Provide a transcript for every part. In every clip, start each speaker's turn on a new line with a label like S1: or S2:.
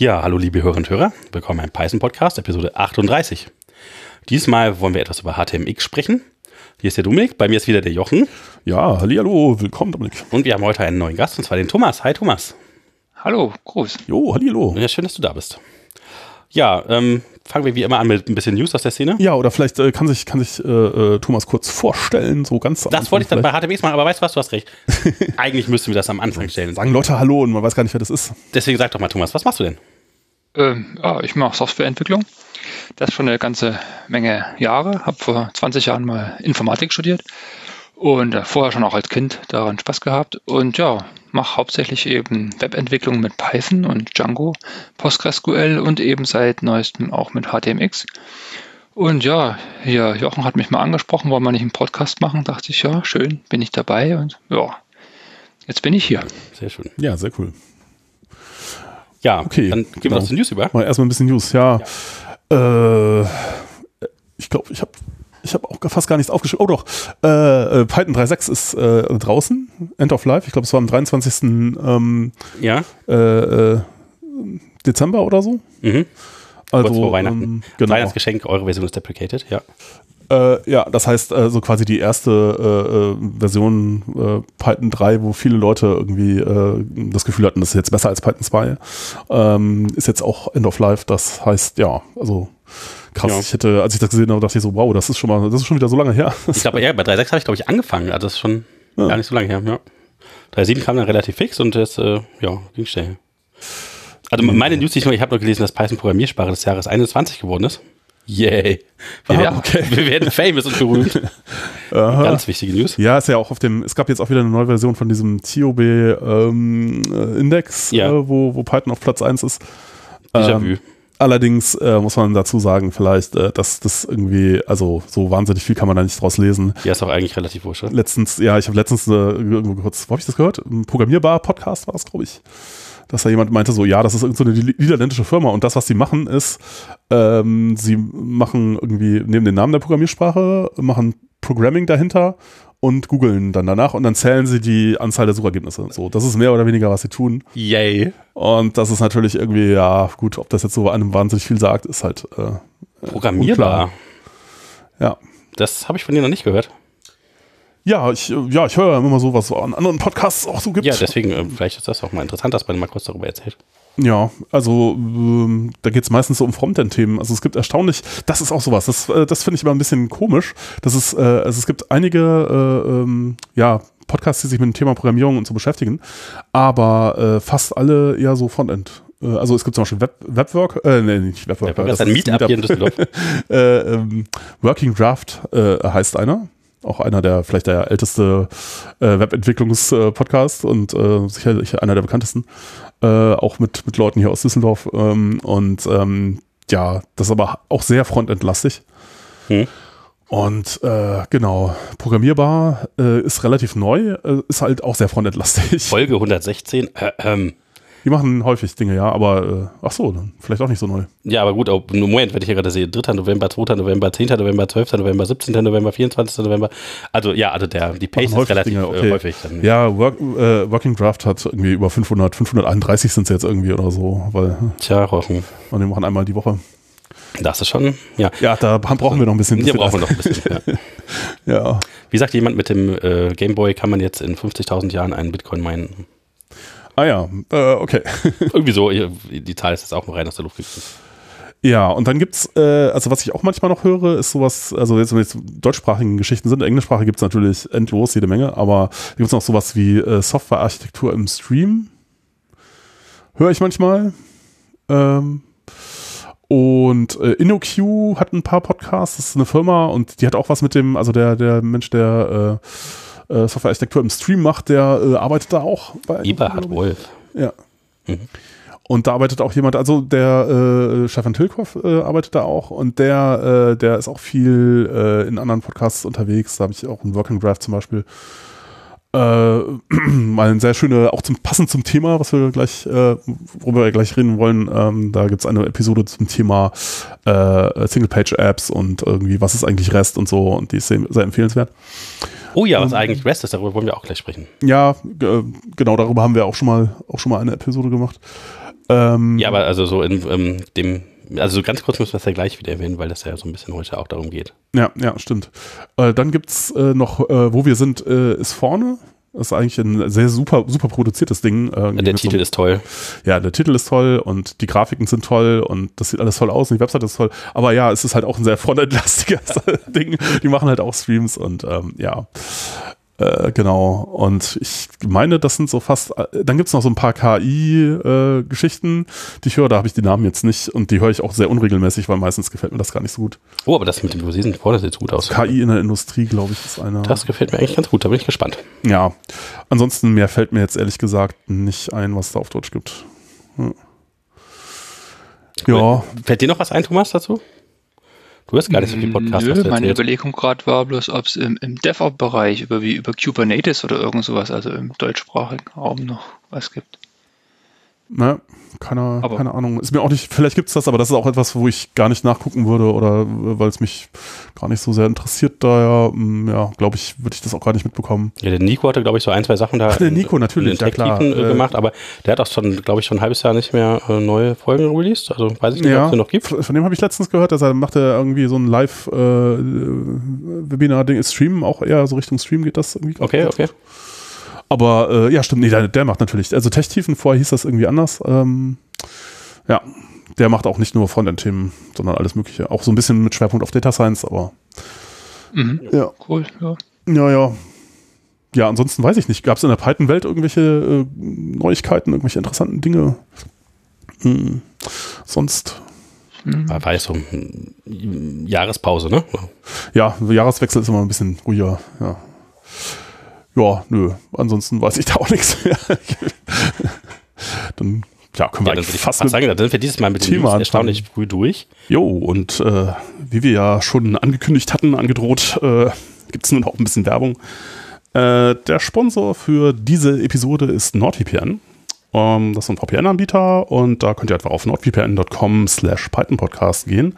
S1: Ja, hallo liebe Hörerinnen und Hörer, willkommen beim Python Podcast, Episode 38. Diesmal wollen wir etwas über HTMX sprechen. Hier ist der Dominik, bei mir ist wieder der Jochen.
S2: Ja, hallo, willkommen Dominik.
S1: Und wir haben heute einen neuen Gast, und zwar den Thomas. Hi Thomas.
S3: Hallo, Gruß.
S2: Jo, hallo.
S1: Ja, schön, dass du da bist. Ja, ähm, fangen wir wie immer an mit ein bisschen News aus der Szene.
S2: Ja, oder vielleicht äh, kann sich, kann sich äh, äh Thomas kurz vorstellen, so ganz
S1: am Das wollte ich dann bei HTMX machen, aber weißt du was, du hast recht. Eigentlich müssten wir das am Anfang stellen.
S2: Sagen Leute Hallo und man weiß gar nicht, wer das ist.
S1: Deswegen sag doch mal, Thomas, was machst du denn?
S3: Ähm, ja, ich mache Softwareentwicklung. Das schon eine ganze Menge Jahre. Habe vor 20 Jahren mal Informatik studiert und äh, vorher schon auch als Kind daran Spaß gehabt. Und ja, mache hauptsächlich eben Webentwicklung mit Python und Django, PostgreSQL und eben seit neuestem auch mit HTMX. Und ja, hier Jochen hat mich mal angesprochen, wollen wir nicht einen Podcast machen? Dachte ich, ja, schön, bin ich dabei und ja, jetzt bin ich hier.
S2: Sehr schön. Ja, sehr cool.
S1: Ja, okay. Dann gehen genau. wir uns News über.
S2: Mal erstmal ein bisschen News, ja. ja. Äh, ich glaube, ich habe ich habe auch fast gar nichts aufgeschrieben. Oh doch, äh, äh Python 3.6 ist äh, draußen, End of Life. Ich glaube, es war am 23. Ähm,
S1: ja.
S2: Äh, äh, Dezember oder so.
S1: Mhm. Also, Kurz vor Weihnachten. Ähm, genau. Weihnachtsgeschenk, eure Version ist deprecated, ja.
S2: Äh, ja, das heißt äh, so quasi die erste äh, Version Python 3, wo viele Leute irgendwie das Gefühl hatten, das ist jetzt besser als Python 2, ähm, ist jetzt auch End of Life. Das heißt, ja, also krass. Ja. Ich hätte, als ich das gesehen habe, dachte ich so, wow, das ist schon mal, das ist schon wieder so lange her.
S1: Ich glaube, ja, bei 3.6 habe ich, glaube ich, angefangen. Also das ist schon ja. gar nicht so lange her, ja. 3.7 kam dann relativ fix und das, äh, ja, ging schnell. Also meine News, ich, ich habe nur gelesen, dass Python Programmiersprache des Jahres 21 geworden ist. Yay. Wir, ah, werden, okay. wir werden famous und berühmt. Ganz wichtige News.
S2: Ja, ist ja auch auf dem, es gab jetzt auch wieder eine neue Version von diesem TOB ähm, Index, ja. äh, wo, wo Python auf Platz 1 ist.
S1: Ähm,
S2: Allerdings äh, muss man dazu sagen, vielleicht, äh, dass das irgendwie, also so wahnsinnig viel kann man da nicht draus lesen.
S1: Ja, ist auch eigentlich relativ wurscht.
S2: Letztens, ja, ich habe letztens äh, irgendwo kurz, wo habe ich das gehört? Ein Programmierbar-Podcast war das, glaube ich. Dass da jemand meinte so, ja, das ist irgendeine so niederländische Firma und das, was sie machen, ist, ähm, sie machen irgendwie neben den Namen der Programmiersprache, machen Programming dahinter und googeln dann danach und dann zählen sie die Anzahl der Suchergebnisse. So, das ist mehr oder weniger, was sie tun.
S1: Yay.
S2: Und das ist natürlich irgendwie, ja, gut, ob das jetzt so einem wahnsinnig viel sagt, ist halt
S1: äh, programmierbar. Unklar.
S2: Ja.
S1: Das habe ich von dir noch nicht gehört.
S2: Ja, ich, ja, ich höre immer so, was es an anderen Podcasts auch so gibt.
S1: Ja, deswegen, äh, vielleicht ist das auch mal interessant, dass man mal kurz darüber erzählt.
S2: Ja, also ähm, da geht es meistens so um Frontend-Themen. Also es gibt erstaunlich, das ist auch sowas, das, äh, das finde ich immer ein bisschen komisch. Das ist, äh, also es gibt einige äh, ähm, ja, Podcasts, die sich mit dem Thema Programmierung und so beschäftigen, aber äh, fast alle eher so Frontend. Äh, also es gibt zum Beispiel Web, Webwork, äh, nee, nicht Webwork.
S1: Webwork das ist ein Meetup hier in Düsseldorf.
S2: äh, ähm, Working Draft äh, heißt einer auch einer der, vielleicht der älteste äh, Webentwicklungspodcast und äh, sicherlich einer der bekanntesten, äh, auch mit, mit Leuten hier aus Düsseldorf. Ähm, und ähm, ja, das ist aber auch sehr frontendlastig. Hm. Und äh, genau, programmierbar äh, ist relativ neu, äh, ist halt auch sehr frontendlastig.
S1: Folge 116. Äh, ähm,
S2: die machen häufig Dinge, ja, aber äh, ach so, dann vielleicht auch nicht so neu.
S1: Ja, aber gut, oh, Moment, wenn ich hier gerade sehe, 3. November, 2. November, 10. November, 12. November, 17. November, 24. November. Also ja, also der, die Pace ist relativ Dinge,
S2: äh, okay. häufig. Dann. Ja, Work, äh, Working Draft hat irgendwie über 500, 531 sind es jetzt irgendwie oder so, weil.
S1: Tja, Rochen.
S2: Und die machen einmal die Woche.
S1: Das ist schon, ja.
S2: Ja, da brauchen wir noch ein bisschen.
S1: Hier brauchen wir noch ein bisschen, ja.
S2: ja.
S1: Wie sagt jemand mit dem äh, Gameboy, kann man jetzt in 50.000 Jahren einen Bitcoin meinen?
S2: Ah ja, äh, okay.
S1: Irgendwie so, die Zahl ist jetzt auch mal rein aus der Luft gekriegt.
S2: Ja, und dann gibt's, äh, also was ich auch manchmal noch höre, ist sowas, also jetzt, wenn jetzt deutschsprachigen Geschichten sind, Englischsprache gibt's natürlich endlos, jede Menge, aber gibt's noch sowas wie äh, Softwarearchitektur im Stream. Höre ich manchmal. Ähm, und äh, InnoQ hat ein paar Podcasts, das ist eine Firma und die hat auch was mit dem, also der, der Mensch, der äh, äh, Softwarearchitektur im Stream macht, der äh, arbeitet da auch.
S1: Bei Eberhard Wolf.
S2: Ja. Mhm. Und da arbeitet auch jemand, also der äh, Stefan Tilkoff äh, arbeitet da auch und der, äh, der ist auch viel äh, in anderen Podcasts unterwegs. Da habe ich auch einen Working Draft zum Beispiel. Äh, mal ein sehr schöne, auch zum, passend zum Thema, was wir gleich, äh, worüber wir gleich reden wollen. Ähm, da gibt es eine Episode zum Thema äh, Single-Page-Apps und irgendwie, was ist eigentlich REST und so und die ist sehr, sehr empfehlenswert.
S1: Oh ja, was ähm, eigentlich REST ist, darüber wollen wir auch gleich sprechen.
S2: Ja, genau, darüber haben wir auch schon mal, auch schon mal eine Episode gemacht. Ähm,
S1: Ja, aber also so in ähm, dem, also so ganz kurz müssen wir es ja gleich wieder erwähnen, weil das ja so ein bisschen heute auch darum geht.
S2: Ja, ja, stimmt. Äh, dann gibt's äh, noch, äh, wo wir sind, äh, ist vorne. Das ist eigentlich ein sehr super, super produziertes Ding. Äh,
S1: Der Titel
S2: so,
S1: ist toll.
S2: Ja, der Titel ist toll und die Grafiken sind toll und das sieht alles toll aus und die Webseite ist toll. Aber ja, es ist halt auch ein sehr frontendlastiges Ding. Die machen halt auch Streams und ähm, ja. Äh, genau. Und ich meine, das sind so fast. Äh, dann gibt's noch so ein paar KI-Geschichten, die ich höre. Da habe ich die Namen jetzt nicht und die höre ich auch sehr unregelmäßig, weil meistens gefällt mir das gar nicht so gut.
S1: Oh, aber das mit dem Übersehen vorne sieht gut aus.
S2: KI in der Industrie, glaube ich, ist einer.
S1: Das gefällt mir eigentlich ganz gut, da bin ich gespannt.
S2: Ja, ansonsten mehr fällt mir jetzt ehrlich gesagt nicht ein, was da auf Deutsch gibt. Hm. Ja,
S1: Fällt dir noch was ein, Thomas, dazu? Du hast gar nicht so viel Podcast
S3: Nö, meine. Überlegung gerade war bloß, ob es im, im DevOps-Bereich über wie über Kubernetes oder irgend sowas, also im deutschsprachigen Raum noch was gibt.
S2: Ne, keine,
S3: Aber-
S2: keine Ahnung. Ist mir auch nicht, vielleicht gibt's das, aber das ist auch etwas, wo ich gar nicht nachgucken würde oder äh, weil es mich gar nicht so sehr interessiert. Daher, ja, glaube ich, würde ich das auch gar nicht mitbekommen.
S1: Ja, der Nico hatte, glaube ich, so ein, zwei Sachen da
S2: Ach, der Nico, natürlich, ja, klar.
S1: Äh,
S2: Äh,
S1: gemacht, aber der hat auch schon, glaube ich, schon ein halbes Jahr nicht mehr äh, neue Folgen released. Also weiß ich nicht, ob
S2: Ja,
S1: es den noch gibt.
S2: von dem habe ich letztens gehört, dass er macht er irgendwie so ein Live-Webinar-Ding, Stream, auch eher so Richtung Stream geht das irgendwie.
S1: Okay, okay.
S2: Aber äh, ja, stimmt, nee, der, der macht natürlich, also Tech-Tiefen, vorher hieß das irgendwie anders. Ähm, ja, der macht auch nicht nur Frontend-Themen, sondern alles Mögliche. Auch so ein bisschen mit Schwerpunkt auf Data Science, aber
S3: Mhm.
S2: ja.
S3: Cool, ja.
S2: Ja, ja. Ja, ansonsten weiß ich nicht. Gab es in der Python-Welt irgendwelche äh, Neuigkeiten, irgendwelche interessanten Dinge? Hm. Sonst,
S1: War, war jetzt so hm, Jahrespause, ne?
S2: ja, Jahreswechsel ist immer ein bisschen ruhiger, ja. Ja, nö. Ansonsten weiß ich da auch nichts mehr. Dann, ja, können wir
S1: Ja,
S2: eigentlich fast
S1: sagen, dann sind wir dieses Mal mit dem
S2: Thema
S1: erstaunlich früh durch.
S2: Jo, und äh, wie wir ja schon angekündigt hatten, angedroht, äh, gibt es nun auch ein bisschen Werbung. Äh, der Sponsor für diese Episode ist NordVPN. Ähm, das ist ein VPN-Anbieter und da könnt ihr einfach auf nordvpn.com slash pythonpodcast gehen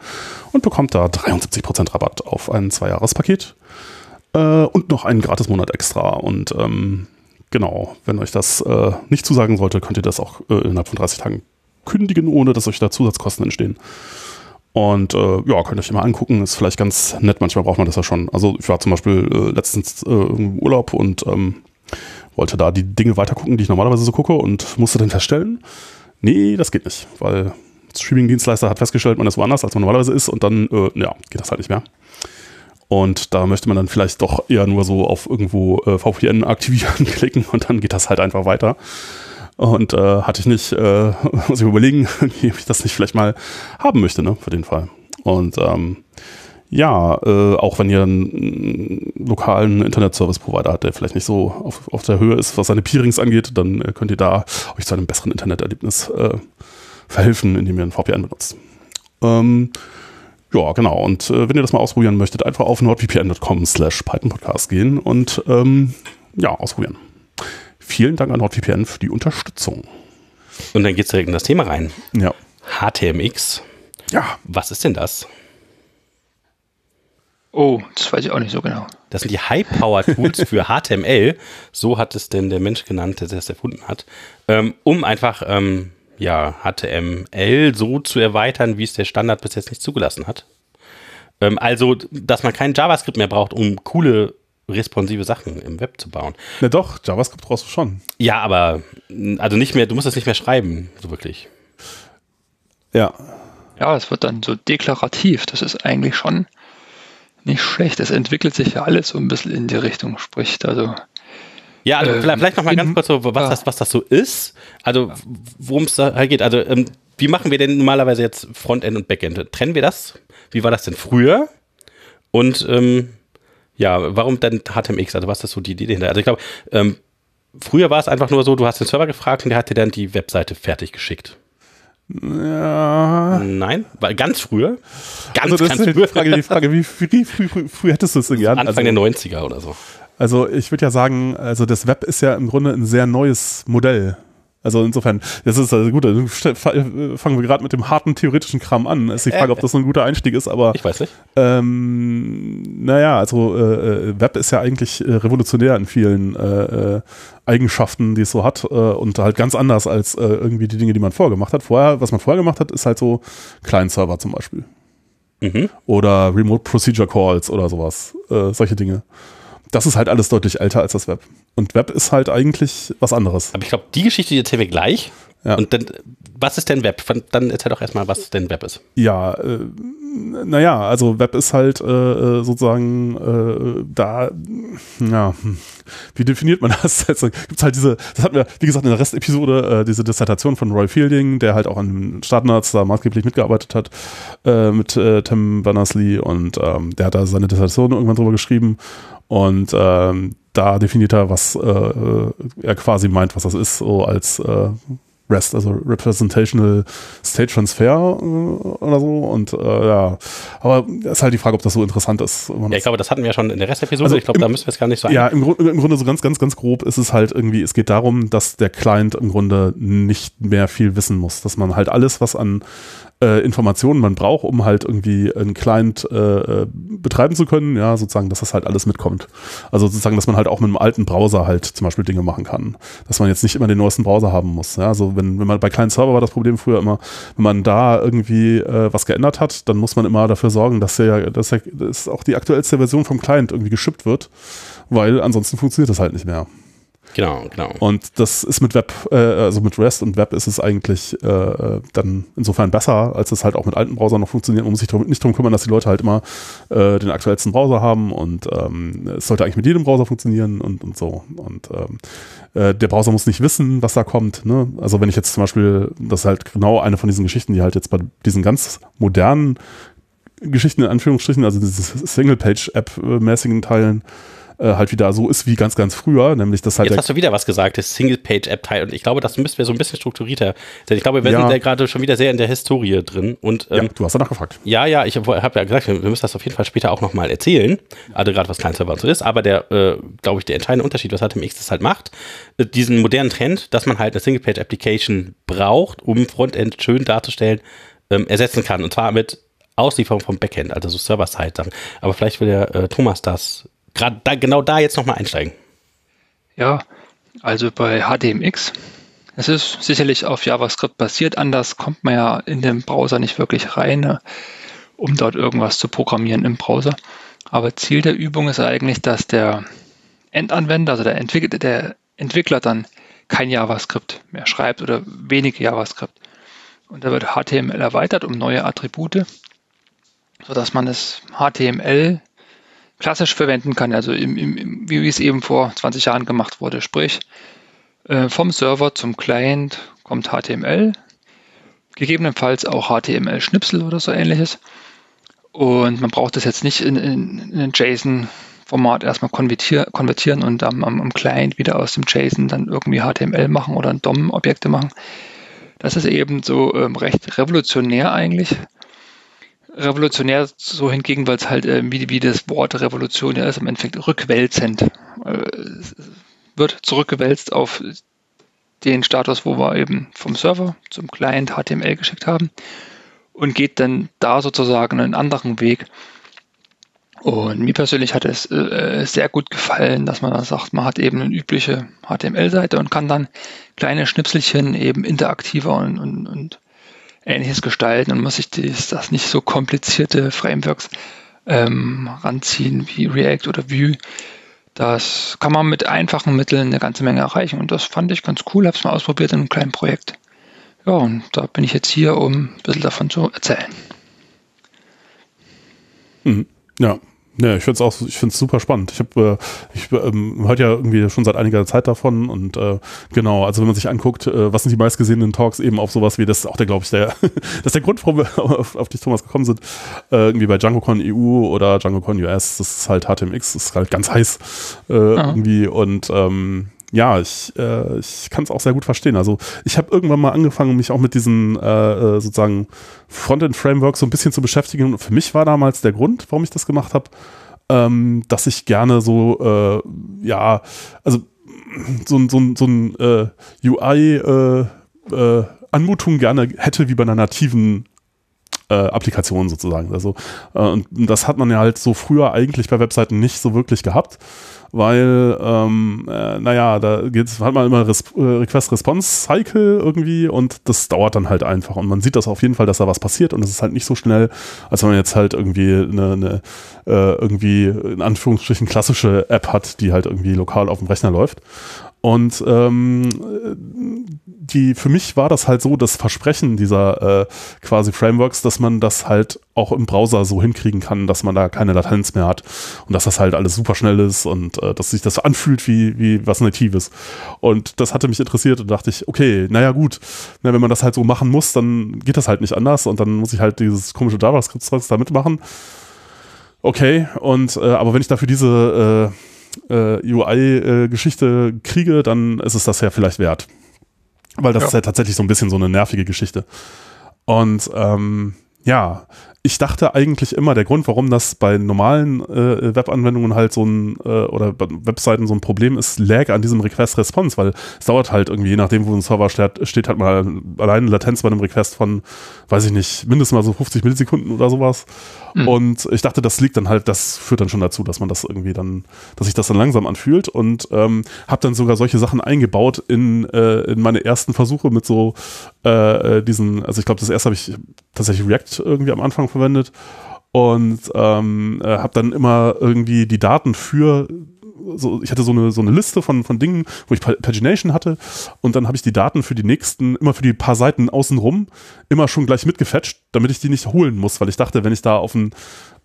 S2: und bekommt da 73% Rabatt auf ein Zwei-Jahres-Paket äh, und noch einen Gratis-Monat extra. Und ähm, genau, wenn euch das äh, nicht zusagen sollte, könnt ihr das auch äh, innerhalb von 30 Tagen kündigen, ohne dass euch da Zusatzkosten entstehen. Und äh, ja, könnt ihr euch mal angucken, ist vielleicht ganz nett, manchmal braucht man das ja schon. Also ich war zum Beispiel äh, letztens äh, im Urlaub und ähm, wollte da die Dinge weitergucken, die ich normalerweise so gucke und musste dann feststellen, nee, das geht nicht, weil Streaming-Dienstleister hat festgestellt, man ist woanders, als man normalerweise ist und dann, äh, ja, geht das halt nicht mehr. Und da möchte man dann vielleicht doch eher nur so auf irgendwo äh, VPN aktivieren klicken und dann geht das halt einfach weiter. Und äh, hatte ich nicht, äh, muss ich überlegen, wie ich das nicht vielleicht mal haben möchte, ne, für den Fall. Und ähm, ja, äh, auch wenn ihr einen lokalen Internet-Service-Provider habt, der vielleicht nicht so auf, auf der Höhe ist, was seine Peerings angeht, dann äh, könnt ihr da euch zu einem besseren Interneterlebnis äh, verhelfen, indem ihr ein VPN benutzt. Ähm, ja, genau. Und äh, wenn ihr das mal ausprobieren möchtet, einfach auf nordvpn.com slash pythonpodcast gehen und ähm, ja, ausprobieren. Vielen Dank an NordVPN für die Unterstützung.
S1: Und dann geht's direkt in das Thema rein.
S2: Ja.
S1: HTMX.
S2: Ja,
S1: Was ist denn das?
S3: Oh, das weiß ich auch nicht so genau.
S1: Das sind die High-Power-Tools für HTML. So hat es denn der Mensch genannt, der das erfunden hat. Ähm, um einfach ähm, ja, HTML so zu erweitern, wie es der Standard bis jetzt nicht zugelassen hat. Ähm, also, dass man kein JavaScript mehr braucht, um coole responsive Sachen im Web zu bauen.
S2: Na doch, JavaScript brauchst du schon.
S1: Ja, aber also nicht mehr, du musst das nicht mehr schreiben, so wirklich.
S2: Ja.
S3: Ja, es wird dann so deklarativ. Das ist eigentlich schon nicht schlecht. Es entwickelt sich ja alles so ein bisschen in die Richtung, spricht also.
S1: Ja, also
S3: Ähm,
S1: vielleicht, vielleicht noch mal ganz kurz, so, was,
S3: ah.
S1: das, was das so ist. Also worum es da geht. Also ähm, wie machen wir denn normalerweise jetzt Frontend und Backend? Trennen wir das? Wie war das denn früher? Und ähm, ja, warum denn HTMX? Also was ist so die Idee dahinter? Also ich glaube, ähm, früher war es einfach nur so, du hast den Server gefragt und der hat dir dann die Webseite fertig geschickt.
S2: Ja.
S1: Nein, war ganz früher. Ganz,
S2: Also das
S1: ganz
S2: ist
S1: früher.
S2: die Frage, die Frage wie früh, früh, früh, früh hättest du es denn gern?
S1: Anfang
S2: also,
S1: der 90er oder so.
S2: Also ich würde ja sagen, also das Web ist ja im Grunde ein sehr neues Modell. Also insofern, das ist also gut, fangen wir gerade mit dem harten theoretischen Kram an. Es ist die Frage, ob das so ein guter Einstieg ist, aber
S1: Ich weiß nicht.
S2: ähm, naja, also äh, äh, Web ist ja eigentlich äh, revolutionär in vielen äh, äh, Eigenschaften, die es so hat und halt ganz anders als irgendwie die Dinge, die man vorher gemacht hat. Vorher, was man vorher gemacht hat, ist halt so Client-Server zum Beispiel
S1: Mhm.
S2: oder Remote Procedure Calls oder sowas, solche Dinge. Das ist halt alles deutlich älter als das Web. Und Web ist halt eigentlich was anderes.
S1: Aber ich glaube, die Geschichte erzählen wir gleich.
S2: Ja.
S1: Und dann, was ist denn Web? Dann erzähl doch erstmal, was denn Web ist.
S2: Ja, äh, naja, also Web ist halt äh, äh, sozusagen äh, da, ja, hm, wie definiert man das? Also, gibt's halt diese, das hatten wir, wie gesagt, in der Restepisode, äh, diese Dissertation von Roy Fielding, der halt auch an Startnerds da maßgeblich mitgearbeitet hat, äh, mit äh, Tim Berners-Lee und ähm, der hat da seine Dissertation irgendwann drüber geschrieben und ähm, da definiert er, was äh, äh, er quasi meint, was das ist, so als äh, REST, also Representational State Transfer äh, oder so. Und äh, ja, aber es ist halt die Frage, ob das so interessant ist.
S1: Ja, ich glaube, das hatten wir ja schon in der Restepisode.
S2: Also
S1: ich glaube, da müssen wir es gar nicht so
S2: ja,
S1: ein-
S2: im, Grund, im Grunde so ganz, ganz, ganz grob ist es halt irgendwie, es geht darum, dass der Client im Grunde nicht mehr viel wissen muss, dass man halt alles, was an äh, Informationen man braucht, um halt irgendwie einen Client äh, äh, betreiben zu können, ja, sozusagen, dass das halt alles mitkommt. Also sozusagen, dass man halt auch mit einem alten Browser halt zum Beispiel Dinge machen kann. Dass man jetzt nicht immer den neuesten Browser haben muss. Ja, also wenn, wenn man bei kleinen Server war das Problem früher immer, wenn man da irgendwie äh, was geändert hat, dann muss man immer dafür sorgen, dass der, dass, der, dass auch die aktuellste Version vom Client irgendwie geschippt wird, weil ansonsten funktioniert das halt nicht mehr.
S1: Genau, genau.
S2: Und das ist mit Web, äh, also mit REST und Web ist es eigentlich äh, dann insofern besser, als es halt auch mit alten Browsern noch funktioniert. Man muss sich drum, nicht darum kümmern, dass die Leute halt immer äh, den aktuellsten Browser haben und ähm, es sollte eigentlich mit jedem Browser funktionieren und, und so. Und ähm, äh, der Browser muss nicht wissen, was da kommt. Ne? Also wenn ich jetzt zum Beispiel, das ist halt genau eine von diesen Geschichten, die halt jetzt bei diesen ganz modernen Geschichten in Anführungsstrichen, also diese Single-Page-App-mäßigen Teilen, äh, halt wieder so ist wie ganz, ganz früher, nämlich dass halt
S1: Jetzt hast du wieder was gesagt, das Single-Page-App-Teil. Und ich glaube, das müssten wir so ein bisschen strukturierter. Denn ich glaube, wir
S2: Ja.
S1: sind ja gerade schon wieder sehr in der Historie drin. Und
S2: Ja,
S1: ähm,
S2: du hast danach gefragt.
S1: Ja, ja, ich habe ja gesagt, wir müssen das auf jeden Fall später auch nochmal erzählen. Also gerade was Client-Server so ist. Aber der, äh, glaube ich, der entscheidende Unterschied, was HTMX das halt macht, äh, diesen modernen Trend, dass man halt eine Single-Page-Application braucht, um Frontend schön darzustellen, ähm, ersetzen kann. Und zwar mit Auslieferung vom Backend, also so Server-Side-Sachen. Aber vielleicht will der äh, Thomas das gerade da, genau da jetzt nochmal einsteigen.
S3: Ja, also bei HTMX, es ist sicherlich auf JavaScript basiert, anders kommt man ja in den Browser nicht wirklich rein, ne, um dort irgendwas zu programmieren im Browser. Aber Ziel der Übung ist eigentlich, dass der Endanwender, also der Entwickler, der Entwickler dann kein JavaScript mehr schreibt oder wenig JavaScript. Und da wird HTML erweitert um neue Attribute, sodass man das HTML klassisch verwenden kann, also im, im, wie es eben vor 20 Jahren gemacht wurde. Sprich, äh, vom Server zum Client kommt HTML, gegebenenfalls auch HTML-Schnipsel oder so ähnliches. Und man braucht das jetzt nicht in, in, in ein JSON-Format erstmal konvertier, konvertieren und am, am, am Client wieder aus dem JSON dann irgendwie HTML machen oder DOM-Objekte machen. Das ist eben so ähm, recht revolutionär eigentlich revolutionär so hingegen, weil es halt äh, wie, wie das Wort revolutionär ist, im Endeffekt rückwälzend. Äh, wird zurückgewälzt auf den Status, wo wir eben vom Server zum Client HTML geschickt haben und geht dann da sozusagen einen anderen Weg. Und mir persönlich hat es äh, sehr gut gefallen, dass man da sagt, man hat eben eine übliche HTML-Seite und kann dann kleine Schnipselchen eben interaktiver und, und, und ähnliches gestalten und muss sich dies, das nicht so komplizierte Frameworks ähm, ranziehen wie React oder Vue. Das kann man mit einfachen Mitteln eine ganze Menge erreichen und das fand ich ganz cool, habe es mal ausprobiert in einem kleinen Projekt. Ja, und da bin ich jetzt hier, um ein bisschen davon zu erzählen.
S2: Mhm. Ja. Ja, ich finde es auch, ich finde es super spannend. Ich habe, äh, ich ähm, hört ja irgendwie schon seit einiger Zeit davon und äh, genau, also wenn man sich anguckt, äh, was sind die meistgesehenen Talks eben auf sowas wie das ist auch der, glaube ich, der, das ist der Grund, warum wir auf, auf dich Thomas gekommen sind, äh, irgendwie bei DjangoCon EU oder DjangoCon US, das ist halt HTMX, das ist halt ganz heiß äh, irgendwie und ähm, ja, ich, äh, ich kann es auch sehr gut verstehen. Also ich habe irgendwann mal angefangen, mich auch mit diesen äh, äh, sozusagen Frontend-Frameworks so ein bisschen zu beschäftigen. Und für mich war damals der Grund, warum ich das gemacht habe, ähm, dass ich gerne so, äh, ja, also so, so, so ein äh, UI äh, äh, Anmutung gerne hätte wie bei einer nativen äh, Applikation sozusagen. Also, äh, und das hat man ja halt so früher eigentlich bei Webseiten nicht so wirklich gehabt weil, ähm, äh, naja, da geht's, hat man immer Res äh, Request-Response-Cycle irgendwie und das dauert dann halt einfach und man sieht das auf jeden Fall, dass da was passiert und es ist halt nicht so schnell, als wenn man jetzt halt irgendwie eine, eine äh, irgendwie in Anführungsstrichen klassische App hat, die halt irgendwie lokal auf dem Rechner läuft. Und ähm, die, für mich war das halt so das Versprechen dieser äh, quasi Frameworks, dass man das halt auch im Browser so hinkriegen kann, dass man da keine Latenz mehr hat und dass das halt alles super schnell ist und äh, dass sich das anfühlt wie, wie was Natives. Und das hatte mich interessiert und dachte ich, okay, naja gut, na, wenn man das halt so machen muss, dann geht das halt nicht anders und dann muss ich halt dieses komische JavaScript da mitmachen. Okay, und äh, aber wenn ich dafür diese äh, äh, UI-Geschichte äh, kriege, dann ist es das ja vielleicht wert. Weil das ja. ist ja tatsächlich so ein bisschen so eine nervige Geschichte. Und ähm, ja, ich dachte eigentlich immer, der Grund, warum das bei normalen äh, Webanwendungen halt so ein äh, oder Webseiten so ein Problem ist, lag an diesem Request-Response, weil es dauert halt irgendwie, je nachdem, wo ein Server steht, steht halt mal alleine Latenz bei einem Request von, weiß ich nicht, mindestens mal so 50 Millisekunden oder sowas. Mhm. Und ich dachte, das liegt dann halt, das führt dann schon dazu, dass man das irgendwie dann, dass sich das dann langsam anfühlt und ähm, habe dann sogar solche Sachen eingebaut in, äh, in meine ersten Versuche mit so äh, äh diesen, also ich glaube, das erste habe ich tatsächlich React irgendwie am Anfang verwendet und ähm, äh, habe dann immer irgendwie die Daten für so, ich hatte so eine, so eine Liste von, von Dingen, wo ich Pagination hatte und dann habe ich die Daten für die nächsten, immer für die paar Seiten außenrum, immer schon gleich mitgefetcht, damit ich die nicht holen muss, weil ich dachte, wenn ich da auf einen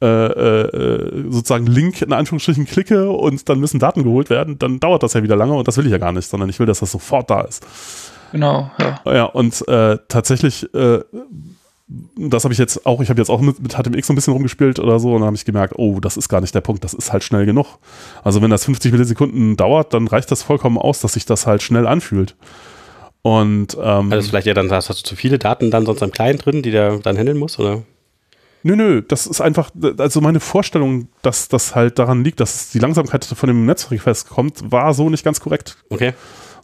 S2: äh, äh, sozusagen Link in Anführungsstrichen klicke und dann müssen Daten geholt werden, dann dauert das ja wieder lange und das will ich ja gar nicht, sondern ich will, dass das sofort da ist.
S3: Genau, ja.
S2: Ja, und äh, tatsächlich äh, das habe ich jetzt auch, ich habe jetzt auch mit, mit HTMX so ein bisschen rumgespielt oder so und habe ich gemerkt, oh, das ist gar nicht der Punkt, das ist halt schnell genug. Also wenn das 50 Millisekunden dauert, dann reicht das vollkommen aus, dass sich das halt schnell anfühlt. Und ähm,
S1: also vielleicht ja dann hast du zu viele Daten dann sonst am Client drin, die der dann handeln muss, oder?
S2: Nö, nö, das ist einfach, also meine Vorstellung, dass das halt daran liegt, dass die Langsamkeit von dem Netzrequest kommt, war so nicht ganz korrekt.
S1: Okay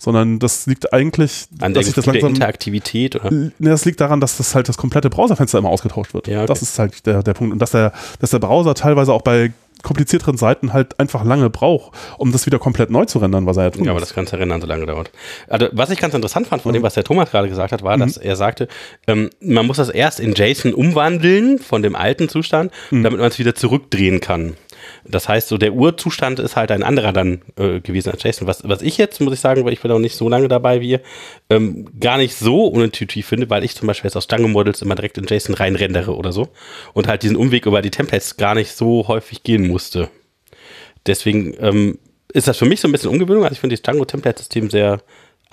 S2: sondern das liegt eigentlich
S1: an dass der, das Interaktivität oder?
S2: Ne, das liegt daran, dass das halt das komplette Browserfenster immer ausgetauscht wird. Ja, okay. Das ist halt der, der Punkt und dass der, dass der Browser teilweise auch bei komplizierteren Seiten halt einfach lange braucht, um das wieder komplett neu zu rendern, was er ja tun
S1: Ja, aber das ganze Rendern so lange dauert. Also, was ich ganz interessant fand von mhm. dem, was der Thomas gerade gesagt hat, war, mhm. dass er sagte, ähm, man muss das erst in JSON umwandeln von dem alten Zustand, mhm. damit man es wieder zurückdrehen kann. Das heißt, so der Urzustand ist halt ein anderer dann äh, gewesen als JSON. Was, was ich jetzt, muss ich sagen, weil ich bin auch nicht so lange dabei wie ihr, ähm, gar nicht so unintuitiv finde, weil ich zum Beispiel jetzt aus Django Models immer direkt in JSON reinrendere oder so und halt diesen Umweg über die Templates gar nicht so häufig gehen musste. Deswegen ähm, ist das für mich so ein bisschen Ungewöhnung. Also ich finde das Django-Template-System sehr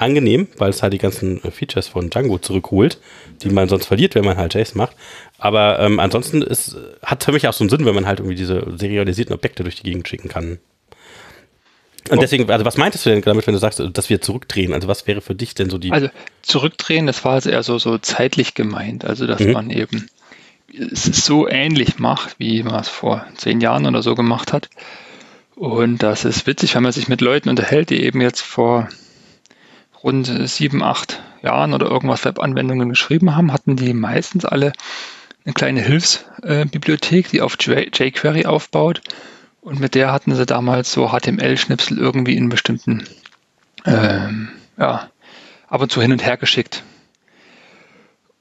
S1: angenehm, weil es halt die ganzen äh, Features von Django zurückholt, die man sonst verliert, wenn man halt JSON macht. Aber ähm, ansonsten ist, hat für mich auch so einen Sinn, wenn man halt irgendwie diese serialisierten Objekte durch die Gegend schicken kann. Und deswegen, also was meintest du denn damit, wenn du sagst, dass wir zurückdrehen? Also was wäre für dich denn so die.
S3: Also zurückdrehen, das war also eher so, so zeitlich gemeint. Also dass mhm. man eben es so ähnlich macht, wie man es vor zehn Jahren oder so gemacht hat. Und das ist witzig, wenn man sich mit Leuten unterhält, die eben jetzt vor rund sieben, acht Jahren oder irgendwas Webanwendungen geschrieben haben, hatten die meistens alle eine kleine Hilfsbibliothek, die auf jQuery aufbaut. Und mit der hatten sie damals so HTML-Schnipsel irgendwie in bestimmten, ähm, ja, ab und zu hin und her geschickt.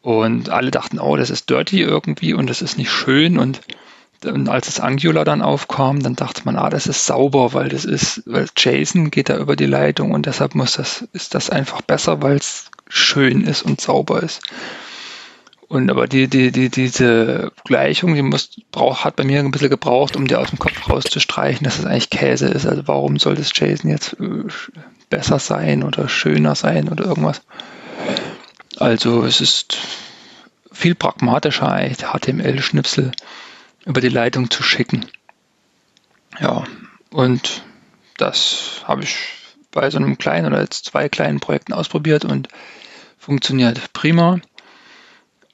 S3: Und alle dachten, oh, das ist dirty irgendwie und das ist nicht schön. Und, und als das Angular dann aufkam, dann dachte man, ah, das ist sauber, weil das ist, weil JSON geht da über die Leitung und deshalb muss das, ist das einfach besser, weil es schön ist und sauber ist. Und aber die, die, die, diese Gleichung, die muss, brauch, hat bei mir ein bisschen gebraucht, um die aus dem Kopf rauszustreichen, dass es eigentlich Käse ist. Also warum soll das JSON jetzt äh, besser sein oder schöner sein oder irgendwas? Also es ist viel pragmatischer, HTML-Schnipsel über die Leitung zu schicken. Ja, und das habe ich bei so einem kleinen oder jetzt zwei kleinen Projekten ausprobiert und funktioniert prima.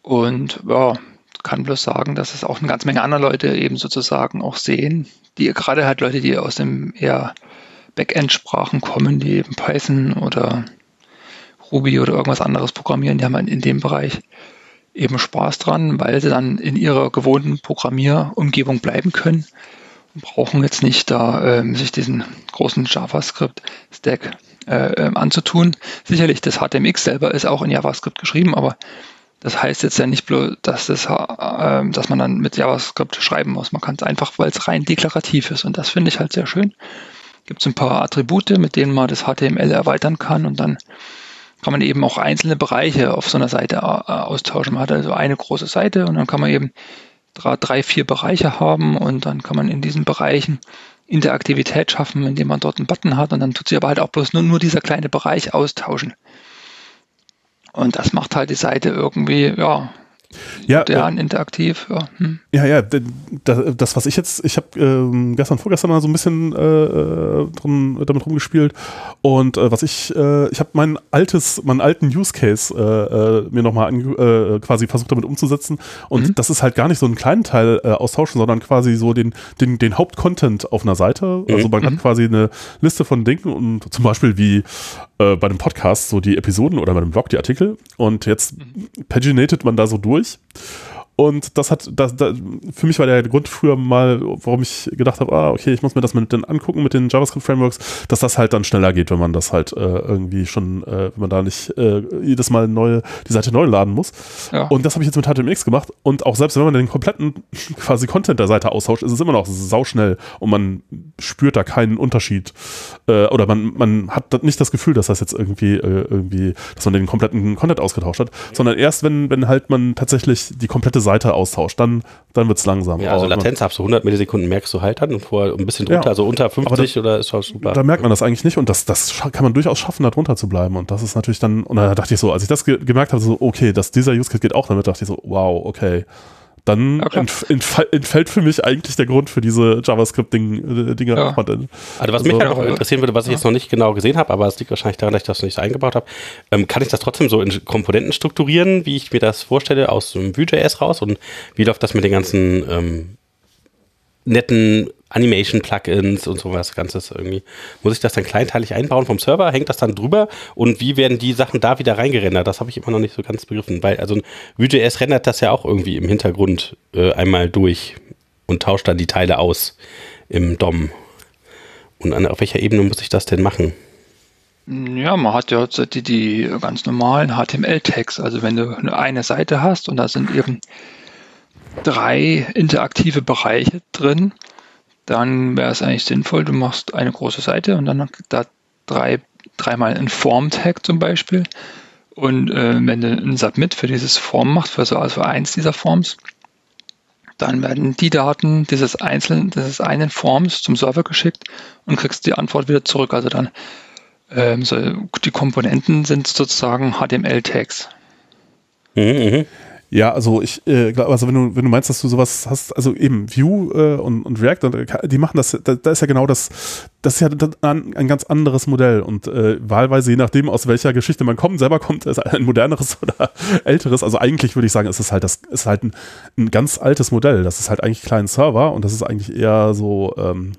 S3: Und ja, kann bloß sagen, dass es auch eine ganze Menge anderer Leute eben sozusagen auch sehen, die gerade halt Leute, die aus dem eher Backend-Sprachen kommen, die eben Python oder Ruby oder irgendwas anderes programmieren, die haben in dem Bereich eben Spaß dran, weil sie dann in ihrer gewohnten Programmierumgebung bleiben können und brauchen jetzt nicht da ähm, sich diesen großen JavaScript-Stack äh, ähm, anzutun. Sicherlich, das HTMX selber ist auch in JavaScript geschrieben, aber das heißt jetzt ja nicht bloß, dass, das, äh, dass man dann mit JavaScript schreiben muss. Man kann es einfach, weil es rein deklarativ ist. Und das finde ich halt sehr schön. Gibt es ein paar Attribute, mit denen man das HTML erweitern kann und dann kann man eben auch einzelne Bereiche auf so einer Seite äh, austauschen. Man hat also eine große Seite und dann kann man eben drei, vier Bereiche haben und dann kann man in diesen Bereichen Interaktivität schaffen, indem man dort einen Button hat und dann tut sich aber halt auch bloß nur, nur dieser kleine Bereich austauschen. Und das macht halt die Seite irgendwie, ja,
S2: ja,
S3: modern, äh, interaktiv. Ja, hm.
S2: ja, ja das, das, was ich jetzt, ich habe ähm, gestern, vorgestern mal so ein bisschen äh, äh, drin, damit rumgespielt und äh, was ich, äh, ich habe mein altes, meinen alten Use Case äh, äh, mir nochmal äh, quasi versucht damit umzusetzen und mhm. das ist halt gar nicht so einen kleinen Teil äh, austauschen, sondern quasi so den, den, den Hauptcontent auf einer Seite. Mhm. Also man mhm. hat quasi eine Liste von Dingen und zum Beispiel wie äh, bei dem Podcast so die Episoden oder bei dem Blog die Artikel und jetzt mhm. paginated man da so durch ist. Und das hat, das, das, für mich war der Grund früher mal, warum ich gedacht habe, ah, okay, ich muss mir das mit den angucken, mit den JavaScript-Frameworks, dass das halt dann schneller geht, wenn man das halt äh, irgendwie schon, äh, wenn man da nicht äh, jedes Mal neue, die Seite neu laden muss. Ja. Und das habe ich jetzt mit HTMX gemacht. Und auch selbst wenn man den kompletten quasi Content der Seite austauscht, ist es immer noch sauschnell und man spürt da keinen Unterschied. Äh, oder man, man hat nicht das Gefühl, dass das jetzt irgendwie, äh, irgendwie, dass man den kompletten Content ausgetauscht hat, sondern erst wenn, wenn halt man tatsächlich die komplette Seite austauscht, dann, dann wird es langsam.
S1: Ja, also Latenz ab so 100 Millisekunden merkst du halt dann und vorher ein bisschen drunter, ja, also unter 50 da, oder ist schon super.
S2: Da merkt man das eigentlich nicht und das, das kann man durchaus schaffen, da drunter zu bleiben und das ist natürlich dann, und da dachte ich so, als ich das ge gemerkt habe, so, okay, dass dieser Use Case geht auch damit, dachte ich so, wow, okay dann ja, entf entfällt für mich eigentlich der Grund für diese JavaScript-Dinge. Äh,
S1: ja. Also was mich halt auch interessieren würde, was ich jetzt noch nicht genau gesehen habe, aber es liegt wahrscheinlich daran, dass ich das nicht eingebaut habe, ähm, kann ich das trotzdem so in Komponenten strukturieren, wie ich mir das vorstelle, aus dem Vue.js raus und wie läuft das mit den ganzen ähm, netten Animation-Plugins und sowas Ganzes irgendwie. Muss ich das dann kleinteilig einbauen vom Server? Hängt das dann drüber? Und wie werden die Sachen da wieder reingerendert? Das habe ich immer noch nicht so ganz begriffen, weil also Vue.js rendert das ja auch irgendwie im Hintergrund äh, einmal durch und tauscht dann die Teile aus im DOM. Und an, auf welcher Ebene muss ich das denn machen?
S3: Ja, man hat ja die, die ganz normalen HTML-Tags. Also wenn du eine Seite hast und da sind eben drei interaktive Bereiche drin, dann wäre es eigentlich sinnvoll, du machst eine große Seite und dann da drei, dreimal ein Form-Tag zum Beispiel. Und äh, wenn du ein Submit für dieses Form machst, für so also eins dieser Forms, dann werden die Daten dieses einzelnen, dieses einen Forms zum Server geschickt und kriegst die Antwort wieder zurück. Also dann ähm, so, die Komponenten sind sozusagen HTML-Tags.
S2: Mhm, mh. Ja, also ich äh, glaube, also wenn du, wenn du meinst, dass du sowas hast, also eben Vue äh, und, und React, äh, die machen das, da, da, ist ja genau das, das ist ja ein, ein ganz anderes Modell und äh, wahlweise, je nachdem, aus welcher Geschichte man kommt, selber kommt, ist ein moderneres oder älteres. Also eigentlich würde ich sagen, ist es halt das, ist halt ein, ein ganz altes Modell. Das ist halt eigentlich kleinen Server und das ist eigentlich eher so ähm,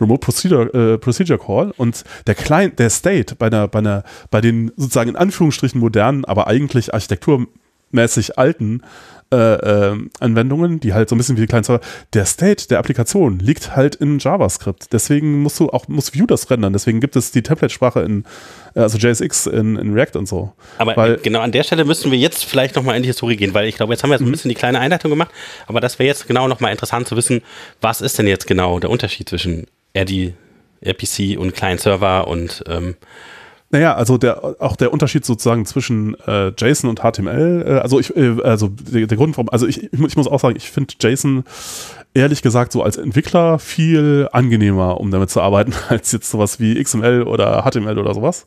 S2: Remote Procedure, äh, Procedure Call und der Client, der State bei einer, bei einer, bei den sozusagen in Anführungsstrichen modernen, aber eigentlich Architektur mäßig alten äh, äh, Anwendungen, die halt so ein bisschen wie die kleinen Server, der State der Applikation liegt halt in JavaScript. Deswegen musst du auch, muss Vue das rendern. Deswegen gibt es die Template-Sprache in, äh, also JSX in, in React und so.
S1: Aber weil, genau an der Stelle müssen wir jetzt vielleicht nochmal in die Historie gehen, weil ich glaube, jetzt haben wir so ein mhm. bisschen die kleine Einleitung gemacht, aber das wäre jetzt genau nochmal interessant zu wissen, was ist denn jetzt genau der Unterschied zwischen RD, RPC und Client-Server und ähm,
S2: naja, also der, auch der Unterschied sozusagen zwischen äh, JSON und HTML, äh, also ich, äh, also der, der, Grund, warum, also ich, ich muss auch sagen, ich finde JSON ehrlich gesagt so als Entwickler viel angenehmer, um damit zu arbeiten, als jetzt sowas wie XML oder HTML oder sowas.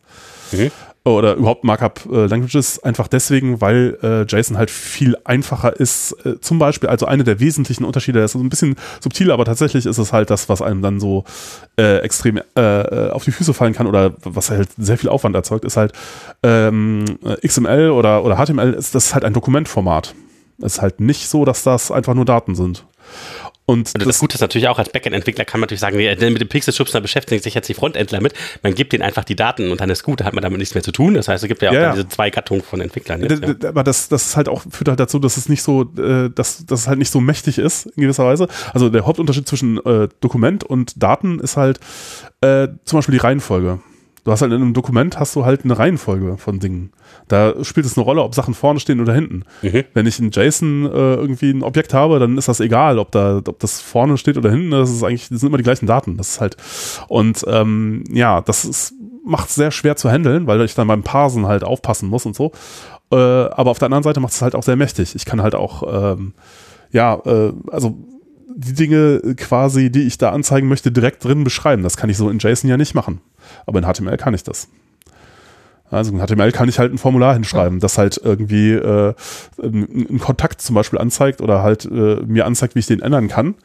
S2: Mhm oder überhaupt Markup-Languages äh, einfach deswegen, weil äh, JSON halt viel einfacher ist. Äh, zum Beispiel, also eine der wesentlichen Unterschiede, das ist ein bisschen subtil, aber tatsächlich ist es halt das, was einem dann so äh, extrem äh, äh auf die Füße fallen kann oder was halt sehr viel Aufwand erzeugt, ist halt ähm, XML oder, oder HTML, ist das ist halt ein Dokumentformat. Es ist halt nicht so, dass das einfach nur Daten sind.
S1: Und also das, das Gute ist natürlich auch, als Backend-Entwickler kann man natürlich sagen, mit dem Pixel-Schubser beschäftigen sich jetzt die Frontendler mit. Man gibt denen einfach die Daten und dann ist gut, da hat man damit nichts mehr zu tun. Das heißt, es gibt ja auch ja, diese zwei Gattungen von Entwicklern. Jetzt,
S2: ja. Aber das, das ist halt auch, führt halt dazu, dass es nicht so, äh, dass, dass es halt nicht so mächtig ist, in gewisser Weise. Also der Hauptunterschied zwischen äh, Dokument und Daten ist halt äh, zum Beispiel die Reihenfolge. Du hast halt in einem Dokument hast du halt eine Reihenfolge von Dingen. Da spielt es eine Rolle, ob Sachen vorne stehen oder hinten. Mhm. Wenn ich in JSON äh, irgendwie ein Objekt habe, dann ist das egal, ob da, ob das vorne steht oder hinten. Das ist eigentlich, das sind immer die gleichen Daten. Das ist halt und ähm, ja, das ist, macht es sehr schwer zu handeln, weil ich dann beim Parsen halt aufpassen muss und so. Äh, aber auf der anderen Seite macht es halt auch sehr mächtig. Ich kann halt auch ähm, ja, äh, also die Dinge quasi, die ich da anzeigen möchte, direkt drin beschreiben. Das kann ich so in JSON ja nicht machen. Aber in HTML kann ich das. Also in HTML kann ich halt ein Formular hinschreiben, das halt irgendwie äh, einen Kontakt zum Beispiel anzeigt oder halt äh, mir anzeigt, wie ich den ändern kann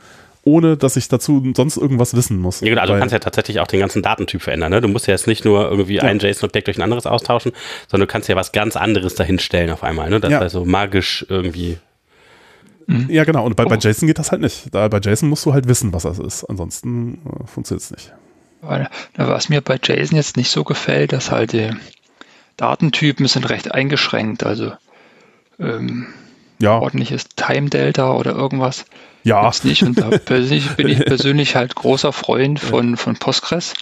S2: ohne dass ich dazu sonst irgendwas wissen muss.
S1: Ja, genau, also du kannst ja tatsächlich auch den ganzen Datentyp verändern. Ne? Du musst ja jetzt nicht nur irgendwie ja. ein JSON-Objekt durch ein anderes austauschen, sondern du kannst ja was ganz anderes dahinstellen auf einmal. Ne? Das ja. ist also magisch irgendwie.
S2: Mhm. Ja, genau. Und bei, oh. bei JSON geht das halt nicht. Da, bei JSON musst du halt wissen, was das ist. Ansonsten äh, funktioniert es nicht.
S3: Was mir bei JSON jetzt nicht so gefällt, dass halt die Datentypen sind recht eingeschränkt. Also ähm, ja. ordentliches Time Delta oder irgendwas
S2: ja. gibt's
S3: nicht. Und da persönlich, bin ich persönlich halt großer Freund von, von Postgres.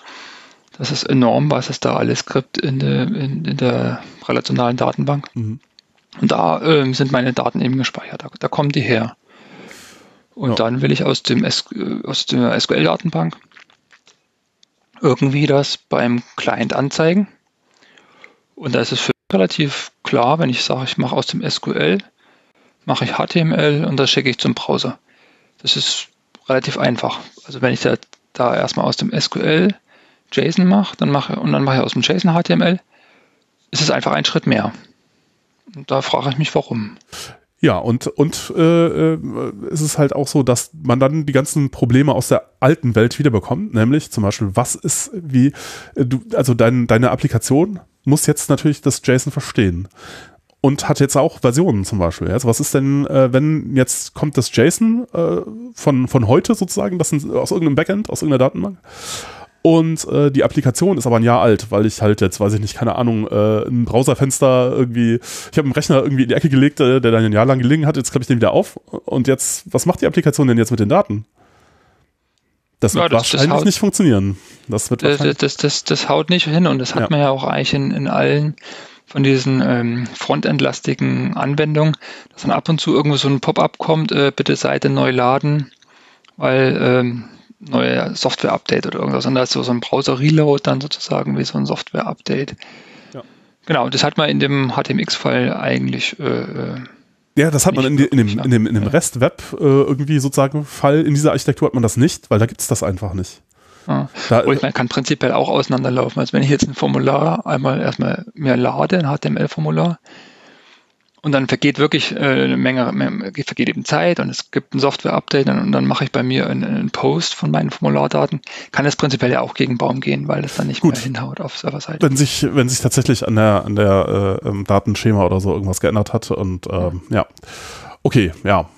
S3: Das ist enorm, was es da alles gibt in der, in, in der relationalen Datenbank. Mhm. Und da ähm, sind meine Daten eben gespeichert. Da, da kommen die her. Und ja. dann will ich aus, dem aus der SQL-Datenbank irgendwie das beim Client anzeigen. Und da ist es für relativ klar, wenn ich sage, ich mache aus dem SQL, mache ich HTML und das schicke ich zum Browser. Das ist relativ einfach. Also wenn ich da, da erstmal aus dem SQL JSON mache, dann mache und dann mache ich aus dem JSON HTML, ist es einfach ein Schritt mehr. Und da frage ich mich, warum.
S2: Ja, und, und äh, äh, es ist halt auch so, dass man dann die ganzen Probleme aus der alten Welt wiederbekommt, nämlich zum Beispiel, was ist, wie, äh, du, also dein, deine Applikation muss jetzt natürlich das JSON verstehen. Und hat jetzt auch Versionen zum Beispiel. Also was ist denn, äh, wenn jetzt kommt das JSON äh, von, von heute sozusagen, das sind aus irgendeinem Backend, aus irgendeiner Datenbank und äh, die Applikation ist aber ein Jahr alt, weil ich halt jetzt, weiß ich nicht, keine Ahnung, äh, ein Browserfenster irgendwie, ich habe einen Rechner irgendwie in die Ecke gelegt, äh, der dann ein Jahr lang gelegen hat, jetzt klappe ich den wieder auf. Und jetzt, was macht die Applikation denn jetzt mit den Daten? Das wird ja, das, wahrscheinlich das haut, nicht funktionieren. Das, wird
S3: das, das, das, das, haut nicht hin und das hat ja. man ja auch eigentlich in, in allen von diesen ähm, frontendlastigen Anwendungen, dass dann ab und zu irgendwo so ein Pop-up kommt, äh, bitte Seite neu laden, weil ähm, neue Software-Update oder irgendwas. Und da ist so, so ein Browser-Reload dann sozusagen wie so ein Software-Update. Ja. Genau, das hat man in dem HTMX-Fall eigentlich. Äh, äh
S2: ja, das hat man in, in, dem, in dem, in dem Rest-Web äh, irgendwie sozusagen Fall. In dieser Architektur hat man das nicht, weil da gibt es das einfach nicht.
S3: Ja. Da, ich meine, kann prinzipiell auch auseinanderlaufen. Also wenn ich jetzt ein Formular einmal erstmal mehr lade, ein HTML-Formular, und dann vergeht wirklich äh, eine Menge, vergeht eben Zeit und es gibt ein Software-Update und dann mache ich bei mir einen, einen, Post von meinen Formulardaten. Kann es prinzipiell ja auch gegen Baum gehen, weil es dann nicht Gut. mehr hinhaut auf Serverseite.
S2: Wenn sich, wenn sich tatsächlich an der, an der äh, Datenschema oder so irgendwas geändert hat und ähm, ja. ja. Okay, ja.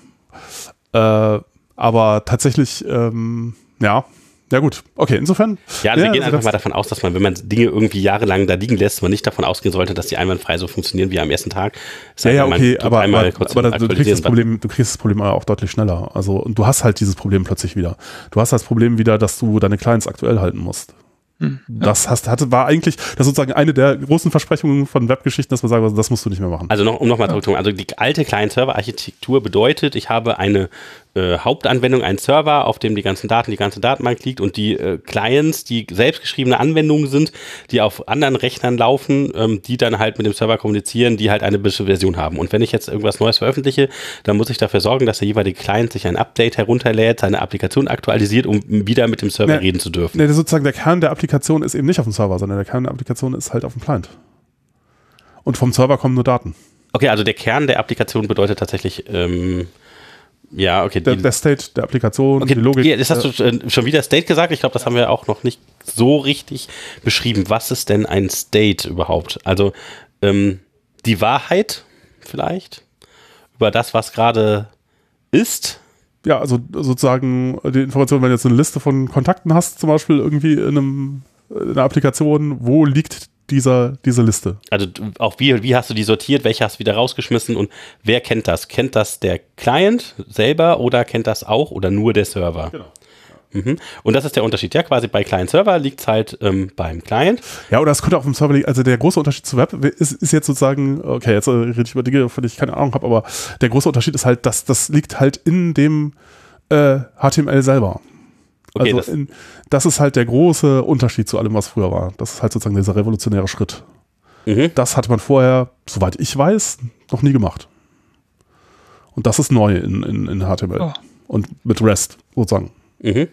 S2: Äh, aber tatsächlich, ähm, ja, ja gut, okay, insofern.
S1: Ja, also ja, wir gehen also einfach mal davon aus, dass man, wenn man Dinge irgendwie jahrelang da liegen lässt, man nicht davon ausgehen sollte, dass die einwandfrei so funktionieren wie am ersten Tag.
S2: Das ja, ja, okay, aber, aber, aber du, kriegst das Problem, du kriegst das Problem auch deutlich schneller. Also und du hast halt dieses Problem plötzlich wieder. Du hast das Problem wieder, dass du deine Clients aktuell halten musst. Hm, das hast, hatte, war eigentlich, das sozusagen eine der großen Versprechungen von Webgeschichten, dass man sagt, das musst du nicht mehr machen.
S1: Also noch, um nochmal ja. zurückzukommen, also die alte Client-Server-Architektur bedeutet, ich habe eine äh, Hauptanwendung, einen Server, auf dem die ganzen Daten, die ganze Datenbank liegt und die äh, Clients, die selbstgeschriebene Anwendungen sind, die auf anderen Rechnern laufen, ähm, die dann halt mit dem Server kommunizieren, die halt eine bestimmte Version haben. Und wenn ich jetzt irgendwas Neues veröffentliche, dann muss ich dafür sorgen, dass der jeweilige Client sich ein Update herunterlädt, seine Applikation aktualisiert, um wieder mit dem Server ne, reden zu dürfen.
S2: Ne, sozusagen der Kern der Applikation ist eben nicht auf dem Server, sondern der Kern der Applikation ist halt auf dem Client. Und vom Server kommen nur Daten.
S1: Okay, also der Kern der Applikation bedeutet tatsächlich ähm, ja, okay.
S2: Der, der, State der Applikation,
S1: okay, die Logik. Jetzt hast du äh, schon wieder State gesagt. Ich glaube, das haben wir auch noch nicht so richtig beschrieben. Was ist denn ein State überhaupt? Also ähm, die Wahrheit vielleicht über das, was gerade ist.
S2: ja, also sozusagen die Information, wenn du jetzt eine Liste von Kontakten hast, zum Beispiel irgendwie in, einem, in einer Applikation, wo liegt dieser, diese Liste?
S1: Also auch wie, wie hast du die sortiert, welche hast du wieder rausgeschmissen und wer kennt das? Kennt das der Client selber oder kennt das auch oder nur der Server? Genau. Mhm. Und das ist der Unterschied. Ja, quasi bei Client-Server liegt es halt ähm, beim Client.
S2: Ja, oder es könnte auch im Server liegen. Also der große Unterschied zu Web ist, ist jetzt sozusagen, okay, jetzt äh, rede ich über Dinge, von denen ich keine Ahnung habe, aber der große Unterschied ist halt, dass das liegt halt in dem äh, HTML selber. Okay, also das, in, das ist halt der große Unterschied zu allem, was früher war. Das ist halt sozusagen dieser revolutionäre Schritt. Mhm. Das hatte man vorher, soweit ich weiß, noch nie gemacht. Und das ist neu in, in, in HTML. Oh. Und mit REST sozusagen. Mhm.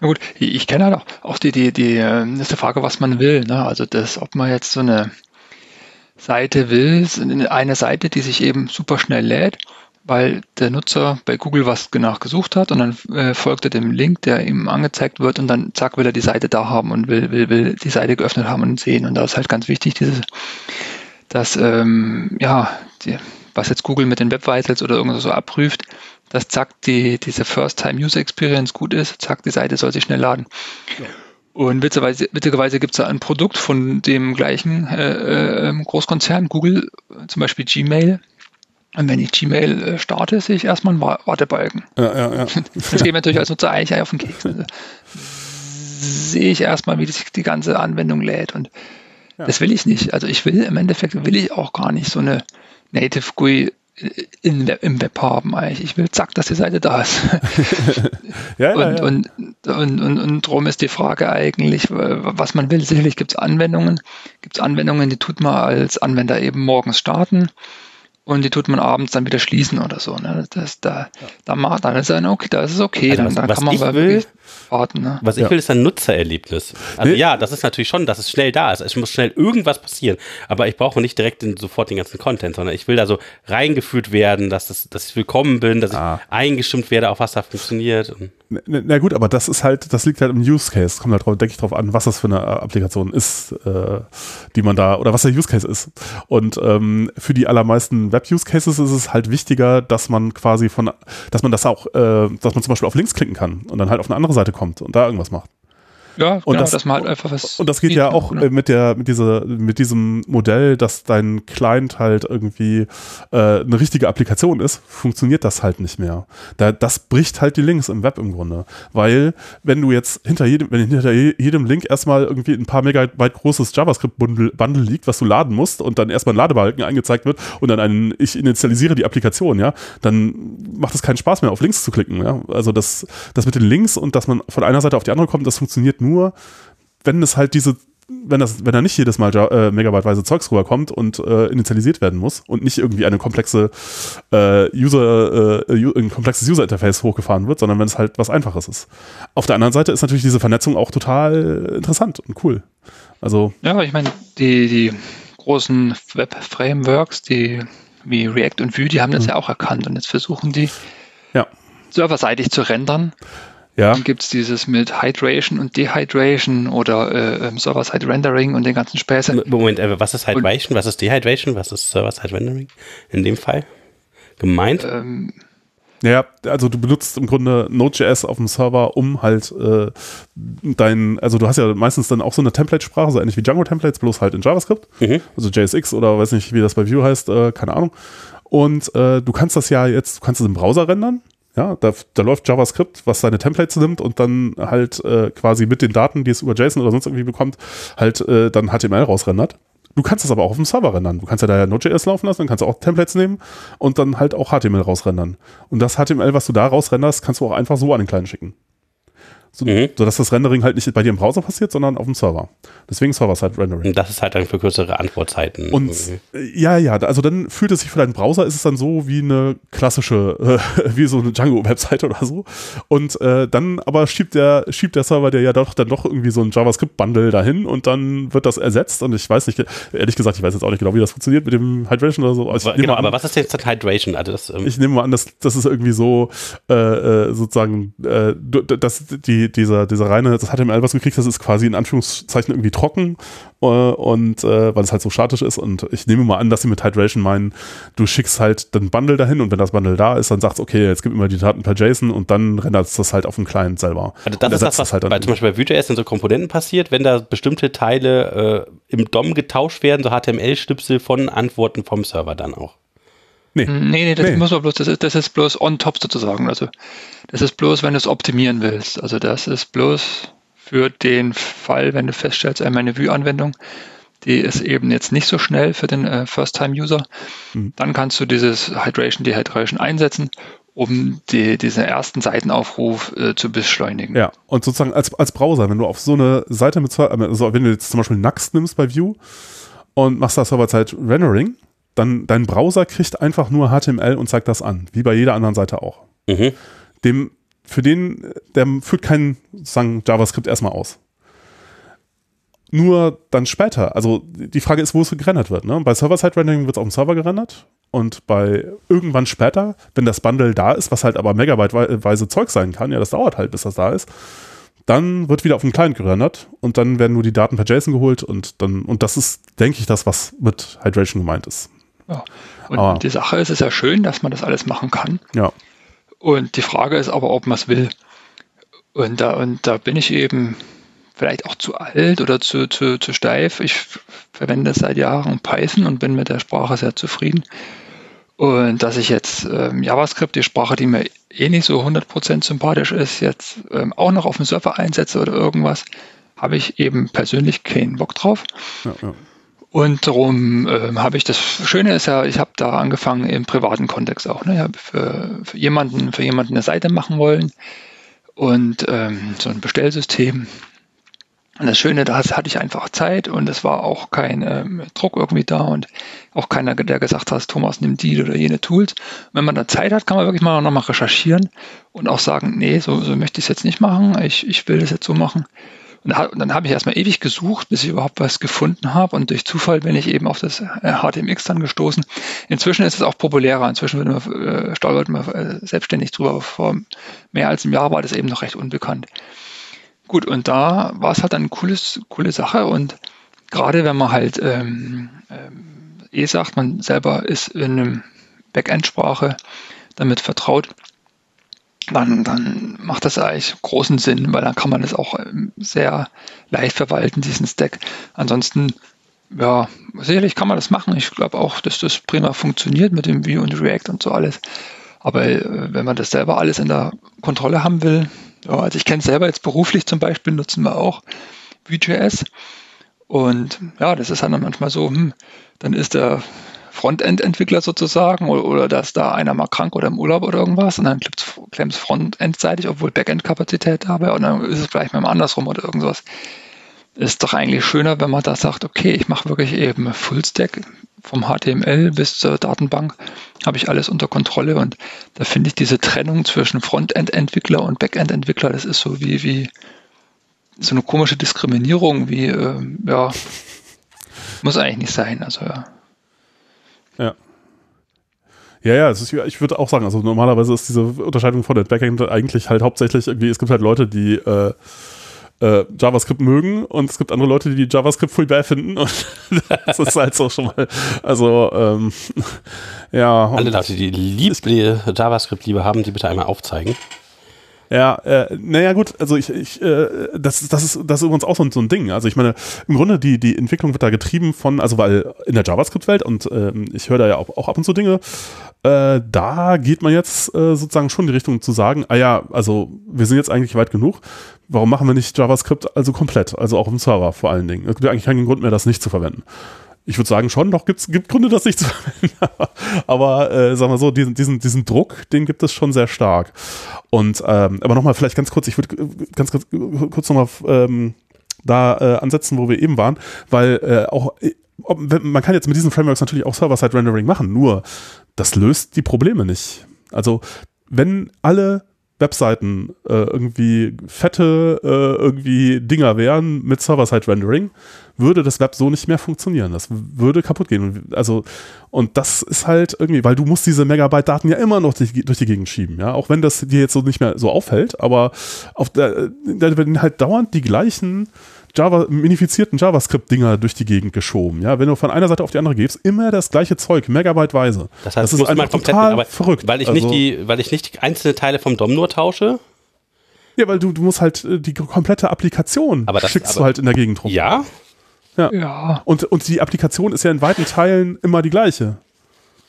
S3: Na gut, ich kenne halt auch, auch die, die, die, ähm, ist die Frage, was man will. Ne? Also das, ob man jetzt so eine Seite will, eine Seite, die sich eben super schnell lädt, weil der Nutzer bei Google was danach gesucht hat und dann äh, folgt er dem Link, der ihm angezeigt wird und dann zack will er die Seite da haben und will, will, will die Seite geöffnet haben und sehen. Und da ist halt ganz wichtig, dieses, dass ähm, ja, die, was jetzt Google mit den Web Vitals oder irgendwas so abprüft, dass zack, die, diese First-Time-User-Experience gut ist, zack, die Seite soll sich schnell laden. Ja. Und witzigerweise, witzigerweise gibt es da ein Produkt von dem gleichen äh, äh, Großkonzern, Google, zum Beispiel Gmail. Und wenn ich Gmail äh, starte, sehe ich erstmal einen Wartebalken. Ja, ja, ja. Das geht mir natürlich als Nutzer eigentlich auf den Keks. Also, sehe ich erstmal, wie sich die ganze Anwendung lädt. Und ja. das will ich nicht. Also ich will, im Endeffekt will ich auch gar nicht so eine Native GUI in, im Web haben eigentlich. Ich will zack, dass die Seite da ist. ja, und, ja. Und, und, und, und darum ist die Frage eigentlich, was man will. Sicherlich gibt es Anwendungen, gibt es Anwendungen, die tut man als Anwender eben morgens starten und die tut man abends dann wieder schließen oder so. Ne? Das, da, ja. da macht dann ist dann okay, da ist es okay, also dann, dann kann man
S1: will, warten. Ne? Was ich ja. will, ist ein Nutzererlebnis. Also nee. ja, das ist natürlich schon, dass es schnell da ist. Es muss schnell irgendwas passieren, aber ich brauche nicht direkt den, sofort den ganzen Content, sondern ich will da so reingeführt werden, dass, das, dass ich willkommen bin, dass ah. ich eingestimmt werde, auf was da funktioniert.
S2: Na, na, gut, aber das ist halt, das liegt halt im Use Case. Kommt halt, denke ich, drauf an, was das für eine Applikation ist, äh, die man da, oder was der Use Case ist. Und ähm, für die allermeisten Web-Use Cases ist es halt wichtiger, dass man quasi von, dass man das auch, äh, dass man zum Beispiel auf Links klicken kann und dann halt auf eine andere Seite kommt und da irgendwas macht.
S3: Ja,
S2: und genau, das, dass man halt einfach was. Und das geht ja auch ne? mit der, mit dieser, mit diesem Modell, dass dein Client halt irgendwie äh, eine richtige Applikation ist, funktioniert das halt nicht mehr. Da, das bricht halt die Links im Web im Grunde. Weil, wenn du jetzt hinter jedem, wenn hinter jedem Link erstmal irgendwie ein paar Megabyte großes JavaScript-Bundle Bundle liegt, was du laden musst und dann erstmal ein Ladebalken eingezeigt wird und dann ein, ich initialisiere die Applikation, ja, dann macht es keinen Spaß mehr, auf Links zu klicken, ja. Also das, das mit den Links und dass man von einer Seite auf die andere kommt, das funktioniert nur, wenn es halt diese, wenn das, wenn da nicht jedes Mal äh, megabyteweise Zeugs rüberkommt und äh, initialisiert werden muss und nicht irgendwie eine komplexe äh, User, äh, ein komplexes User-Interface hochgefahren wird, sondern wenn es halt was Einfaches ist. Auf der anderen Seite ist natürlich diese Vernetzung auch total interessant und cool. Also
S3: ja, ich meine, die, die großen Web-Frameworks, die wie React und Vue, die haben das mhm. ja auch erkannt und jetzt versuchen die ja. serverseitig zu rendern. Ja. Dann gibt es dieses mit Hydration und Dehydration oder äh, ähm, Server-Side Rendering und den ganzen Späße.
S1: Moment, äh, was ist Hydration, und, was ist Dehydration, was ist Server-Side Rendering in dem Fall gemeint? Ähm,
S2: ja, also du benutzt im Grunde Node.js auf dem Server, um halt äh, dein, also du hast ja meistens dann auch so eine Template-Sprache, so ähnlich wie Django-Templates, bloß halt in JavaScript. Mhm. Also JSX oder weiß nicht, wie das bei Vue heißt, äh, keine Ahnung. Und äh, du kannst das ja jetzt, du kannst es im Browser rendern ja, da, da läuft JavaScript, was seine Templates nimmt und dann halt äh, quasi mit den Daten, die es über JSON oder sonst irgendwie bekommt, halt äh, dann HTML rausrendert. Du kannst das aber auch auf dem Server rendern. Du kannst ja da ja Node.js laufen lassen, dann kannst du auch Templates nehmen und dann halt auch HTML rausrendern. Und das HTML, was du da rausrenderst, kannst du auch einfach so an den Kleinen schicken so, mhm. sodass das Rendering halt nicht bei dir im Browser passiert, sondern auf dem Server. Deswegen Server-Side-Rendering.
S1: Und das ist halt dann für kürzere Antwortzeiten.
S2: Und äh, ja, ja, also dann fühlt es sich für deinen Browser, ist es dann so wie eine klassische, äh, wie so eine Django-Webseite oder so. Und äh, dann aber schiebt der, schiebt der Server dir ja doch dann doch irgendwie so ein JavaScript-Bundle dahin und dann wird das ersetzt. Und ich weiß nicht, ehrlich gesagt, ich weiß jetzt auch nicht genau, wie das funktioniert mit dem Hydration oder so.
S1: Also aber, genau, an, aber was ist jetzt Hydration? Also
S2: das, ähm ich nehme mal an, dass das ist irgendwie so äh, äh sozusagen, äh, dass die die, dieser, dieser reine, das HTML, was du gekriegt hast, ist quasi in Anführungszeichen irgendwie trocken äh, und äh, weil es halt so statisch ist und ich nehme mal an, dass sie mit Hydration meinen, du schickst halt den Bundle dahin und wenn das Bundle da ist, dann sagst du, okay, jetzt gib mir die Daten per JSON und dann rendert es das halt auf dem Client selber.
S1: Also das ist das, was halt bei, zum Beispiel bei Vue.js in so Komponenten passiert, wenn da bestimmte Teile äh, im DOM getauscht werden, so HTML-Schnipsel von Antworten vom Server dann auch.
S3: Nee. Nee, nee, das nee. muss man bloß, das ist, das ist bloß on top sozusagen. Also das ist bloß, wenn du es optimieren willst. Also das ist bloß für den Fall, wenn du feststellst, meine Vue-Anwendung, die ist eben jetzt nicht so schnell für den äh, First-Time-User, mhm. dann kannst du dieses Hydration, Dehydration einsetzen, um die, diesen ersten Seitenaufruf äh, zu beschleunigen.
S2: Ja, und sozusagen als, als Browser, wenn du auf so eine Seite mit, also wenn du jetzt zum Beispiel Nux nimmst bei Vue und machst da Server-Side Rendering, dann dein Browser kriegt einfach nur HTML und zeigt das an, wie bei jeder anderen Seite auch. Mhm. Dem, für den, der führt kein sagen, JavaScript erstmal aus. Nur dann später, also die Frage ist, wo es gerendert wird. Ne? Bei Server-Side-Rendering wird es auf dem Server gerendert und bei irgendwann später, wenn das Bundle da ist, was halt aber megabyteweise Zeug sein kann, ja, das dauert halt, bis das da ist, dann wird wieder auf dem Client gerendert und dann werden nur die Daten per JSON geholt und dann, und das ist, denke ich, das, was mit Hydration gemeint ist.
S3: Ja. Und aber, die Sache ist, es ist ja schön, dass man das alles machen kann.
S2: Ja.
S3: Und die Frage ist aber, ob man es will. Und da, und da bin ich eben vielleicht auch zu alt oder zu, zu, zu steif. Ich verwende seit Jahren Python und bin mit der Sprache sehr zufrieden. Und dass ich jetzt ähm, JavaScript, die Sprache, die mir eh nicht so 100% sympathisch ist, jetzt ähm, auch noch auf dem Server einsetze oder irgendwas, habe ich eben persönlich keinen Bock drauf. Ja, ja. Und darum äh, habe ich das Schöne ist ja, ich habe da angefangen im privaten Kontext auch. Ne? Ich habe für, für, jemanden, für jemanden eine Seite machen wollen und ähm, so ein Bestellsystem. Und das Schöne, da hatte ich einfach Zeit und es war auch kein ähm, Druck irgendwie da und auch keiner, der gesagt hat, Thomas, nimm die oder jene Tools. Und wenn man da Zeit hat, kann man wirklich mal nochmal recherchieren und auch sagen, nee, so, so möchte ich es jetzt nicht machen, ich, ich will das jetzt so machen. Und, dann habe ich erstmal ewig gesucht, bis ich überhaupt was gefunden habe. Und durch Zufall bin ich eben auf das HTMX dann gestoßen. Inzwischen ist es auch populärer. Inzwischen wird man, äh, stolpert man äh, selbstständig drüber. Vor mehr als einem Jahr war das eben noch recht unbekannt. Gut, und da war es halt eine cooles, coole Sache. Und gerade wenn man halt ähm, ähm, eh sagt, man selber ist in einem Backend-Sprache damit vertraut, dann, dann macht das eigentlich großen Sinn, weil dann kann man das auch ähm, sehr leicht verwalten, diesen Stack. Ansonsten, ja, sicherlich kann man das machen. Ich glaube auch, dass das prima funktioniert mit dem Vue und React und so alles. Aber äh, wenn man das selber alles in der Kontrolle haben will, ja, also ich kenne es selber jetzt beruflich zum Beispiel, nutzen wir auch Vue.js. Und ja, das ist dann manchmal so, hm, dann ist der Frontend-Entwickler sozusagen oder, oder dass da einer mal krank oder im Urlaub oder irgendwas und dann klemmt es Frontend-seitig, obwohl Backend-Kapazität da wäre und dann ist es vielleicht mal andersrum oder irgendwas. Ist doch eigentlich schöner, wenn man da sagt, okay, ich mache wirklich eben Fullstack vom HTML bis zur Datenbank, habe ich alles unter Kontrolle und da finde ich diese Trennung zwischen Frontend-Entwickler und Backend-Entwickler, das ist so wie, wie so eine komische Diskriminierung, wie, äh, ja, muss eigentlich nicht sein. Also ja.
S2: Ja. Ja, ja, ist, ich würde auch sagen, also normalerweise ist diese Unterscheidung von Backend eigentlich halt hauptsächlich irgendwie, es gibt halt Leute, die äh, äh, JavaScript mögen und es gibt andere Leute, die JavaScript voll bad finden und das ist halt so schon mal, also ähm, ja.
S1: Alle Leute, die lieb, die JavaScript-Liebe haben, die bitte einmal aufzeigen.
S2: Ja, äh, naja gut, also ich, ich äh, das, das, ist, das ist übrigens auch so ein, so ein Ding. Also ich meine, im Grunde die, die Entwicklung wird da getrieben von, also weil in der JavaScript-Welt und äh, ich höre da ja auch, auch ab und zu Dinge, äh, da geht man jetzt äh, sozusagen schon in die Richtung zu sagen, ah ja, also wir sind jetzt eigentlich weit genug, warum machen wir nicht JavaScript also komplett, also auch im Server vor allen Dingen. Es gibt eigentlich keinen Grund mehr, das nicht zu verwenden ich würde sagen schon, doch gibt's, gibt Gründe, das nicht zu verwenden. aber äh, sagen wir so, diesen, diesen, diesen Druck, den gibt es schon sehr stark. Und ähm, aber nochmal vielleicht ganz kurz, ich würde ganz, ganz kurz nochmal ähm, da äh, ansetzen, wo wir eben waren, weil äh, auch ob, man kann jetzt mit diesen Frameworks natürlich auch Server-Side-Rendering machen, nur das löst die Probleme nicht. Also wenn alle Webseiten äh, irgendwie fette äh, irgendwie Dinger wären mit Server-Side-Rendering, würde das Web so nicht mehr funktionieren. Das würde kaputt gehen. Also, und das ist halt irgendwie, weil du musst diese Megabyte-Daten ja immer noch durch, durch, die Gegend schieben, ja. Auch wenn das dir jetzt so nicht mehr so auffällt, aber auf der, da werden halt dauernd die gleichen Java, minifizierten JavaScript-Dinger durch die Gegend geschoben. Ja, wenn du von einer Seite auf die andere gehst, immer das gleiche Zeug, Megabyteweise.
S1: Das heißt, das ist einfach total aber, verrückt. Weil ich, also, nicht die, weil ich nicht einzelne Teile vom DOM nur tausche.
S2: Ja, weil du, du musst halt äh, die komplette Applikation
S1: aber das,
S2: schickst
S1: aber,
S2: du halt in der Gegend rum.
S1: Ja?
S2: Ja. ja. Und, und die Applikation ist ja in weiten Teilen immer die gleiche.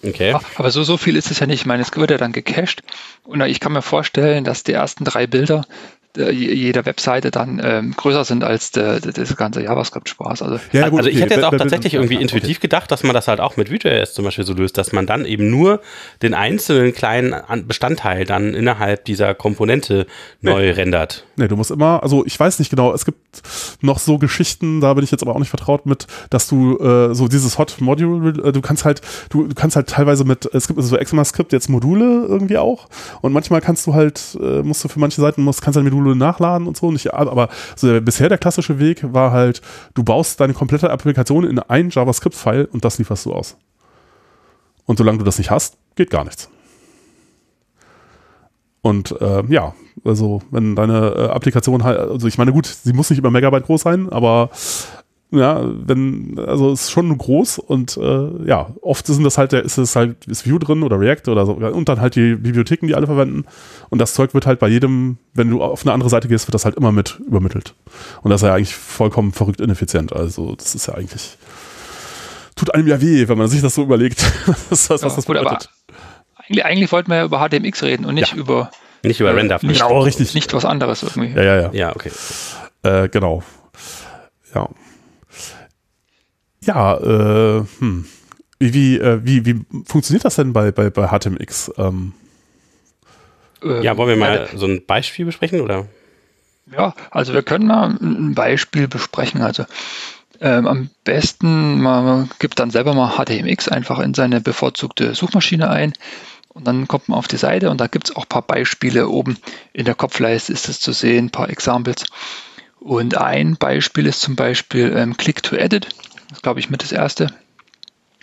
S3: Okay. Aber so, so viel ist es ja nicht. Ich meine, es wird ja dann gecached. Und ich kann mir vorstellen, dass die ersten drei Bilder jeder Webseite dann ähm, größer sind als der, der, das ganze JavaScript-Spaß.
S1: Also, ja, gut, also ich okay. hätte jetzt auch tatsächlich irgendwie intuitiv gedacht, dass man das halt auch mit Vue.js zum Beispiel so löst, dass man dann eben nur den einzelnen kleinen Bestandteil dann innerhalb dieser Komponente neu nee. rendert.
S2: Nee, du musst immer, also ich weiß nicht genau, es gibt noch so Geschichten, da bin ich jetzt aber auch nicht vertraut mit, dass du äh, so dieses Hot Module, äh, du kannst halt, du, du kannst halt teilweise mit, es gibt so ExeMaScript jetzt Module irgendwie auch und manchmal kannst du halt, äh, musst du für manche Seiten, musst, kannst du halt Module Module nachladen und so. Nicht, aber so der, bisher der klassische Weg war halt, du baust deine komplette Applikation in ein JavaScript-File und das lieferst du aus. Und solange du das nicht hast, geht gar nichts. Und äh, ja, also wenn deine äh, Applikation halt, also ich meine, gut, sie muss nicht über Megabyte groß sein, aber ja, wenn, also ist schon groß und äh, ja, oft sind das halt, ist es halt, ist Vue drin oder React oder so und dann halt die Bibliotheken, die alle verwenden. Und das Zeug wird halt bei jedem, wenn du auf eine andere Seite gehst, wird das halt immer mit übermittelt. Und das ist ja eigentlich vollkommen verrückt ineffizient. Also, das ist ja eigentlich, tut einem ja weh, wenn man sich das so überlegt, was, was
S3: ja, das gut, bedeutet. eigentlich, eigentlich wollten wir ja über HTMX reden und nicht ja. über
S1: nicht über äh, Render.
S3: Nicht, genau, richtig. Nicht was anderes irgendwie.
S2: Ja, ja, ja.
S1: Ja, okay.
S2: Äh, genau. Ja. Ja, äh, hm. Wie, wie, äh, wie, wie funktioniert das denn bei, bei, bei HTMX? Ähm,
S1: ja, wollen wir mal so ein Beispiel besprechen, oder?
S3: Ja, also wir können mal ein Beispiel besprechen. Also ähm, am besten, man gibt dann selber mal HTMX einfach in seine bevorzugte Suchmaschine ein und dann kommt man auf die Seite und da gibt es auch ein paar Beispiele oben in der Kopfleiste ist es zu sehen, ein paar Examples. Und ein Beispiel ist zum Beispiel ähm, Click to Edit. Das glaube ich mit das erste.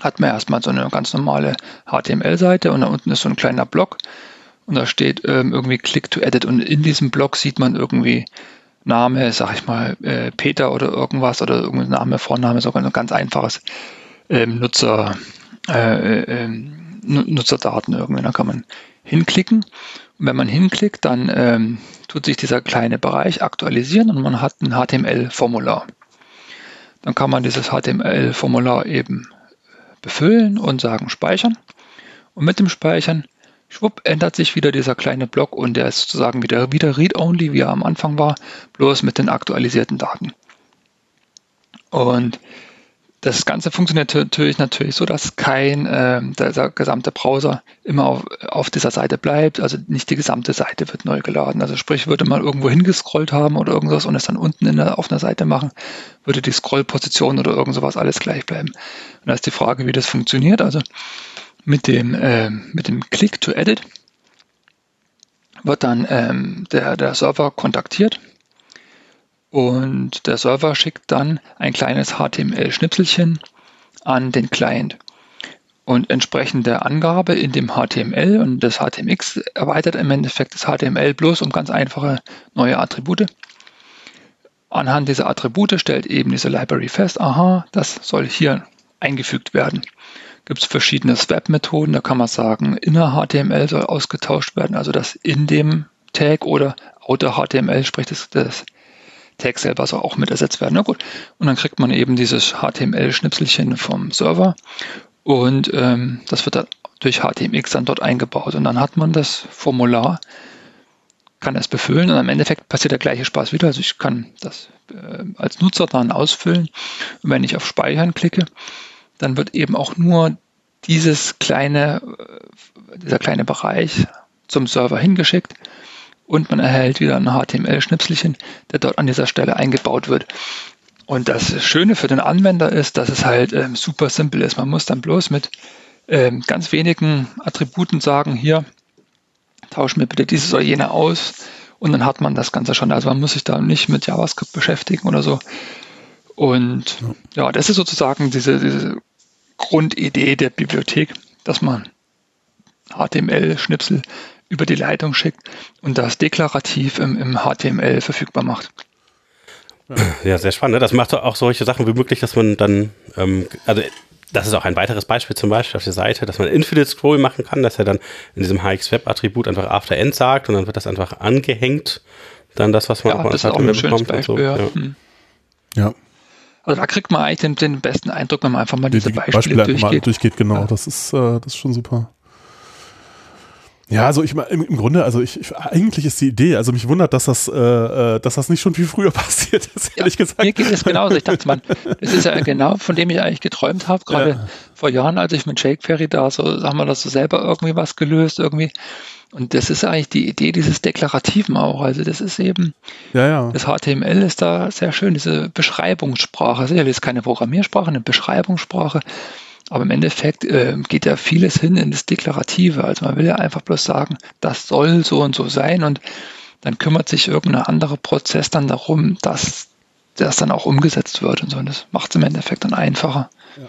S3: Hat man erstmal so eine ganz normale HTML-Seite und da unten ist so ein kleiner Block und da steht ähm, irgendwie Click to Edit und in diesem Block sieht man irgendwie Name, sag ich mal, äh, Peter oder irgendwas oder irgendein Name, Vorname, sogar ein ganz einfaches ähm, Nutzer, äh, äh, Nutzerdaten irgendwie. Da kann man hinklicken und wenn man hinklickt, dann ähm, tut sich dieser kleine Bereich aktualisieren und man hat ein HTML-Formular. Dann kann man dieses HTML-Formular eben befüllen und sagen Speichern. Und mit dem Speichern, schwupp, ändert sich wieder dieser kleine Block und der ist sozusagen wieder, wieder Read-Only, wie er am Anfang war, bloß mit den aktualisierten Daten. Und das Ganze funktioniert natürlich natürlich so, dass kein äh, der, der, gesamte Browser immer auf, auf, dieser Seite bleibt. Also nicht die gesamte Seite wird neu geladen. Also sprich, würde man irgendwo hingescrollt haben oder irgendwas und es dann unten in der, auf einer Seite machen, würde die Scrollposition oder irgend sowas alles gleich bleiben. Und da ist die Frage, wie das funktioniert. Also mit dem, äh, mit dem Click to Edit wird dann ähm, der, der Server kontaktiert und der Server schickt dann ein kleines HTML-Schnipselchen an den Client. Und entsprechend der Angabe in dem HTML und das HTMX erweitert im Endeffekt das HTML bloß um ganz einfache neue Attribute. Anhand dieser Attribute stellt eben diese Library fest, aha, das soll hier eingefügt werden. Gibt es verschiedene Swap-Methoden, da kann man sagen, inner HTML soll ausgetauscht werden, also das in dem Tag oder outer HTML, sprich das, das Tag selber soll auch mit ersetzt werden. Na gut. Und dann kriegt man eben dieses HTML-Schnipselchen vom Server und ähm, das wird dann durch HTMX dann dort eingebaut. Und dann hat man das Formular, kann es befüllen und am Endeffekt passiert der gleiche Spaß wieder. Also ich kann das äh, als Nutzer dann ausfüllen. Und wenn ich auf Speichern klicke, dann wird eben auch nur dieses kleine, äh, dieser kleine Bereich zum Server hingeschickt und man erhält wieder ein HTML-Schnipselchen, der dort an dieser Stelle eingebaut wird. Und das Schöne für den Anwender ist, dass es halt ähm, super simpel ist. Man muss dann bloß mit ähm, ganz wenigen Attributen sagen, hier, tausch mir bitte dieses oder jene aus und dann hat man das Ganze schon. Also man muss sich da nicht mit JavaScript beschäftigen oder so. Und ja, ja das ist sozusagen diese, diese Grundidee der Bibliothek, dass man HTML-Schnipsel über die Leitung schickt und das deklarativ im, im HTML verfügbar macht.
S1: Ja, sehr spannend. Ne? Das macht auch solche Sachen wie möglich, dass man dann, ähm, also das ist auch ein weiteres Beispiel zum Beispiel auf der Seite, dass man Infinite Scroll machen kann, dass er dann in diesem HX-Web-Attribut einfach After End sagt und dann wird das einfach angehängt. Dann das, was man
S3: ja, das ist auch ein schönes Beispiel, so. ja.
S2: Hm. ja.
S3: Also da kriegt man eigentlich den, den, besten Eindruck, wenn man einfach mal diese die Beispiele, Beispiele durchgeht. Mal
S2: durchgeht. Genau, ja. das, ist, äh, das ist schon super. Ja, also ich im, im Grunde, also ich, ich, eigentlich ist die Idee, also mich wundert, dass das, äh, äh dass das nicht schon viel früher passiert ist, ehrlich ja, gesagt.
S3: Mir geht es genauso. Ich dachte, man, das ist ja genau, von dem ich eigentlich geträumt habe, gerade ja. vor Jahren, als ich mit jQuery da so, sagen wir das so selber irgendwie was gelöst, irgendwie. Und das ist eigentlich die Idee dieses Deklarativen auch. Also das ist eben,
S2: ja, ja.
S3: das HTML ist da sehr schön, diese Beschreibungssprache. Sicherlich ist keine Programmiersprache, eine Beschreibungssprache. Aber im Endeffekt äh, geht ja vieles hin in das Deklarative. Also man will ja einfach bloß sagen, das soll so und so sein und dann kümmert sich irgendein anderer Prozess dann darum, dass das dann auch umgesetzt wird und so. Und das macht es im Endeffekt dann einfacher.
S2: Ja.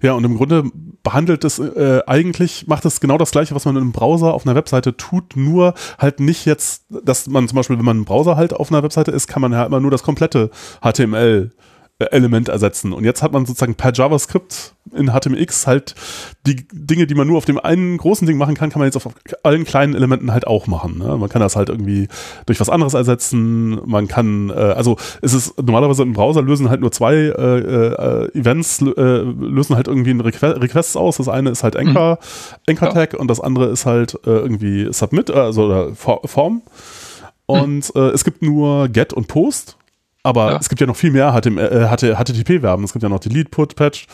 S2: Ja, und im Grunde behandelt es äh, eigentlich, macht es genau das Gleiche, was man einem Browser auf einer Webseite tut, nur halt nicht jetzt, dass man zum Beispiel, wenn man einen Browser halt auf einer Webseite ist, kann man ja immer nur das komplette HTML Element ersetzen. Und jetzt hat man sozusagen per JavaScript in HTMX halt die Dinge, die man nur auf dem einen großen Ding machen kann, kann man jetzt auf allen kleinen Elementen halt auch machen. Ne? Man kann das halt irgendwie durch was anderes ersetzen. Man kann, äh, also es ist normalerweise im Browser lösen halt nur zwei äh, äh, Events, äh, lösen halt irgendwie ein Request, Requests aus. Das eine ist halt Anchor, mhm. Anchor Tag ja. und das andere ist halt äh, irgendwie Submit, also oder Form. Und mhm. äh, es gibt nur Get und Post aber ja. es gibt ja noch viel mehr HTTP-Verben. Es gibt ja noch die Lead-Put-Patch.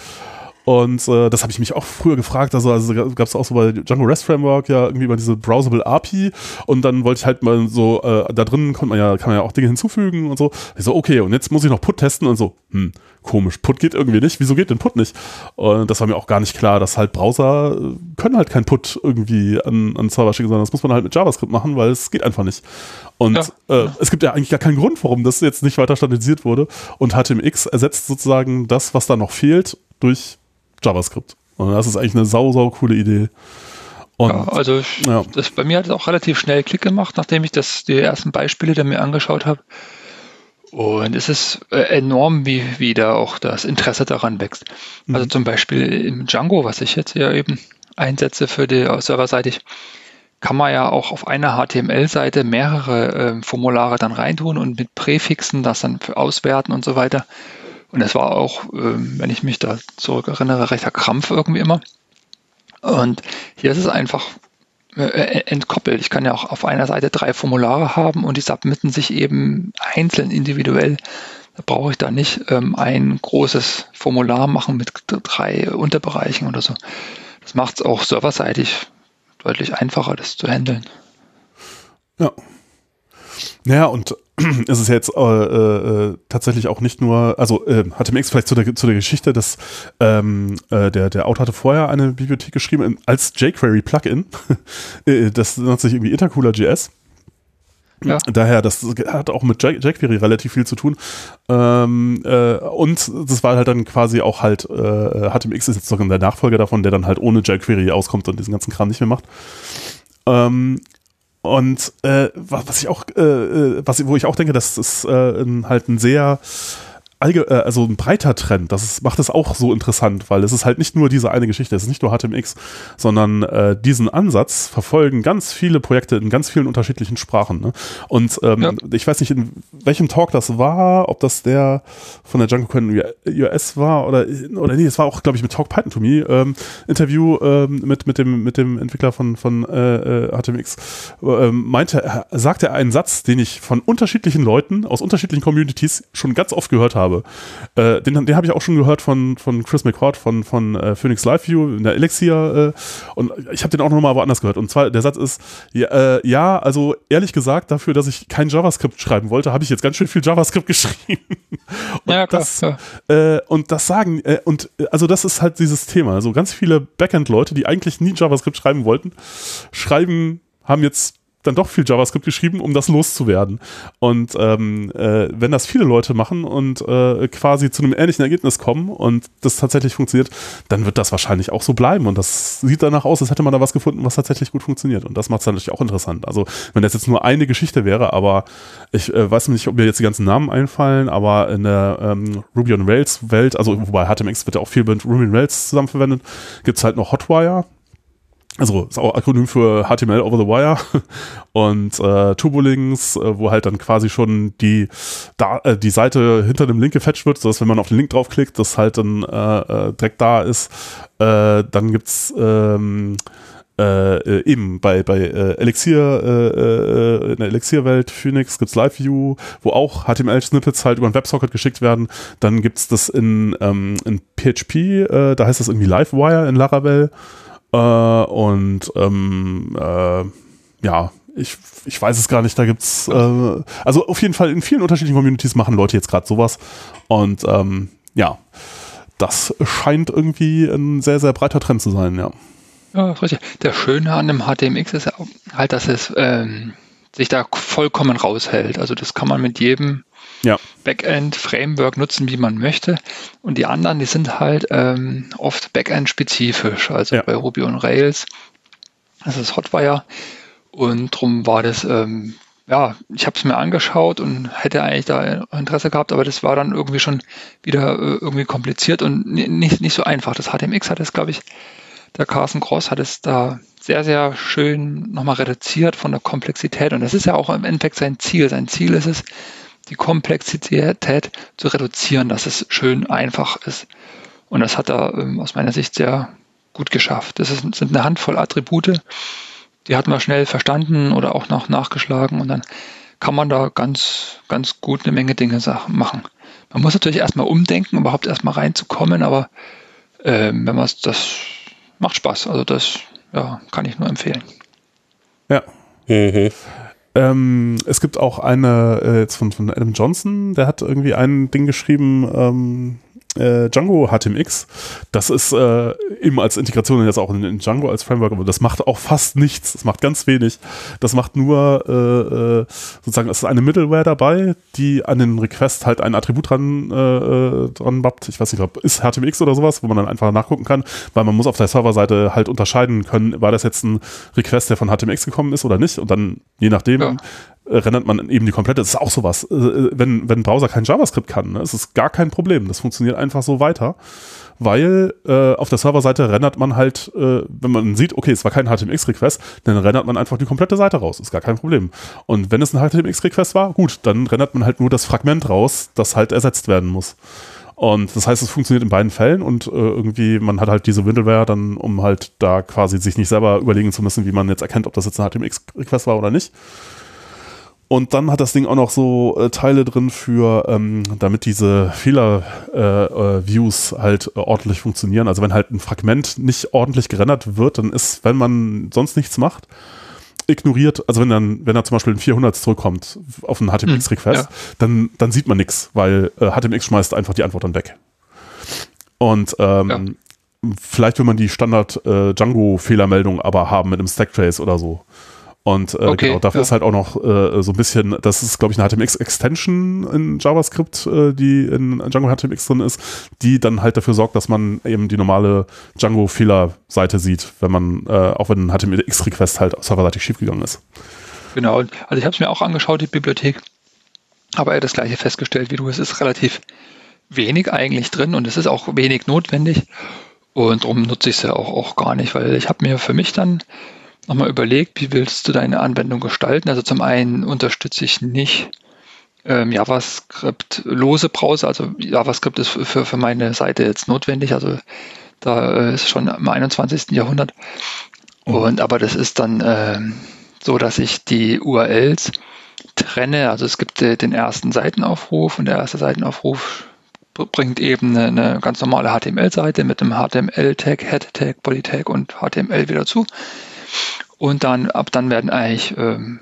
S2: Und äh, das habe ich mich auch früher gefragt. Also, also gab es auch so bei Django REST Framework ja irgendwie mal diese Browsable API. Und dann wollte ich halt mal so, äh, da drin konnte man ja, kann man ja auch Dinge hinzufügen und so. Ich so, okay, und jetzt muss ich noch Put testen und so, hm, komisch, Put geht irgendwie nicht. Wieso geht denn Put nicht? Und das war mir auch gar nicht klar, dass halt Browser äh, können halt kein Put irgendwie an, an Server schicken, sondern das muss man halt mit JavaScript machen, weil es geht einfach nicht. Und ja. äh, es gibt ja eigentlich gar keinen Grund, warum das jetzt nicht weiter standardisiert wurde. Und HTMX ersetzt sozusagen das, was da noch fehlt, durch JavaScript. Und das ist eigentlich eine sau, sau coole Idee.
S3: Und, ja, also ich, ja. Das, bei mir hat es auch relativ schnell Klick gemacht, nachdem ich das, die ersten Beispiele da mir angeschaut habe. Und es ist äh, enorm, wie, wie da auch das Interesse daran wächst. Mhm. Also zum Beispiel im Django, was ich jetzt hier eben einsetze für die serverseitig, kann man ja auch auf einer HTML-Seite mehrere äh, Formulare dann reintun und mit Präfixen das dann auswerten und so weiter. Und es war auch, äh, wenn ich mich da zurückerinnere, rechter Krampf irgendwie immer. Und hier ist es einfach äh, entkoppelt. Ich kann ja auch auf einer Seite drei Formulare haben und die submitten sich eben einzeln individuell. Da brauche ich da nicht ähm, ein großes Formular machen mit drei Unterbereichen oder so. Das macht es auch serverseitig deutlich einfacher, das zu handeln.
S2: Ja. Naja, und es ist jetzt äh, äh, tatsächlich auch nicht nur, also äh, HTMX vielleicht zu der, zu der Geschichte, dass ähm, äh, der, der Autor hatte vorher eine Bibliothek geschrieben als jQuery-Plugin. Äh, das nennt sich irgendwie Intercooler.js. Ja. Daher, das hat auch mit jQuery relativ viel zu tun. Ähm, äh, und das war halt dann quasi auch halt, äh, HTMX ist jetzt sogar der Nachfolger davon, der dann halt ohne jQuery auskommt und diesen ganzen Kram nicht mehr macht. Ähm, und äh, was ich auch, äh, äh, was, wo ich auch denke, das ist äh, halt ein sehr allge äh, also ein breiter Trend. Das ist, macht es auch so interessant, weil es ist halt nicht nur diese eine Geschichte, es ist nicht nur HTMX, sondern äh, diesen Ansatz verfolgen ganz viele Projekte in ganz vielen unterschiedlichen Sprachen. Ne? Und ähm, ja. ich weiß nicht, in welchem Talk das war, ob das der von der Django US war oder, oder nee, es war auch, glaube ich, mit Talk Python to Me ähm, Interview ähm, mit, mit, dem, mit dem Entwickler von, von äh, HTMX. Äh, ähm, meinte, sagte er einen Satz, den ich von unterschiedlichen Leuten aus unterschiedlichen Communities schon ganz oft gehört habe habe. Äh, den den habe ich auch schon gehört von, von Chris McCord von, von äh, Phoenix Live View in der Elixir äh, und ich habe den auch noch mal woanders gehört. Und zwar der Satz ist, ja, äh, ja, also ehrlich gesagt, dafür, dass ich kein JavaScript schreiben wollte, habe ich jetzt ganz schön viel JavaScript geschrieben. und, ja, klar, das, klar. Äh, und das sagen, äh, und also das ist halt dieses Thema. Also ganz viele Backend-Leute, die eigentlich nie JavaScript schreiben wollten, schreiben, haben jetzt dann doch viel JavaScript geschrieben, um das loszuwerden. Und ähm, äh, wenn das viele Leute machen und äh, quasi zu einem ähnlichen Ergebnis kommen und das tatsächlich funktioniert, dann wird das wahrscheinlich auch so bleiben. Und das sieht danach aus, als hätte man da was gefunden, was tatsächlich gut funktioniert. Und das macht es natürlich auch interessant. Also wenn das jetzt nur eine Geschichte wäre, aber ich äh, weiß nicht, ob mir jetzt die ganzen Namen einfallen, aber in der ähm, Ruby on Rails Welt, also wobei HTMX wird ja auch viel mit Ruby on Rails zusammen verwendet, gibt es halt noch Hotwire also ist auch Akronym für HTML over the wire und äh, Turbolinks, äh, wo halt dann quasi schon die da äh, die Seite hinter dem Link gefetcht wird, sodass wenn man auf den Link draufklickt, das halt dann äh, äh, direkt da ist. Äh, dann gibt's ähm, äh, eben bei, bei Elixir, äh, in der Elixir-Welt, Phoenix gibt's Live View, wo auch HTML-Snippets halt über ein Websocket geschickt werden. Dann gibt's das in, ähm, in PHP, da heißt das irgendwie Livewire in Laravel. Äh, und ähm, äh, ja, ich, ich weiß es gar nicht, da gibt's äh, also auf jeden Fall in vielen unterschiedlichen Communities machen Leute jetzt gerade sowas. Und ähm, ja, das scheint irgendwie ein sehr, sehr breiter Trend zu sein, ja.
S3: Ja, richtig. Der Schöne an dem HTMX ist halt, dass es ähm, sich da vollkommen raushält. Also das kann man mit jedem ja. Backend-Framework nutzen, wie man möchte. Und die anderen, die sind halt ähm, oft Backend-spezifisch, also ja. bei Ruby und Rails. Das ist Hotwire. Und darum war das, ähm, ja, ich habe es mir angeschaut und hätte eigentlich da Interesse gehabt, aber das war dann irgendwie schon wieder äh, irgendwie kompliziert und nicht, nicht so einfach. Das HTMX hat es, glaube ich, der Carsten Cross hat es da sehr, sehr schön nochmal reduziert von der Komplexität. Und das ist ja auch im Endeffekt sein Ziel. Sein Ziel ist es, die Komplexität zu reduzieren, dass es schön einfach ist. Und das hat er ähm, aus meiner Sicht sehr gut geschafft. Das ist, sind eine Handvoll Attribute, die hat man schnell verstanden oder auch noch nachgeschlagen und dann kann man da ganz, ganz gut eine Menge Dinge machen. Man muss natürlich erstmal umdenken, überhaupt erstmal reinzukommen, aber äh, wenn man es, das macht Spaß. Also das ja, kann ich nur empfehlen.
S2: Ja. Mhm. Ähm, es gibt auch eine äh, jetzt von, von Adam Johnson, der hat irgendwie ein Ding geschrieben, ähm, äh, Django HTMX. Das ist äh, eben als Integration jetzt auch in, in, Django als Framework, aber das macht auch fast nichts. Das macht ganz wenig. Das macht nur äh, äh, sozusagen, es ist eine Middleware dabei, die an den Request halt ein Attribut dran, äh, äh dran bappt. Ich weiß nicht, ob ist HTMX oder sowas, wo man dann einfach nachgucken kann, weil man muss auf der Serverseite halt unterscheiden können, war das jetzt ein Request, der von HTMX gekommen ist oder nicht. Und dann, je nachdem, ja rendert man eben die komplette. Das ist auch sowas. Äh, wenn, wenn ein Browser kein JavaScript kann, ne, ist es gar kein Problem. Das funktioniert einfach so weiter. Weil äh, auf der Serverseite rendert man halt, äh, wenn man sieht, okay, es war kein HTMX-Request, dann rendert man einfach die komplette Seite raus. Ist gar kein Problem. Und wenn es ein HTMX-Request war, gut, dann rendert man halt nur das Fragment raus, das halt ersetzt werden muss. Und das heißt, es funktioniert in beiden Fällen und äh, irgendwie, man hat halt diese Windelware dann, um halt da quasi sich nicht selber überlegen zu müssen, wie man jetzt erkennt, ob das jetzt ein HTMX-Request war oder nicht. Und dann hat das Ding auch noch so äh, Teile drin für, ähm, damit diese Fehler-Views äh, äh, halt äh, ordentlich funktionieren. Also wenn halt ein Fragment nicht ordentlich gerendert wird, dann ist, wenn man sonst nichts macht, ignoriert, also wenn dann, wenn da zum Beispiel ein 400 zurückkommt auf einen HTMX-Request, hm, ja. dann, dann sieht man nichts, weil HTMX äh, schmeißt einfach die Antwort dann weg. Und ähm, ja. vielleicht will man die Standard äh, Django-Fehlermeldung aber haben mit einem Stacktrace oder so. Und äh, okay, genau, dafür ja. ist halt auch noch äh, so ein bisschen, das ist, glaube ich, eine HTMX-Extension in JavaScript, äh, die in Django HTMX drin ist, die dann halt dafür sorgt, dass man eben die normale Django-Fehlerseite sieht, wenn man, äh, auch wenn ein HTMX-Request halt serverseitig schiefgegangen ist.
S3: Genau, also ich habe es mir auch angeschaut, die Bibliothek, aber das gleiche festgestellt wie du, es ist relativ wenig eigentlich drin und es ist auch wenig notwendig und darum nutze ich es ja auch, auch gar nicht, weil ich habe mir für mich dann nochmal überlegt, wie willst du deine Anwendung gestalten. Also zum einen unterstütze ich nicht ähm, JavaScript-lose Browser, also JavaScript ist für, für meine Seite jetzt notwendig, also da äh, ist schon im 21. Jahrhundert. Mhm. Und aber das ist dann äh, so, dass ich die URLs trenne. Also es gibt äh, den ersten Seitenaufruf und der erste Seitenaufruf bringt eben eine, eine ganz normale HTML-Seite mit einem HTML-Tag, Head-Tag, Body-Tag und HTML wieder zu. Und dann, ab dann werden eigentlich ähm,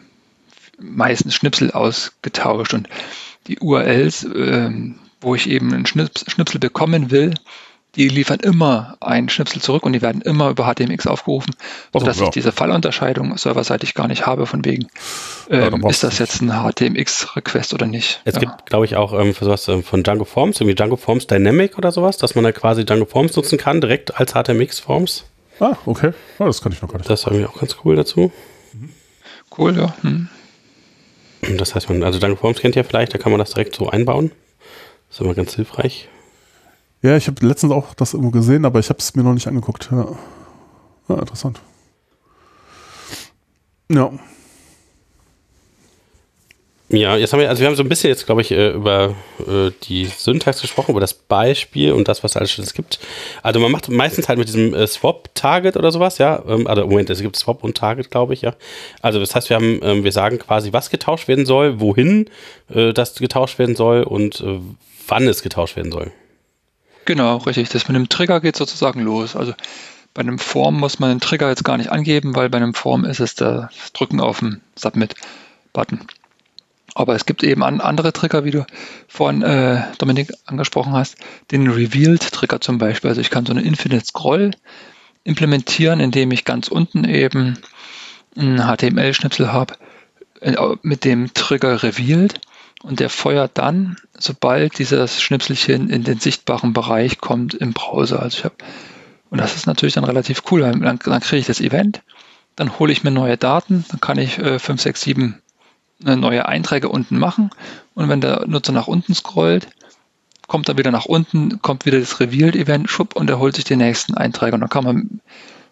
S3: meistens Schnipsel ausgetauscht und die URLs, ähm, wo ich eben einen Schnipsel bekommen will, die liefern immer einen Schnipsel zurück und die werden immer über HTMX aufgerufen, sodass so, ja. ich diese Fallunterscheidung serverseitig gar nicht habe, von wegen, ähm, ist das jetzt ein HTMX-Request oder nicht.
S1: Es ja. gibt, glaube ich, auch ähm, für sowas ähm, von Django Forms, irgendwie Django Forms Dynamic oder sowas, dass man da quasi Django Forms nutzen kann, direkt als HTMX-Forms.
S2: Ah, okay. Ja, das kann ich noch gar nicht.
S1: Das ist irgendwie auch ganz cool dazu.
S3: Cool, ja. Hm.
S1: Das heißt, man, also Django Forms kennt ihr vielleicht, da kann man das direkt so einbauen. Das ist immer ganz hilfreich.
S2: Ja, ich habe letztens auch das irgendwo gesehen, aber ich habe es mir noch nicht angeguckt. Ja. ja, interessant. Ja.
S1: Ja, jetzt haben wir, also wir haben so ein bisschen jetzt, glaube ich, äh, über äh, die Syntax gesprochen, über das Beispiel und das, was alles schon gibt. Also man macht meistens halt mit diesem äh, Swap-Target oder sowas, ja. Ähm, also Moment, es gibt Swap und Target, glaube ich, ja. Also das heißt, wir haben, ähm, wir sagen quasi, was getauscht werden soll, wohin das getauscht werden soll und wann es getauscht werden soll.
S3: Genau, richtig. Das mit dem Trigger geht sozusagen los. Also bei einem Form muss man den Trigger jetzt gar nicht angeben, weil bei einem Form ist es das Drücken auf den Submit-Button. Aber es gibt eben andere Trigger, wie du vorhin äh, Dominik angesprochen hast, den Revealed-Trigger zum Beispiel. Also ich kann so eine Infinite Scroll implementieren, indem ich ganz unten eben ein HTML-Schnipsel habe äh, mit dem Trigger Revealed und der feuert dann, sobald dieses Schnipselchen in den sichtbaren Bereich kommt im Browser. Also ich habe und das ist natürlich dann relativ cool, weil dann, dann kriege ich das Event, dann hole ich mir neue Daten, dann kann ich äh, 5, 6, 7 neue Einträge unten machen und wenn der Nutzer nach unten scrollt, kommt er wieder nach unten, kommt wieder das Revealed-Event, schub, und er holt sich den nächsten Eintrag. Und dann kann man,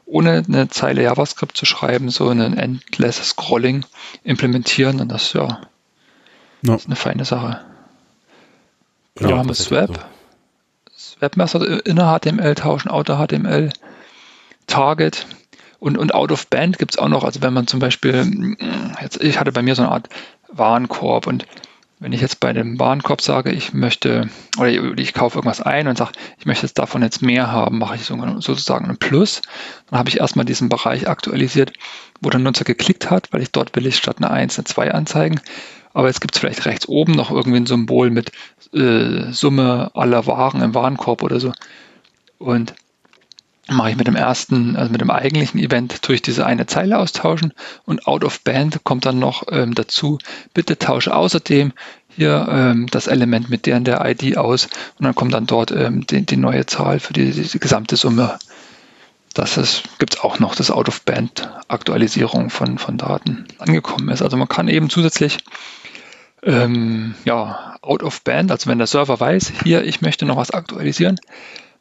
S3: ohne eine Zeile JavaScript zu schreiben, so ein Endless Scrolling implementieren und das ja No. Das ist eine feine Sache. Ja, wir haben Swap. So. Swap Method inner HTML tauschen, Outer HTML, Target und, und Out of Band gibt es auch noch. Also wenn man zum Beispiel, jetzt, ich hatte bei mir so eine Art Warenkorb und wenn ich jetzt bei dem Warenkorb sage, ich möchte, oder ich kaufe irgendwas ein und sage, ich möchte jetzt davon jetzt mehr haben, mache ich sozusagen ein Plus. Dann habe ich erstmal diesen Bereich aktualisiert, wo der Nutzer geklickt hat, weil ich dort will ich statt eine 1 eine 2 anzeigen. Aber jetzt gibt es vielleicht rechts oben noch irgendwie ein Symbol mit äh, Summe aller Waren im Warenkorb oder so. Und mache ich mit dem ersten, also mit dem eigentlichen Event, tue ich diese eine Zeile austauschen und out of band kommt dann noch ähm, dazu, bitte tausche außerdem hier ähm, das Element mit der und der ID aus und dann kommt dann dort ähm, die, die, neue Zahl für die, die gesamte Summe. Das gibt es auch noch, dass out of band Aktualisierung von, von Daten angekommen ist. Also man kann eben zusätzlich ähm, ja, out of band, also wenn der Server weiß, hier, ich möchte noch was aktualisieren,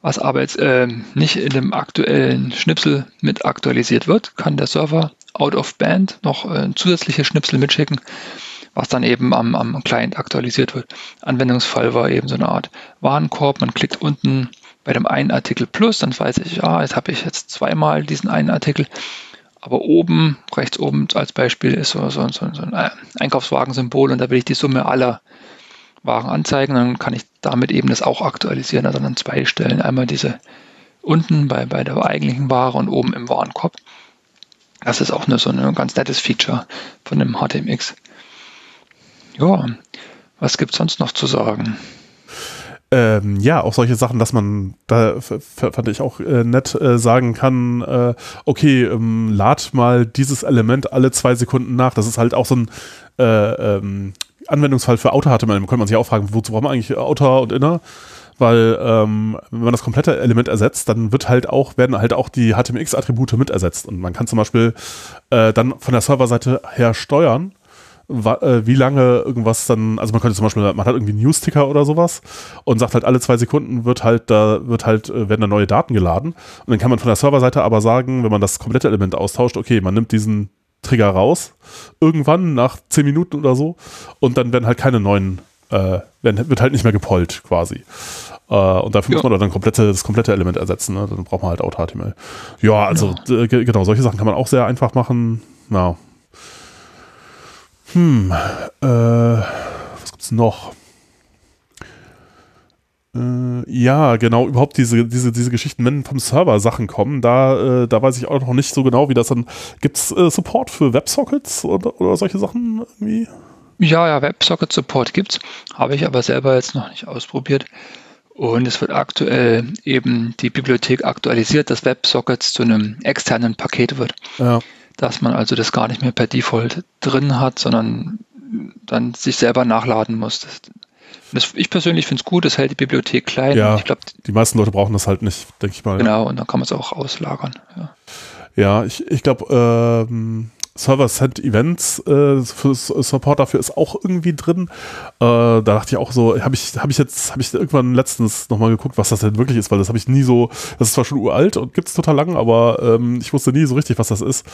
S3: was aber jetzt äh, nicht in dem aktuellen Schnipsel mit aktualisiert wird, kann der Server out of band noch äh, zusätzliche Schnipsel mitschicken, was dann eben am, am Client aktualisiert wird. Anwendungsfall war eben so eine Art Warenkorb, man klickt unten bei dem einen Artikel plus, dann weiß ich, ja, jetzt habe ich jetzt zweimal diesen einen Artikel aber oben, rechts oben als Beispiel, ist so, so, so, so ein Einkaufswagensymbol und da will ich die Summe aller Waren anzeigen. Dann kann ich damit eben das auch aktualisieren. Also an zwei Stellen. Einmal diese unten bei, bei der eigentlichen Ware und oben im Warenkorb. Das ist auch eine, so ein ganz nettes Feature von dem HTMX. Ja, was gibt es sonst noch zu sagen?
S2: ähm, ja, auch solche Sachen, dass man, da fand ich auch äh, nett, äh, sagen kann, äh, okay, ähm, lad mal dieses Element alle zwei Sekunden nach. Das ist halt auch so ein äh, ähm, Anwendungsfall für Outer-HTML. Da könnte man sich auch fragen, wozu braucht man eigentlich Outer und Inner? Weil ähm, wenn man das komplette Element ersetzt, dann wird halt auch, werden halt auch die HTMX-Attribute mit ersetzt. Und man kann zum Beispiel äh, dann von der Serverseite her steuern, äh, wie lange irgendwas dann, also man könnte zum Beispiel, man hat irgendwie einen News-Ticker oder sowas und sagt halt, alle zwei Sekunden wird halt, da wird halt, äh, werden da neue Daten geladen. Und dann kann man von der Serverseite aber sagen, wenn man das komplette Element austauscht, okay, man nimmt diesen Trigger raus, irgendwann nach zehn Minuten oder so, und dann werden halt keine neuen, äh, werden, wird halt nicht mehr gepollt quasi. Äh, und dafür ja. muss man dann komplette, das komplette Element ersetzen. Ne? Dann braucht man halt Auto-HTML. Ja, also ja. genau, solche Sachen kann man auch sehr einfach machen. Ja, hm, äh, was gibt's noch? Äh, ja, genau, überhaupt diese, diese, diese Geschichten, wenn vom Server Sachen kommen, da, äh, da weiß ich auch noch nicht so genau, wie das dann. Gibt's äh, Support für WebSockets oder, oder solche Sachen irgendwie?
S3: Ja, ja, WebSocket Support gibt's, habe ich aber selber jetzt noch nicht ausprobiert. Und es wird aktuell eben die Bibliothek aktualisiert, dass WebSockets zu einem externen Paket wird. Ja. Dass man also das gar nicht mehr per Default drin hat, sondern dann sich selber nachladen muss. Das, das, ich persönlich finde es gut, das hält die Bibliothek klein.
S2: Ja,
S3: ich glaub,
S2: die meisten Leute brauchen das halt nicht, denke ich mal.
S3: Genau, und dann kann man es auch auslagern.
S2: Ja, ja ich, ich glaube, ähm, Server-Send Events äh, für Support dafür ist auch irgendwie drin. Äh, da dachte ich auch so, habe ich, hab ich jetzt, habe ich irgendwann letztens nochmal geguckt, was das denn wirklich ist, weil das habe ich nie so, das ist zwar schon uralt und gibt es total lang, aber ähm, ich wusste nie so richtig, was das ist.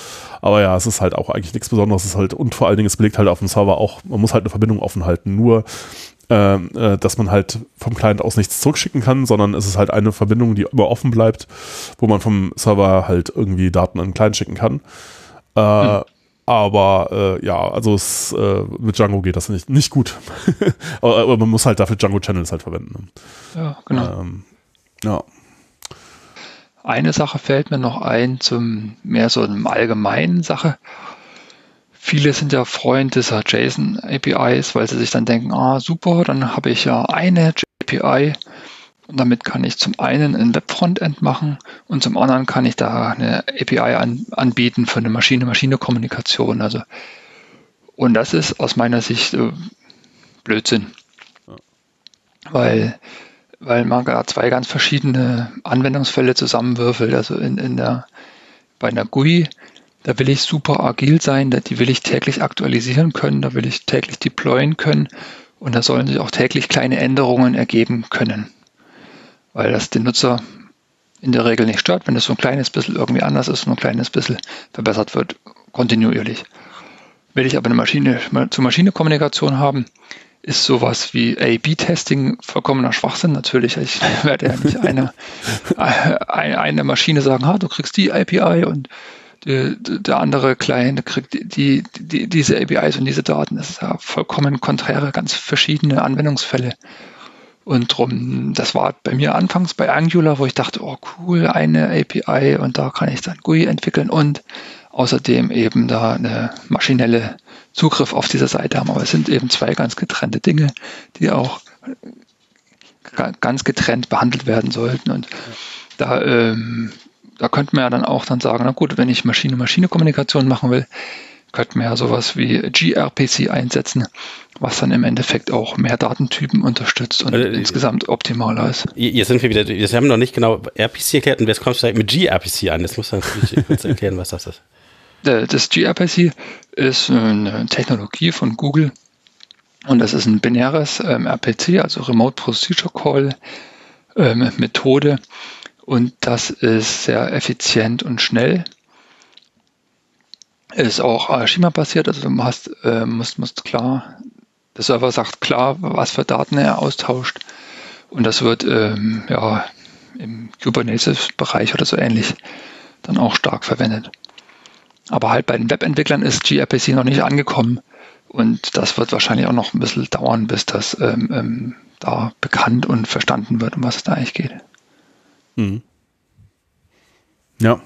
S2: Aber ja, es ist halt auch eigentlich nichts Besonderes. Es ist halt, und vor allen Dingen, es belegt halt auf dem Server auch, man muss halt eine Verbindung offen halten. Nur äh, dass man halt vom Client aus nichts zurückschicken kann, sondern es ist halt eine Verbindung, die immer offen bleibt, wo man vom Server halt irgendwie Daten an den Client schicken kann. Äh, hm. Aber äh, ja, also es, äh, mit Django geht das nicht, nicht gut. aber, aber, man muss halt dafür Django Channels halt verwenden.
S3: Ja, genau. Ähm, ja. Eine Sache fällt mir noch ein zum mehr so einem allgemeinen Sache. Viele sind ja Freund dieser JSON APIs, weil sie sich dann denken, ah super, dann habe ich ja eine API und damit kann ich zum einen ein Web-Frontend machen und zum anderen kann ich da eine API an, anbieten für eine Maschine-Maschine-Kommunikation. Also, und das ist aus meiner Sicht äh, Blödsinn. Weil, weil man da zwei ganz verschiedene Anwendungsfälle zusammenwürfelt. Also in, in der, bei einer GUI, da will ich super agil sein, die will ich täglich aktualisieren können, da will ich täglich deployen können und da sollen sich auch täglich kleine Änderungen ergeben können weil das den Nutzer in der Regel nicht stört, wenn es so ein kleines bisschen irgendwie anders ist und ein kleines bisschen verbessert wird, kontinuierlich. Will ich aber eine Maschine zu Maschine-Kommunikation haben, ist sowas wie A-B-Testing vollkommener Schwachsinn. Natürlich, ich werde ja nicht eine, eine Maschine sagen, ha, du kriegst die API und die, der andere Client kriegt die, die, diese APIs und diese Daten. Das ist ja vollkommen konträre, ganz verschiedene Anwendungsfälle. Und drum, das war bei mir anfangs bei Angular, wo ich dachte, oh cool, eine API und da kann ich dann GUI entwickeln und außerdem eben da eine maschinelle Zugriff auf diese Seite haben. Aber es sind eben zwei ganz getrennte Dinge, die auch ganz getrennt behandelt werden sollten. Und da, ähm, da könnte man ja dann auch dann sagen, na gut, wenn ich Maschine-Maschine-Kommunikation machen will, könnte man ja sowas wie gRPC einsetzen, was dann im Endeffekt auch mehr Datentypen unterstützt und also, insgesamt optimaler ist.
S1: Jetzt sind wir wieder, wir haben noch nicht genau RPC erklärt und jetzt kommst du mit gRPC an. Das muss du natürlich kurz erklären, was das ist.
S3: Das gRPC ist eine Technologie von Google und das ist ein binäres ähm, RPC, also Remote Procedure Call ähm, Methode und das ist sehr effizient und schnell ist auch äh, Schema-basiert, also du hast, äh, musst, musst klar, der Server sagt klar, was für Daten er austauscht. Und das wird ähm, ja, im Kubernetes-Bereich oder so ähnlich dann auch stark verwendet. Aber halt bei den Webentwicklern ist gRPC noch nicht angekommen. Und das wird wahrscheinlich auch noch ein bisschen dauern, bis das ähm, ähm, da bekannt und verstanden wird, um was es da eigentlich geht. Mhm.
S2: Ja,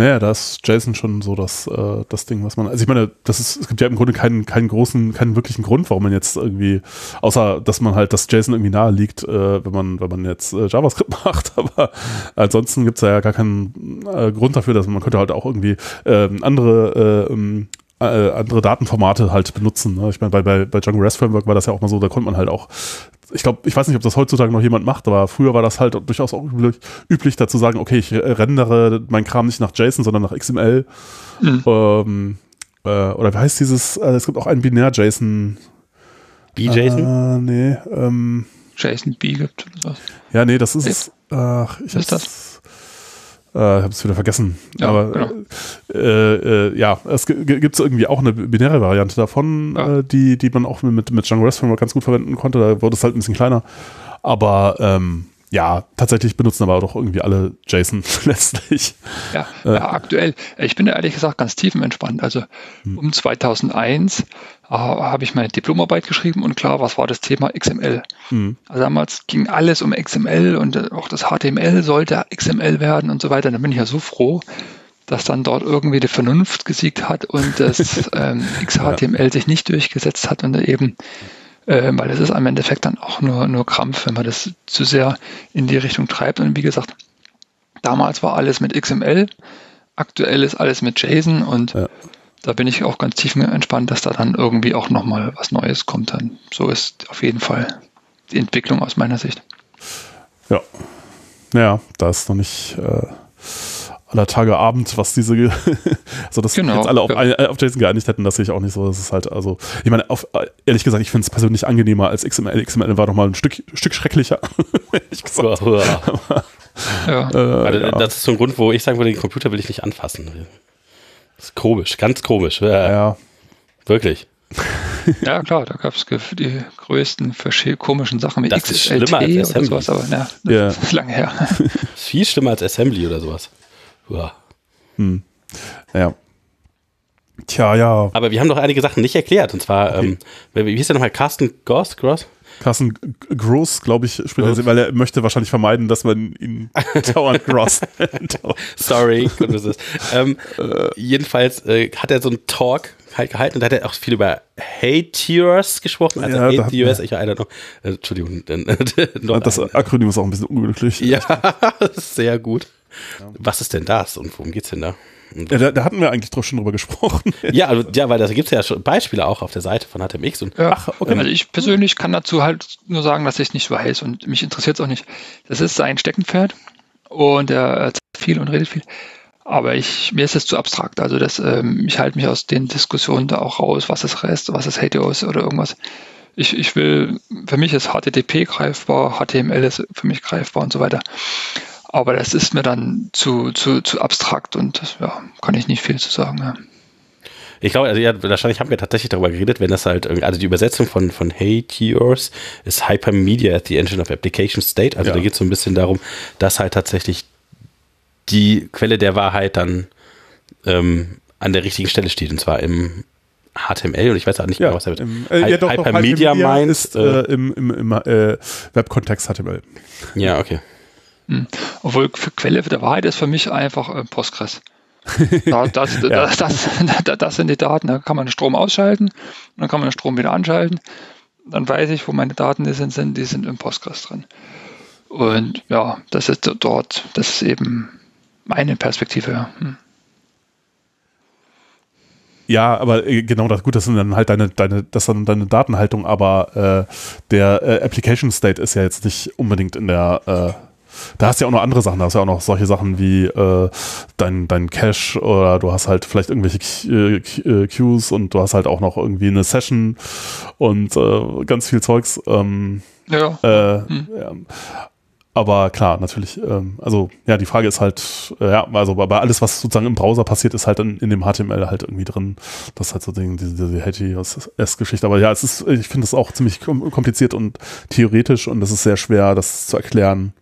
S2: naja, da ist JSON schon so das, äh, das Ding, was man. Also ich meine, das ist, es gibt ja im Grunde keinen, keinen großen, keinen wirklichen Grund, warum man jetzt irgendwie, außer dass man halt das JSON irgendwie nahe liegt, äh, wenn man, wenn man jetzt äh, JavaScript macht, aber ansonsten gibt es ja gar keinen äh, Grund dafür, dass man könnte halt auch irgendwie ähm, andere äh, andere Datenformate halt benutzen. Ne? Ich meine, bei, bei, bei Django REST Framework war das ja auch mal so, da konnte man halt auch, ich glaube, ich weiß nicht, ob das heutzutage noch jemand macht, aber früher war das halt durchaus auch üblich, üblich dazu sagen, okay, ich rendere mein Kram nicht nach JSON, sondern nach XML. Mhm. Ähm, äh, oder wie heißt dieses, äh, es gibt auch ein Binär-JSON.
S1: B-JSON?
S2: Äh, nee, ähm,
S3: JSON B gibt
S2: es. Ja, nee, das ist. Ach, ich ist das? Äh, habe es wieder vergessen. Ja, Aber genau. äh, äh, ja, es gibt irgendwie auch eine binäre Variante davon, ja. äh, die, die man auch mit, mit Django REST Framework ganz gut verwenden konnte. Da wurde es halt ein bisschen kleiner. Aber ähm, ja, tatsächlich benutzen aber doch irgendwie alle JSON letztlich.
S3: Ja, äh. ja, aktuell. Ich bin da ehrlich gesagt ganz tiefenentspannt. Also hm. um 2001 äh, habe ich meine Diplomarbeit geschrieben und klar, was war das Thema XML? Hm. Also damals ging alles um XML und äh, auch das HTML sollte XML werden und so weiter. Da bin ich ja so froh, dass dann dort irgendwie die Vernunft gesiegt hat und das ähm, XHTML ja. sich nicht durchgesetzt hat und eben äh, weil es ist am Endeffekt dann auch nur, nur Krampf, wenn man das zu sehr in die Richtung treibt. Und wie gesagt, damals war alles mit XML, aktuell ist alles mit JSON und ja. da bin ich auch ganz tief entspannt, dass da dann irgendwie auch nochmal was Neues kommt. Dann so ist auf jeden Fall die Entwicklung aus meiner Sicht.
S2: Ja. Naja, da ist noch nicht äh, aller Tage Abend, was diese, also dass genau, jetzt alle auf, ja. auf JSON geeinigt hätten, das sehe ich auch nicht so. Das ist halt, also, ich meine, auf, ehrlich gesagt, ich finde es persönlich angenehmer als XML. XML war doch mal ein Stück, Stück schrecklicher. gesagt.
S1: ja. Äh, also, ja. Das ist so ein Grund, wo ich sagen würde, den Computer will ich nicht anfassen. Das ist komisch, ganz komisch. Ja. Wirklich.
S3: Ja, klar, da gab es die größten komischen Sachen
S1: mit das XLT ist schlimmer als Assembly.
S3: oder sowas, aber ja, das yeah. ist lange her.
S1: Das ist viel schlimmer als Assembly oder sowas. Ja.
S2: Hm. Ja. Tja, ja.
S1: Aber wir haben doch einige Sachen nicht erklärt. Und zwar, okay. ähm, wie hieß der nochmal? Carsten Gross? Gross?
S2: Carsten Gross, glaube ich, spricht Gross. weil er möchte wahrscheinlich vermeiden, dass man ihn dauernd Gross
S1: Sorry. ähm, äh, jedenfalls äh, hat er so einen Talk halt gehalten und da hat er auch viel über Hate-Tears gesprochen, also ja, Hate-Tears, ich einer noch, äh, Entschuldigung.
S2: das Akronym ist auch ein bisschen unglücklich.
S1: Ja, sehr gut. Ja. Was ist denn das und worum geht es denn da?
S2: Ja, da, da, hatten wir eigentlich doch schon drüber gesprochen.
S1: ja, also, ja, weil da gibt es ja schon Beispiele auch auf der Seite von HTMX. Und,
S3: ja, ach, okay. Also ich persönlich kann dazu halt nur sagen, dass ich es nicht weiß und mich interessiert es auch nicht. Das ist sein Steckenpferd und er erzählt viel und redet viel. Aber ich, mir ist es zu abstrakt. Also das, ähm, ich halte mich aus den Diskussionen da auch raus, was ist REST, was ist HTOS oder irgendwas. Ich, ich will, für mich ist HTTP greifbar, HTML ist für mich greifbar und so weiter. Aber das ist mir dann zu, zu, zu abstrakt und ja, kann ich nicht viel zu sagen. Ja.
S1: Ich glaube, also ja, wahrscheinlich haben wir tatsächlich darüber geredet, wenn das halt, also die Übersetzung von, von Hey Yours ist Hypermedia at the Engine of Application State. Also ja. da geht es so ein bisschen darum, dass halt tatsächlich die Quelle der Wahrheit dann ähm, an der richtigen Stelle steht, und zwar im HTML und ich weiß auch nicht
S2: ja,
S1: genau, was er mit
S2: im, äh, ja, doch, Hypermedia meint. Ist, äh, im im, im äh, Webkontext HTML.
S1: Ja, okay.
S3: Hm. Obwohl für Quelle der Wahrheit ist für mich einfach äh, Postgres. Da, das, ja. das, das, das, sind die Daten, da kann man den Strom ausschalten, dann kann man den Strom wieder anschalten. Dann weiß ich, wo meine Daten die sind, die sind im Postgres drin. Und ja, das ist dort, das ist eben meine Perspektive. Hm.
S2: Ja, aber äh, genau das, gut, das sind dann halt deine, deine, das sind deine Datenhaltung, aber äh, der äh, Application State ist ja jetzt nicht unbedingt in der äh, da hast du ja auch noch andere Sachen. Da hast du ja auch noch solche Sachen wie äh, dein, dein Cache oder du hast halt vielleicht irgendwelche äh, äh, Queues und du hast halt auch noch irgendwie eine Session und äh, ganz viel Zeugs. Ähm, ja. Äh, hm. ja. Aber klar, natürlich, ähm, also ja, die Frage ist halt, äh, ja, also bei alles, was sozusagen im Browser passiert, ist halt in, in dem HTML halt irgendwie drin. Das ist halt so diese, diese HTTPS-Geschichte. Aber ja, es ist, ich finde es auch ziemlich kompliziert und theoretisch und es ist sehr schwer, das zu erklären.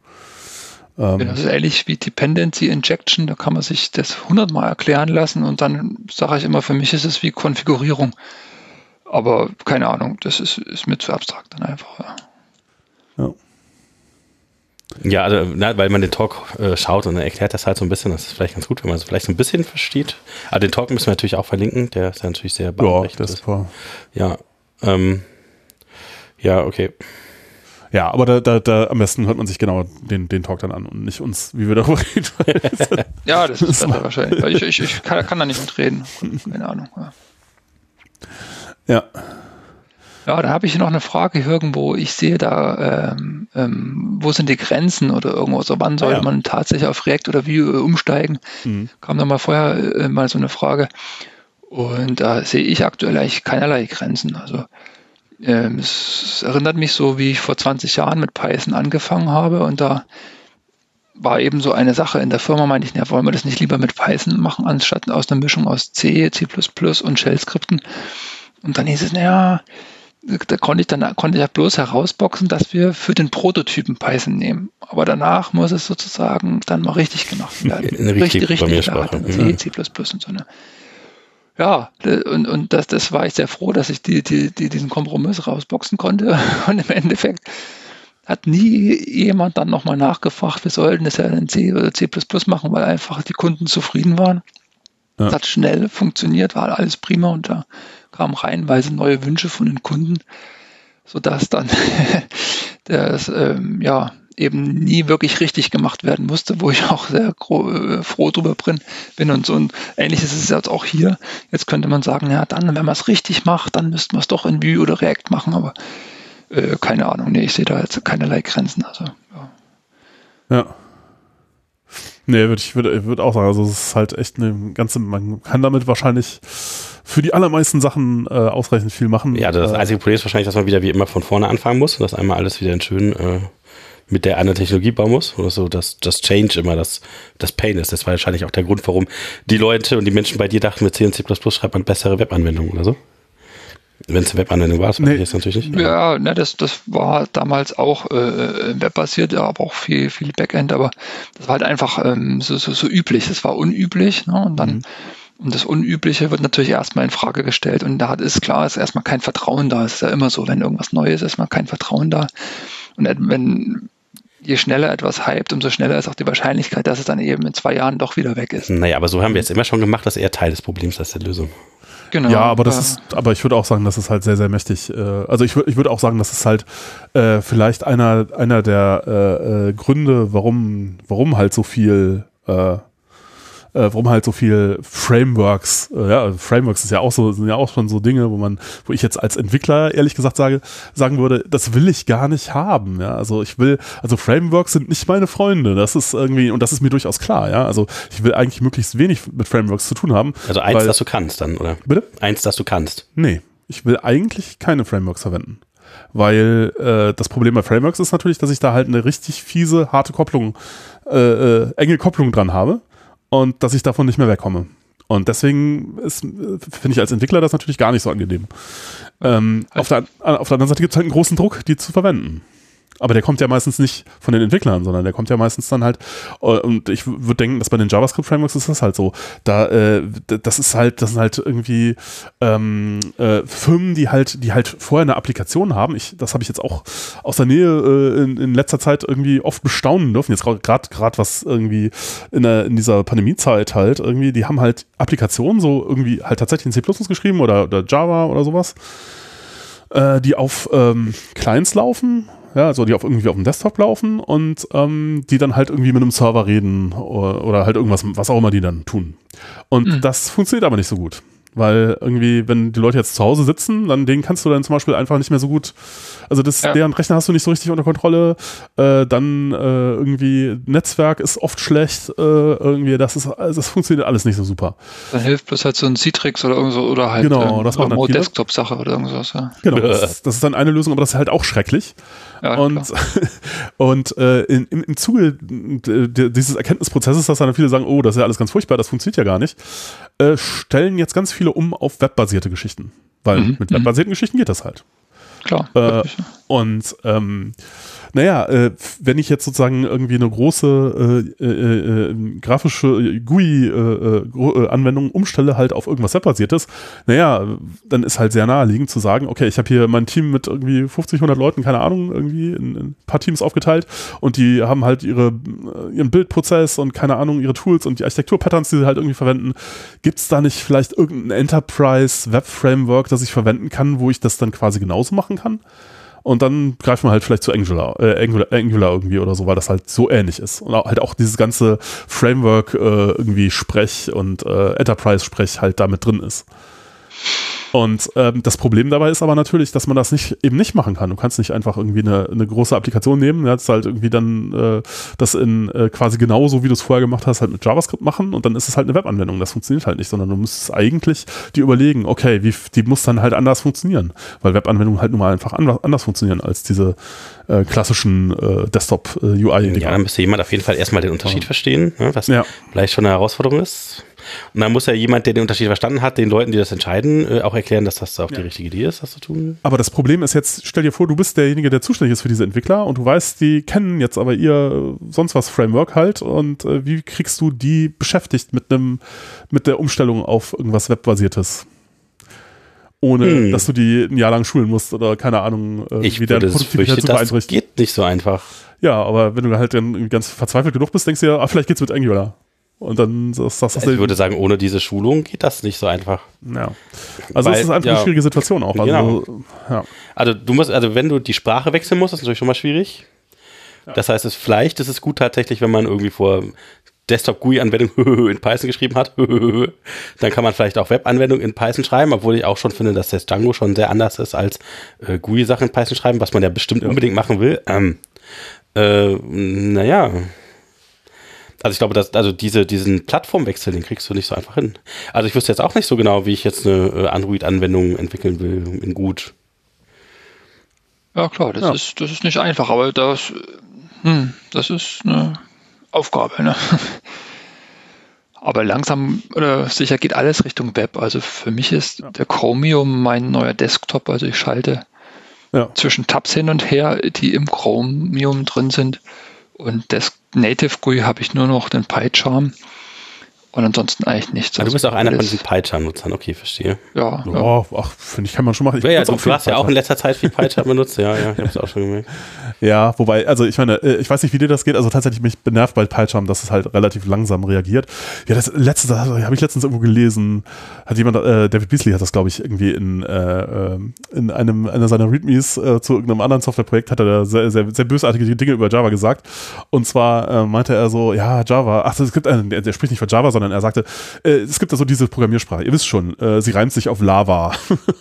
S3: Ähm, das ist ähnlich wie Dependency Injection, da kann man sich das hundertmal erklären lassen und dann sage ich immer, für mich ist es wie Konfigurierung. Aber keine Ahnung, das ist, ist mir zu abstrakt dann einfach. Ja.
S1: ja. Ja, also, na, weil man den Talk äh, schaut und er erklärt das halt so ein bisschen. Das ist vielleicht ganz gut, wenn man es vielleicht so ein bisschen versteht. Aber den Talk müssen wir natürlich auch verlinken. Der ist ja natürlich sehr
S2: Ja, das ist voll.
S1: Ja, ähm, ja, okay.
S2: Ja, aber da, da, da am besten hört man sich genau den, den Talk dann an und nicht uns, wie wir darüber reden.
S3: ja, das ist besser wahrscheinlich. Ich, ich, ich kann, kann, da nicht mitreden. Keine Ahnung. Ja.
S2: Ja,
S3: ja da habe ich noch eine Frage irgendwo. Ich sehe da, ähm, ähm, wo sind die Grenzen oder irgendwo so, wann sollte ah, ja. man tatsächlich auf React oder Vue äh, umsteigen? Mhm. Kam da mal vorher äh, mal so eine Frage. Und da sehe ich aktuell eigentlich keinerlei Grenzen. Also ähm, es erinnert mich so, wie ich vor 20 Jahren mit Python angefangen habe und da war eben so eine Sache in der Firma, meinte ich, ja, wollen wir das nicht lieber mit Python machen, anstatt aus einer Mischung aus C, C++ und Shell-Skripten. Und dann hieß es, naja, da konnte ich dann konnte ich ja bloß herausboxen, dass wir für den Prototypen Python nehmen. Aber danach muss es sozusagen dann mal richtig gemacht werden.
S1: Eine richtig, richtig, richtig
S3: C, C++ und so eine ja, und, und das, das war ich sehr froh, dass ich die, die, die diesen Kompromiss rausboxen konnte. Und im Endeffekt hat nie jemand dann nochmal nachgefragt, wir sollten das ja in C oder C machen, weil einfach die Kunden zufrieden waren. Es ja. hat schnell funktioniert, war alles prima und da kamen reihenweise neue Wünsche von den Kunden. sodass dann das ähm, ja eben nie wirklich richtig gemacht werden musste, wo ich auch sehr äh, froh drüber bin und so. Und ähnlich ist es jetzt auch hier. Jetzt könnte man sagen, ja, dann, wenn man es richtig macht, dann müsste man es doch in Vue oder React machen, aber äh, keine Ahnung, nee, ich sehe da jetzt keinerlei Grenzen. Also, ja.
S2: ja. Nee, würde ich würde würd auch sagen, also es ist halt echt eine ganze, man kann damit wahrscheinlich für die allermeisten Sachen äh, ausreichend viel machen.
S1: Ja, das äh, einzige Problem ist wahrscheinlich, dass man wieder wie immer von vorne anfangen muss und dass einmal alles wieder in schön äh, mit der anderen Technologie bauen muss. Oder so, dass das Change immer das, das Pain ist. Das war wahrscheinlich auch der Grund, warum die Leute und die Menschen bei dir dachten, mit C und C schreibt man bessere Webanwendungen oder so. Wenn es eine Webanwendung war, das
S3: nee. jetzt natürlich nicht. Ja, ne, das, das war damals auch äh, webbasiert, aber auch viel, viel Backend, aber das war halt einfach ähm, so, so, so üblich. Das war unüblich. Ne? Und dann, mhm. und das Unübliche wird natürlich erstmal in Frage gestellt. Und da ist klar, ist erstmal kein Vertrauen da. Es ist ja immer so, wenn irgendwas Neues ist, erstmal kein Vertrauen da. Und wenn, je schneller etwas hypt, umso schneller ist auch die Wahrscheinlichkeit, dass es dann eben in zwei Jahren doch wieder weg ist.
S1: Naja, aber so haben wir jetzt immer schon gemacht, das ist eher Teil des Problems als der Lösung.
S2: Genau. Ja, aber das ja. ist, aber ich würde auch sagen, das ist halt sehr, sehr mächtig. Äh, also ich würde, ich würde auch sagen, das ist halt äh, vielleicht einer, einer der äh, äh Gründe, warum, warum halt so viel äh, äh, warum halt so viel Frameworks, äh, ja, Frameworks ist ja auch so, sind ja auch schon so Dinge, wo man, wo ich jetzt als Entwickler ehrlich gesagt sage, sagen würde, das will ich gar nicht haben, ja, also ich will, also Frameworks sind nicht meine Freunde, das ist irgendwie, und das ist mir durchaus klar, ja, also ich will eigentlich möglichst wenig mit Frameworks zu tun haben.
S1: Also eins, weil, das du kannst dann, oder?
S2: Bitte?
S1: Eins, das du kannst.
S2: Nee, ich will eigentlich keine Frameworks verwenden weil äh, das Problem bei Frameworks ist natürlich, dass ich da halt eine richtig fiese, harte Kopplung, äh, äh, enge Kopplung dran habe und dass ich davon nicht mehr wegkomme. Und deswegen finde ich als Entwickler das natürlich gar nicht so angenehm. Ähm, auf, der, auf der anderen Seite gibt es halt einen großen Druck, die zu verwenden. Aber der kommt ja meistens nicht von den Entwicklern, sondern der kommt ja meistens dann halt, äh, und ich würde denken, dass bei den JavaScript-Frameworks ist das halt so. Da, äh, das ist halt, das sind halt irgendwie ähm, äh, Firmen, die halt, die halt vorher eine Applikation haben. Ich, das habe ich jetzt auch aus der Nähe äh, in, in letzter Zeit irgendwie oft bestaunen dürfen. Jetzt gerade gerade was irgendwie in, der, in dieser Pandemiezeit halt irgendwie, die haben halt Applikationen so irgendwie halt tatsächlich in C geschrieben oder, oder Java oder sowas äh, die auf ähm, Clients laufen ja, also die auf irgendwie auf dem Desktop laufen und ähm, die dann halt irgendwie mit einem Server reden oder, oder, halt irgendwas, was auch immer die dann tun. Und mhm. das funktioniert aber nicht so gut. Weil irgendwie, wenn die Leute jetzt zu Hause sitzen, dann denen kannst du dann zum Beispiel einfach nicht mehr so gut, also das, ja. deren Rechner hast du nicht so richtig unter Kontrolle, äh, dann äh, irgendwie Netzwerk ist oft schlecht, äh, irgendwie, das ist, also das funktioniert alles nicht so super.
S3: Dann hilft bloß halt so ein Citrix oder irgend so, oder halt
S2: genau, ähm, das macht
S3: Remote Desktop-Sache oder irgendwas, ja.
S2: Genau, das, das, ist dann eine Lösung, aber das ist halt auch schrecklich. Ja, und und äh, in, im, im Zuge dieses Erkenntnisprozesses, dass dann viele sagen, oh, das ist ja alles ganz furchtbar, das funktioniert ja gar nicht, äh, stellen jetzt ganz viele um auf webbasierte Geschichten. Weil mhm. mit mhm. webbasierten Geschichten geht das halt.
S3: Klar.
S2: Äh, und ähm, naja, äh, wenn ich jetzt sozusagen irgendwie eine große äh, äh, äh grafische GUI-Anwendung äh, äh, umstelle, halt auf irgendwas webbasiertes, naja, dann ist halt sehr naheliegend zu sagen, okay, ich habe hier mein Team mit irgendwie 50, 100 Leuten, keine Ahnung, irgendwie in, in, ein paar Teams aufgeteilt und die haben halt ihre, ihren Bildprozess und keine Ahnung, ihre Tools und die Architektur-Patterns, die sie halt irgendwie verwenden. Gibt es da nicht vielleicht irgendein Enterprise-Web-Framework, das ich verwenden kann, wo ich das dann quasi genauso machen kann? Und dann greift man halt vielleicht zu Angular, äh, Angular, Angular irgendwie oder so, weil das halt so ähnlich ist. Und halt auch dieses ganze Framework äh, irgendwie Sprech und äh, Enterprise-Sprech halt damit drin ist. Und ähm, das Problem dabei ist aber natürlich, dass man das nicht eben nicht machen kann. Du kannst nicht einfach irgendwie eine, eine große Applikation nehmen, das halt irgendwie dann äh, das in äh, quasi genauso, wie du es vorher gemacht hast, halt mit JavaScript machen und dann ist es halt eine Webanwendung. Das funktioniert halt nicht, sondern du müsstest eigentlich dir überlegen, okay, wie, die muss dann halt anders funktionieren, weil Webanwendungen halt nun mal einfach anders, anders funktionieren als diese äh, klassischen äh, Desktop-UI.
S1: Äh, ja, dann müsste jemand auf jeden Fall erstmal den Unterschied ja. verstehen, ne, was ja. vielleicht schon eine Herausforderung ist. Und dann muss ja jemand, der den Unterschied verstanden hat, den Leuten, die das entscheiden, äh, auch erklären, dass das auch ja. die richtige Idee ist, das zu tun.
S2: Aber das Problem ist jetzt, stell dir vor, du bist derjenige, der zuständig ist für diese Entwickler und du weißt, die kennen jetzt aber ihr sonst was Framework halt und äh, wie kriegst du die beschäftigt mit einem, mit der Umstellung auf irgendwas Webbasiertes? ohne hm. dass du die ein Jahr lang schulen musst oder keine Ahnung,
S1: äh, ich wie der Produktivität zu beeinträchtigen. Das geht nicht so einfach.
S2: Ja, aber wenn du halt dann ganz verzweifelt genug bist, denkst du ja, ah, vielleicht geht's mit Angular. Und dann sagst du
S1: Ich würde sagen, ohne diese Schulung geht das nicht so einfach.
S2: Ja. Also es ist einfach
S1: ja,
S2: eine schwierige Situation auch. Also,
S1: genau.
S2: ja.
S1: Also du musst, also wenn du die Sprache wechseln musst, ist natürlich schon mal schwierig. Das heißt, es, vielleicht ist es gut tatsächlich, wenn man irgendwie vor Desktop-GUI-Anwendung in Python geschrieben hat, dann kann man vielleicht auch Web-Anwendungen in Python schreiben, obwohl ich auch schon finde, dass das Django schon sehr anders ist als äh, GUI-Sachen in Python schreiben, was man ja bestimmt unbedingt machen will. Ähm, äh, naja. Also ich glaube, dass also diese, diesen Plattformwechsel, den kriegst du nicht so einfach hin. Also ich wüsste jetzt auch nicht so genau, wie ich jetzt eine äh, Android-Anwendung entwickeln will in gut.
S3: Ja klar, das
S2: Ja.
S3: ist das ist nicht einfach, aber das hm, das ist eine Aufgabe. Ne? Aber langsam oder sicher geht alles Richtung Web. Also für mich ist der Chromium mein neuer Desktop. Also ich schalte
S2: Ja.
S3: zwischen Tabs hin und her, die im Chromium drin sind. Und das Native GUI habe ich nur noch den PyCharm. Und ansonsten eigentlich nichts.
S1: Ah, du bist auch einer von diesen PyCharm-Nutzern, okay, verstehe.
S3: Ja, ja.
S2: Ja, ach, finde ich, kann man schon machen. Ich
S1: Ja, ja, du, hast ja auch in letzter Zeit viel PyCharm benutzt, ja, ja, ich habe es auch schon gemerkt.
S2: Ja, wobei, also ich meine, äh, ich weiß nicht, wie dir das geht. Also tatsächlich mich benervt bei PyCharm, dass es halt relativ langsam reagiert. Ja, das letzte, das habe ich letztens irgendwo gelesen. Hat jemand, äh, David Beasley hat das, glaube ich, irgendwie in, äh, ähm, in einem einer seiner Readmes äh, zu irgendeinem anderen Softwareprojekt hat er da sehr, sehr, sehr bösartige Dinge über Java gesagt. Und zwar äh, meinte er so, ja, Java, ach, es gibt einen, der, der spricht nicht von Java, sondern er sagte, äh, es gibt da so diese Programmiersprache. Ihr wisst schon, äh, sie reimt sich auf Lava.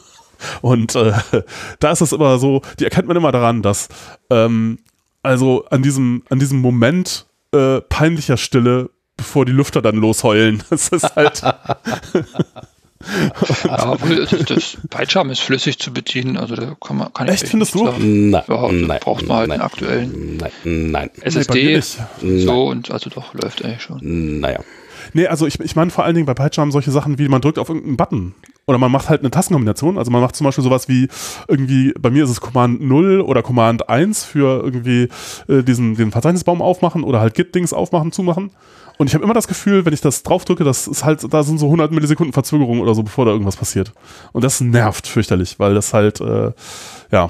S2: Und äh, da ist es immer so, die erkennt man immer daran, dass ähm, also an diesem, an diesem Moment äh, peinlicher Stille, bevor die Lüfter dann losheulen. Das ist halt,
S3: Ja, obwohl das, das PyCharm ist flüssig zu bedienen. Also da kann man kann ich
S2: Echt,
S3: echt
S2: findest du?
S3: sagen.
S1: Nein,
S3: Ja,
S1: nein,
S3: braucht man halt
S1: nein,
S3: einen aktuellen
S1: Nein, nein,
S2: Nee,
S3: SSD.
S2: nicht.
S3: so und also doch läuft eigentlich schon.
S1: naja.
S2: Nee, also ich, ich meine vor allen Dingen bei PyCharm solche Sachen wie man drückt auf irgendeinen Button oder man macht halt eine Tastenkombination. Also man macht zum Beispiel sowas wie irgendwie, bei mir ist es Command 0 oder Command 1 für irgendwie äh, diesen, den Verzeichnisbaum aufmachen oder halt Git-Dings aufmachen, zumachen. Und ich habe immer das Gefühl, wenn ich das draufdrücke, das ist halt, da sind so 100 Millisekunden Verzögerung oder so, bevor da irgendwas passiert. Und das nervt fürchterlich, weil das halt, äh, ja.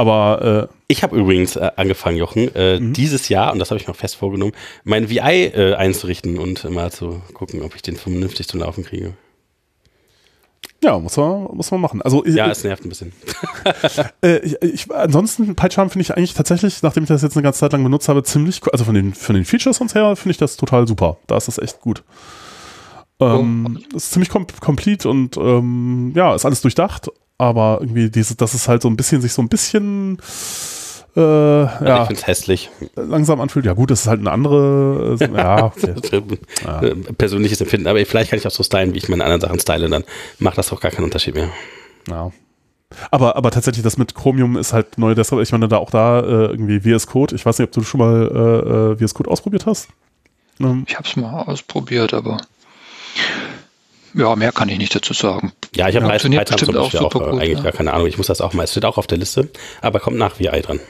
S2: Aber äh,
S1: Ich habe übrigens äh, angefangen, Jochen, äh,
S2: Mhm.
S1: dieses Jahr, und das habe ich mir auch fest vorgenommen, mein VI äh, einzurichten und mal zu gucken, ob ich den vernünftig zum Laufen kriege.
S2: ja, muss man, muss man machen. Also ich,
S1: Ja, es nervt ein bisschen.
S2: Äh, ich, ich, ansonsten, PyCharm finde ich eigentlich tatsächlich, nachdem ich das jetzt eine ganze Zeit lang benutzt habe, ziemlich cool. Also von den, von den Features und her finde ich das total super. Da ist das echt gut. Ähm, ist ziemlich kom complete und ähm, ja, ist alles durchdacht, aber irgendwie diese, dass es halt so ein bisschen sich so ein bisschen äh,
S1: Also
S2: ja,
S1: Ich finde es hässlich.
S2: langsam anfühlt. Ja gut, das ist halt eine andere, äh, ja, okay.
S1: Äh, Persönliches Empfinden, aber vielleicht kann ich auch so stylen, wie ich meine anderen Sachen style, dann macht das auch gar keinen Unterschied mehr.
S2: Ja. Aber, aber tatsächlich, das mit Chromium ist halt neu. Deshalb, ich meine, da auch da äh, irgendwie VS Code. Ich weiß nicht, ob du schon mal äh, äh, VS Code ausprobiert hast. Ähm,
S3: Ich habe es mal ausprobiert, aber ja, mehr kann ich nicht dazu sagen.
S1: Ja, ich habe ja, zum
S3: bestimmt auch
S1: Beispiel auch,
S3: super
S1: äh,
S3: gut,
S1: eigentlich
S3: ja.
S1: gar keine Ahnung. Ich muss das auch mal, es steht auch auf der Liste, aber kommt nach VI dran.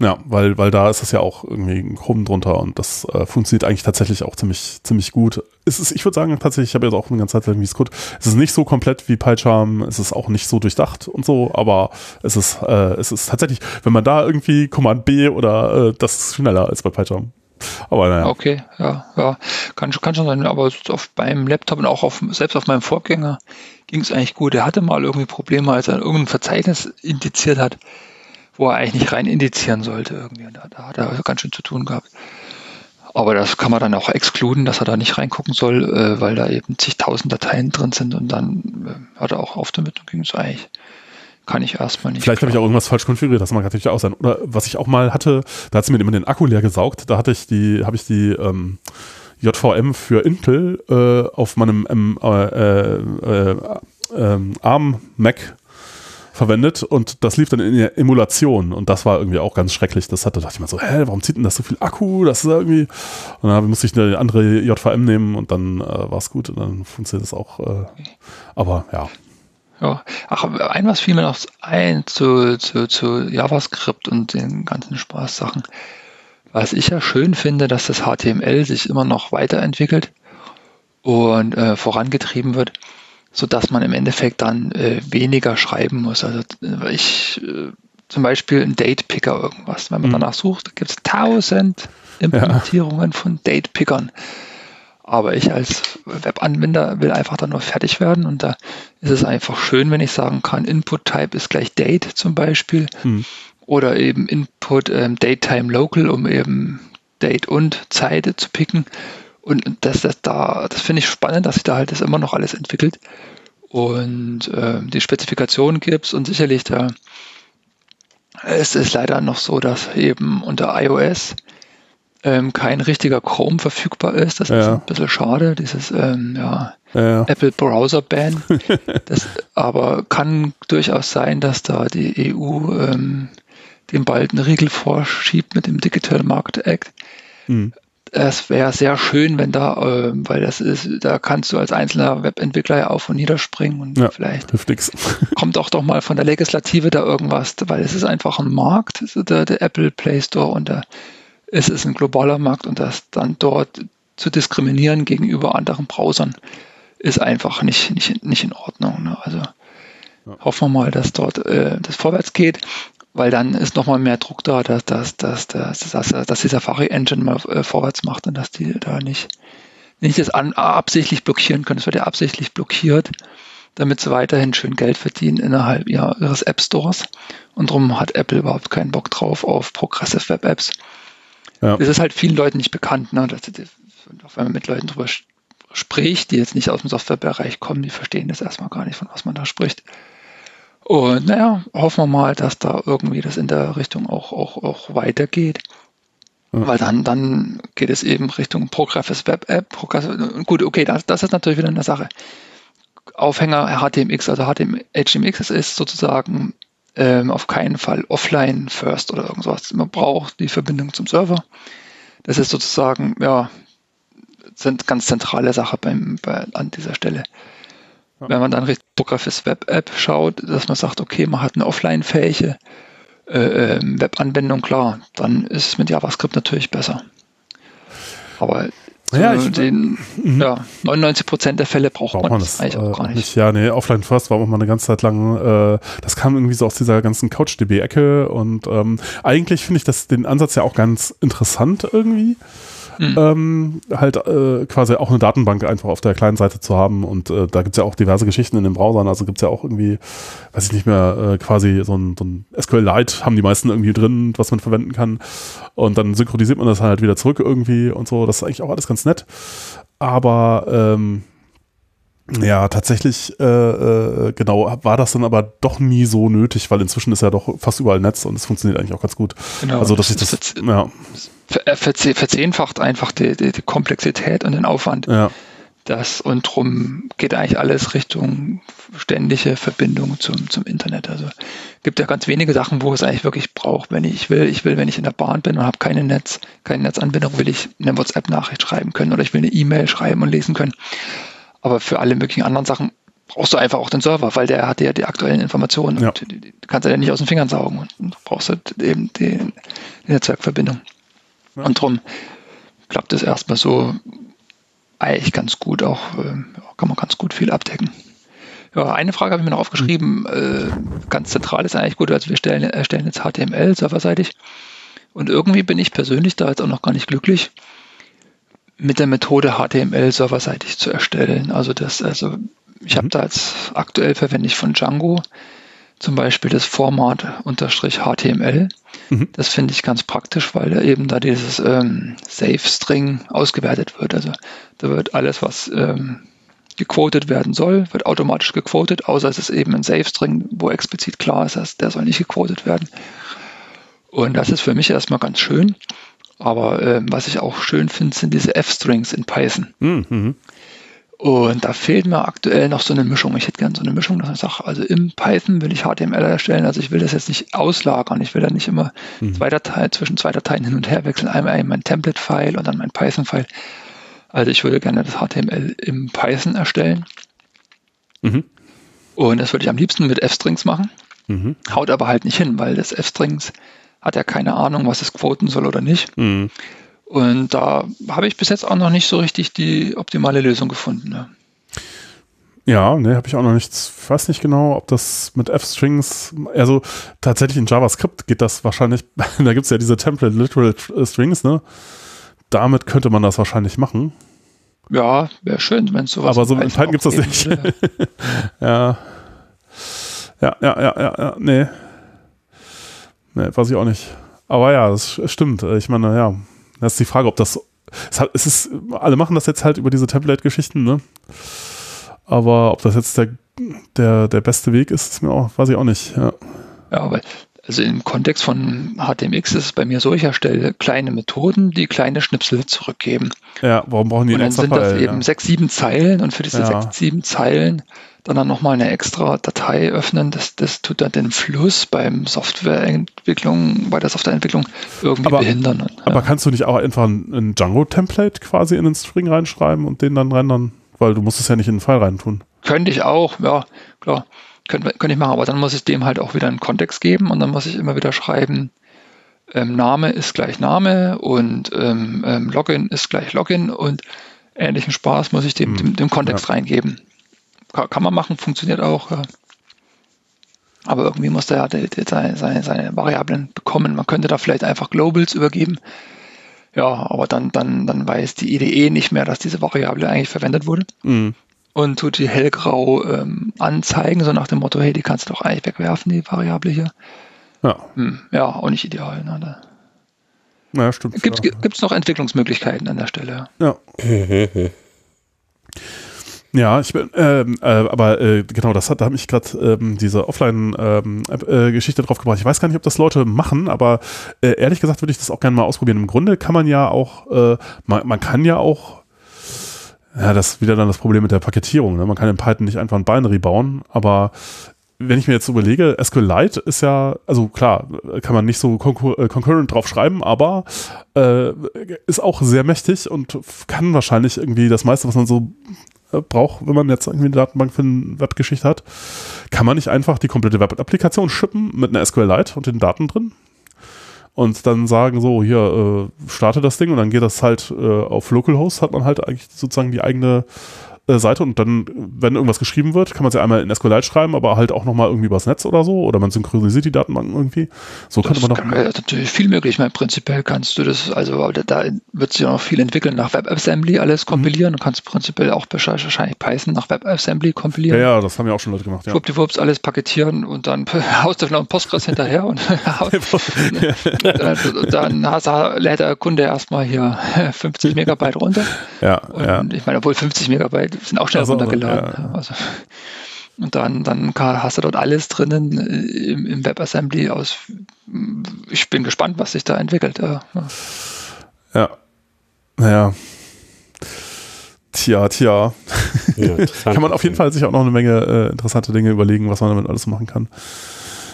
S2: ja, weil, weil da ist es ja auch irgendwie ein Chrome drunter und das äh, funktioniert eigentlich tatsächlich auch ziemlich, ziemlich gut. Es ist, ich würde sagen, tatsächlich, ich habe jetzt auch eine ganze Zeit lang VS Code. Es ist nicht so komplett wie PyCharm, es ist auch nicht so durchdacht und so, aber es ist, äh, es ist tatsächlich, wenn man da irgendwie Command B oder äh, das ist schneller als bei PyCharm. Aber naja.
S3: Okay, ja, ja, kann, kann schon sein, aber auf meinem Laptop und auch auf, selbst auf meinem Vorgänger ging es eigentlich gut. Er hatte mal irgendwie Probleme, als er irgendein Verzeichnis indiziert hat, wo er eigentlich nicht rein indizieren sollte irgendwie. Da, da hat er ganz schön zu tun gehabt. Aber das kann man dann auch exkluden, dass er da nicht reingucken soll, äh, weil da eben zigtausend Dateien drin sind und dann äh, hat er auch auf damit und ging es eigentlich. Kann ich erstmal nicht.
S2: Vielleicht habe ich auch irgendwas falsch konfiguriert, das mag natürlich auch sein. Oder was ich auch mal hatte, da hat sie mir immer den Akku leer gesaugt, da hatte ich die, habe ich die ähm, JVM für Intel äh, auf meinem ähm, äh, äh, ähm, ARM Mac verwendet und das lief dann in der Emulation und das war irgendwie auch ganz schrecklich. Das hatte, dachte ich mir so, hä, warum zieht denn das so viel Akku? Das ist irgendwie. Und dann musste ich eine andere JVM nehmen und dann äh, war es gut und dann funktioniert das auch. Äh, aber ja.
S3: Ja. Ach, ein was fiel mir noch ein zu, zu, zu JavaScript und den ganzen Spaßsachen. Was ich ja schön finde, dass das HTML sich immer noch weiterentwickelt und äh, vorangetrieben wird, sodass man im Endeffekt dann äh, weniger schreiben muss. Also äh, ich, äh, zum Beispiel ein Date-Picker irgendwas. Wenn man mhm. danach sucht, gibt es tausend Implementierungen ja. von Date-Pickern. Aber ich als Webanwender will einfach dann nur fertig werden und da ist es einfach schön, wenn ich sagen kann, Input-Type ist gleich Date zum Beispiel mhm. oder eben Input ähm, Date-Time Local, um eben Date und Zeit zu picken. Und das, das, da, das finde ich spannend, dass sich da halt das immer noch alles entwickelt. Und äh, die Spezifikation gibt es und sicherlich da es ist leider noch so, dass eben unter iOS ähm, kein richtiger Chrome verfügbar ist. Das ja. ist ein bisschen schade, dieses ähm, ja, ja. Apple Browser Ban. das aber kann durchaus sein, dass da die EU ähm, dem bald einen Riegel vorschiebt mit dem Digital Market Act. Mhm. Es wäre sehr schön, wenn da, äh, weil das ist, da kannst du als einzelner Webentwickler ja auf und niederspringen und ja, vielleicht kommt auch doch mal von der Legislative da irgendwas, weil es ist einfach ein Markt, der, der Apple Play Store und der es ist ein globaler Markt und das dann dort zu diskriminieren gegenüber anderen Browsern ist einfach nicht, nicht, nicht in Ordnung. Ne? Also ja. hoffen wir mal, dass dort äh, das vorwärts geht, weil dann ist nochmal mehr Druck da, dass, dass, dass, dass, dass, dass die Safari-Engine mal äh, vorwärts macht und dass die da nicht, nicht das an, absichtlich blockieren können. Es wird ja absichtlich blockiert, damit sie weiterhin schön Geld verdienen innerhalb ihres App Stores. Und darum hat Apple überhaupt keinen Bock drauf auf Progressive Web Apps. Ja. Das ist halt vielen Leuten nicht bekannt. Ne? Das, das, wenn man mit Leuten drüber spricht, die jetzt nicht aus dem Softwarebereich kommen, die verstehen das erstmal gar nicht, von was man da spricht. Und naja, hoffen wir mal, dass da irgendwie das in der Richtung auch, auch, auch weitergeht. Ja. Weil dann, dann geht es eben Richtung Progressive Web App. Progressive, gut, okay, das, das ist natürlich wieder eine Sache. Aufhänger HTMX, also HTMX ist sozusagen ähm, auf keinen Fall offline first oder irgendwas. Man braucht die Verbindung zum Server. Das ist sozusagen, ja, sind ganz zentrale Sache beim, bei, an dieser Stelle. Ja. Wenn man dann Richtung Progressive Web App schaut, dass man sagt, okay, man hat eine offline-fähige äh, ähm, Webanwendung, klar, dann ist es mit JavaScript natürlich besser. Aber
S2: ja, ich,
S3: den, mhm. ja, 99 Prozent der Fälle braucht, braucht man, das eigentlich
S2: auch äh, gar nicht. nicht. Ja, nee, Offline First war auch mal eine ganze Zeit lang, äh, das kam irgendwie so aus dieser ganzen CouchDB-Ecke und ähm, eigentlich finde ich das den Ansatz ja auch ganz interessant irgendwie mhm. ähm, halt äh, quasi auch eine Datenbank einfach auf der kleinen Seite zu haben. Und äh, da gibt es ja auch diverse Geschichten in den Browsern. Also gibt es ja auch irgendwie, weiß ich nicht mehr, äh, quasi so ein, so ein SQL-Lite haben die meisten irgendwie drin, was man verwenden kann. Und dann synchronisiert man das halt wieder zurück irgendwie und so. Das ist eigentlich auch alles ganz nett. Aber ähm, ja, tatsächlich, äh, äh, genau, war das dann aber doch nie so nötig, weil inzwischen ist ja doch fast überall Netz und es funktioniert eigentlich auch ganz gut. Genau. Also, dass ich das, das ja.
S3: verzehnfacht einfach die, die, die, Komplexität und den Aufwand. Ja. Das und drum geht eigentlich alles Richtung ständige Verbindung zum, zum Internet. Also gibt ja ganz wenige Sachen, wo es eigentlich wirklich braucht. Wenn ich will, ich will, wenn ich in der Bahn bin und habe keine Netz, keine Netzanbindung, will ich eine WhatsApp-Nachricht schreiben können oder ich will eine E-Mail schreiben und lesen können. Aber für alle möglichen anderen Sachen brauchst du einfach auch den Server, weil der hat ja die aktuellen Informationen ja. und die, die kannst du ja nicht aus den Fingern saugen und du brauchst halt eben die, die Netzwerkverbindung. Ja. Und darum klappt es erstmal so eigentlich ganz gut, auch äh, kann man ganz gut viel abdecken. Ja, eine Frage habe ich mir noch aufgeschrieben, äh, ganz zentral ist eigentlich gut, also wir stellen, erstellen jetzt HTML serverseitig und irgendwie bin ich persönlich da jetzt auch noch gar nicht glücklich, mit der Methode HTML serverseitig zu erstellen. Also das, also ich mhm. habe da jetzt aktuell verwende ich von Django zum Beispiel das Format unterstrich HTML. Mhm. Das finde ich ganz praktisch, weil da eben da dieses ähm, Safe String ausgewertet wird. Also da wird alles, was ähm, gequotet werden soll, wird automatisch gequotet, außer es ist eben ein Safe String, wo explizit klar ist, dass der soll nicht gequotet werden. Und das ist für mich erstmal ganz schön. Aber äh, was ich auch schön finde, sind diese F-Strings in Python. Mhm. Und da fehlt mir aktuell noch so eine Mischung. Ich hätte gerne so eine Mischung, dass ich sage, also im Python will ich HTML erstellen, also ich will das jetzt nicht auslagern, ich will da nicht immer mhm. zwei Dateien, zwischen zwei Dateien hin und her wechseln, einmal mein Template-File und dann mein Python-File. Also ich würde gerne das HTML im Python erstellen. Mhm. Und das würde ich am liebsten mit F-Strings machen. Mhm. Haut aber halt nicht hin, weil das F-Strings hat er keine Ahnung, was es quoten soll oder nicht. Mhm. Und da habe ich bis jetzt auch noch nicht so richtig die optimale Lösung gefunden. Ne?
S2: Ja, ne, habe ich auch noch nichts. Ich weiß nicht genau, ob das mit F-Strings, also tatsächlich in JavaScript geht das wahrscheinlich, da gibt es ja diese Template Literal Strings, ne? Damit könnte man das wahrscheinlich machen.
S3: Ja, wäre schön, wenn es sowas
S2: Aber so in Python gibt es das nicht. ja. Ja, ja, ja, ja, ja, nee. Nee, weiß ich auch nicht. Aber ja, das stimmt. Ich meine, ja, das ist die Frage, ob das. Es, ist, alle machen das jetzt halt über diese Template-Geschichten, ne? Aber ob das jetzt der, der, der beste Weg ist, ist mir auch, weiß ich auch nicht. Ja,
S3: ja weil also im Kontext von HTMX ist es bei mir so, ich erstelle kleine Methoden, die kleine Schnipsel zurückgeben.
S2: Ja, warum brauchen die
S3: Und dann sind das eben ja. sechs, sieben Zeilen und für diese ja. sechs, sieben Zeilen dann, dann nochmal eine extra Datei öffnen. Das, das tut dann den Fluss beim Softwareentwicklung, bei der Softwareentwicklung irgendwie
S2: aber,
S3: behindern.
S2: Ja. Aber kannst du nicht auch einfach ein, ein Django-Template quasi in den String reinschreiben und den dann rendern? Weil du musst es ja nicht in den File reintun.
S3: Könnte ich auch, ja, klar. Könnte, könnte ich machen, aber dann muss ich dem halt auch wieder einen Kontext geben und dann muss ich immer wieder schreiben, ähm, Name ist gleich Name und ähm, ähm, Login ist gleich Login und ähnlichen Spaß muss ich dem, hm. dem, dem Kontext ja. reingeben. Kann, kann, man machen, funktioniert auch. Ja. Aber irgendwie muss der ja seine, seine, seine Variablen bekommen. Man könnte da vielleicht einfach Globals übergeben. Ja, aber dann, dann, dann weiß die IDE nicht mehr, dass diese Variable eigentlich verwendet wurde. Mhm und tut die hellgrau ähm, anzeigen, so nach dem Motto, hey, die kannst du doch eigentlich wegwerfen, die Variable hier. Ja. Hm, ja, auch nicht ideal. Ne? Da
S2: ja, stimmt.
S3: Gibt es noch Entwicklungsmöglichkeiten an der Stelle?
S2: Ja. Ja, ich bin, ähm, äh, aber äh, genau, das hat, da hat mich gerade ähm, diese Offline-Geschichte ähm, äh, drauf gebracht. Ich weiß gar nicht, ob das Leute machen, aber äh, ehrlich gesagt würde ich das auch gerne mal ausprobieren. Im Grunde kann man ja auch, äh, man, man kann ja auch ja, das ist wieder dann das Problem mit der Paketierung. Ne? Man kann in Python nicht einfach ein Binary bauen, aber wenn ich mir jetzt überlege, SQLite ist ja, also klar, kann man nicht so äh, concurrent drauf schreiben, aber äh, ist auch sehr mächtig und kann wahrscheinlich irgendwie das meiste, was man so äh, braucht, wenn man jetzt irgendwie eine Datenbank für eine Webgeschichte hat, kann man nicht einfach die komplette Web-Applikation schippen mit einer SQLite und den Daten drin und dann sagen so, hier, äh, starte das Ding und dann geht das halt äh, auf Localhost, hat man halt eigentlich sozusagen die eigene äh, Seite und dann, wenn irgendwas geschrieben wird, kann man sie einmal in SQLite schreiben, aber halt auch nochmal irgendwie übers Netz oder so oder man synchronisiert die Datenbanken irgendwie. So das könnte man
S3: doch. Kann, natürlich viel möglich. Ich meine, prinzipiell kannst du das, also da wird sich ja noch viel entwickeln, nach WebAssembly alles mhm. kompilieren mhm. und kannst prinzipiell auch wahrscheinlich Python nach WebAssembly kompilieren.
S2: Ja, ja, das haben ja auch schon Leute gemacht. Ja.
S3: Schwuppdiwupps alles paketieren und dann haust du noch einen Postgres hinterher und dann hast, lädt der Kunde erstmal hier 50 Megabyte runter.
S2: Ja,
S3: und
S2: ja.
S3: ich meine, obwohl 50 Megabyte sind auch schnell also, runtergeladen. Ja. Also, und dann, dann hast du dort alles drinnen äh, im, im WebAssembly aus. Ich bin gespannt, was sich da entwickelt. Ja.
S2: Ja. Naja. Tja, tja. Ja, kann man auf jeden Fall sich auch noch eine Menge äh, interessante Dinge überlegen, was man damit alles machen kann.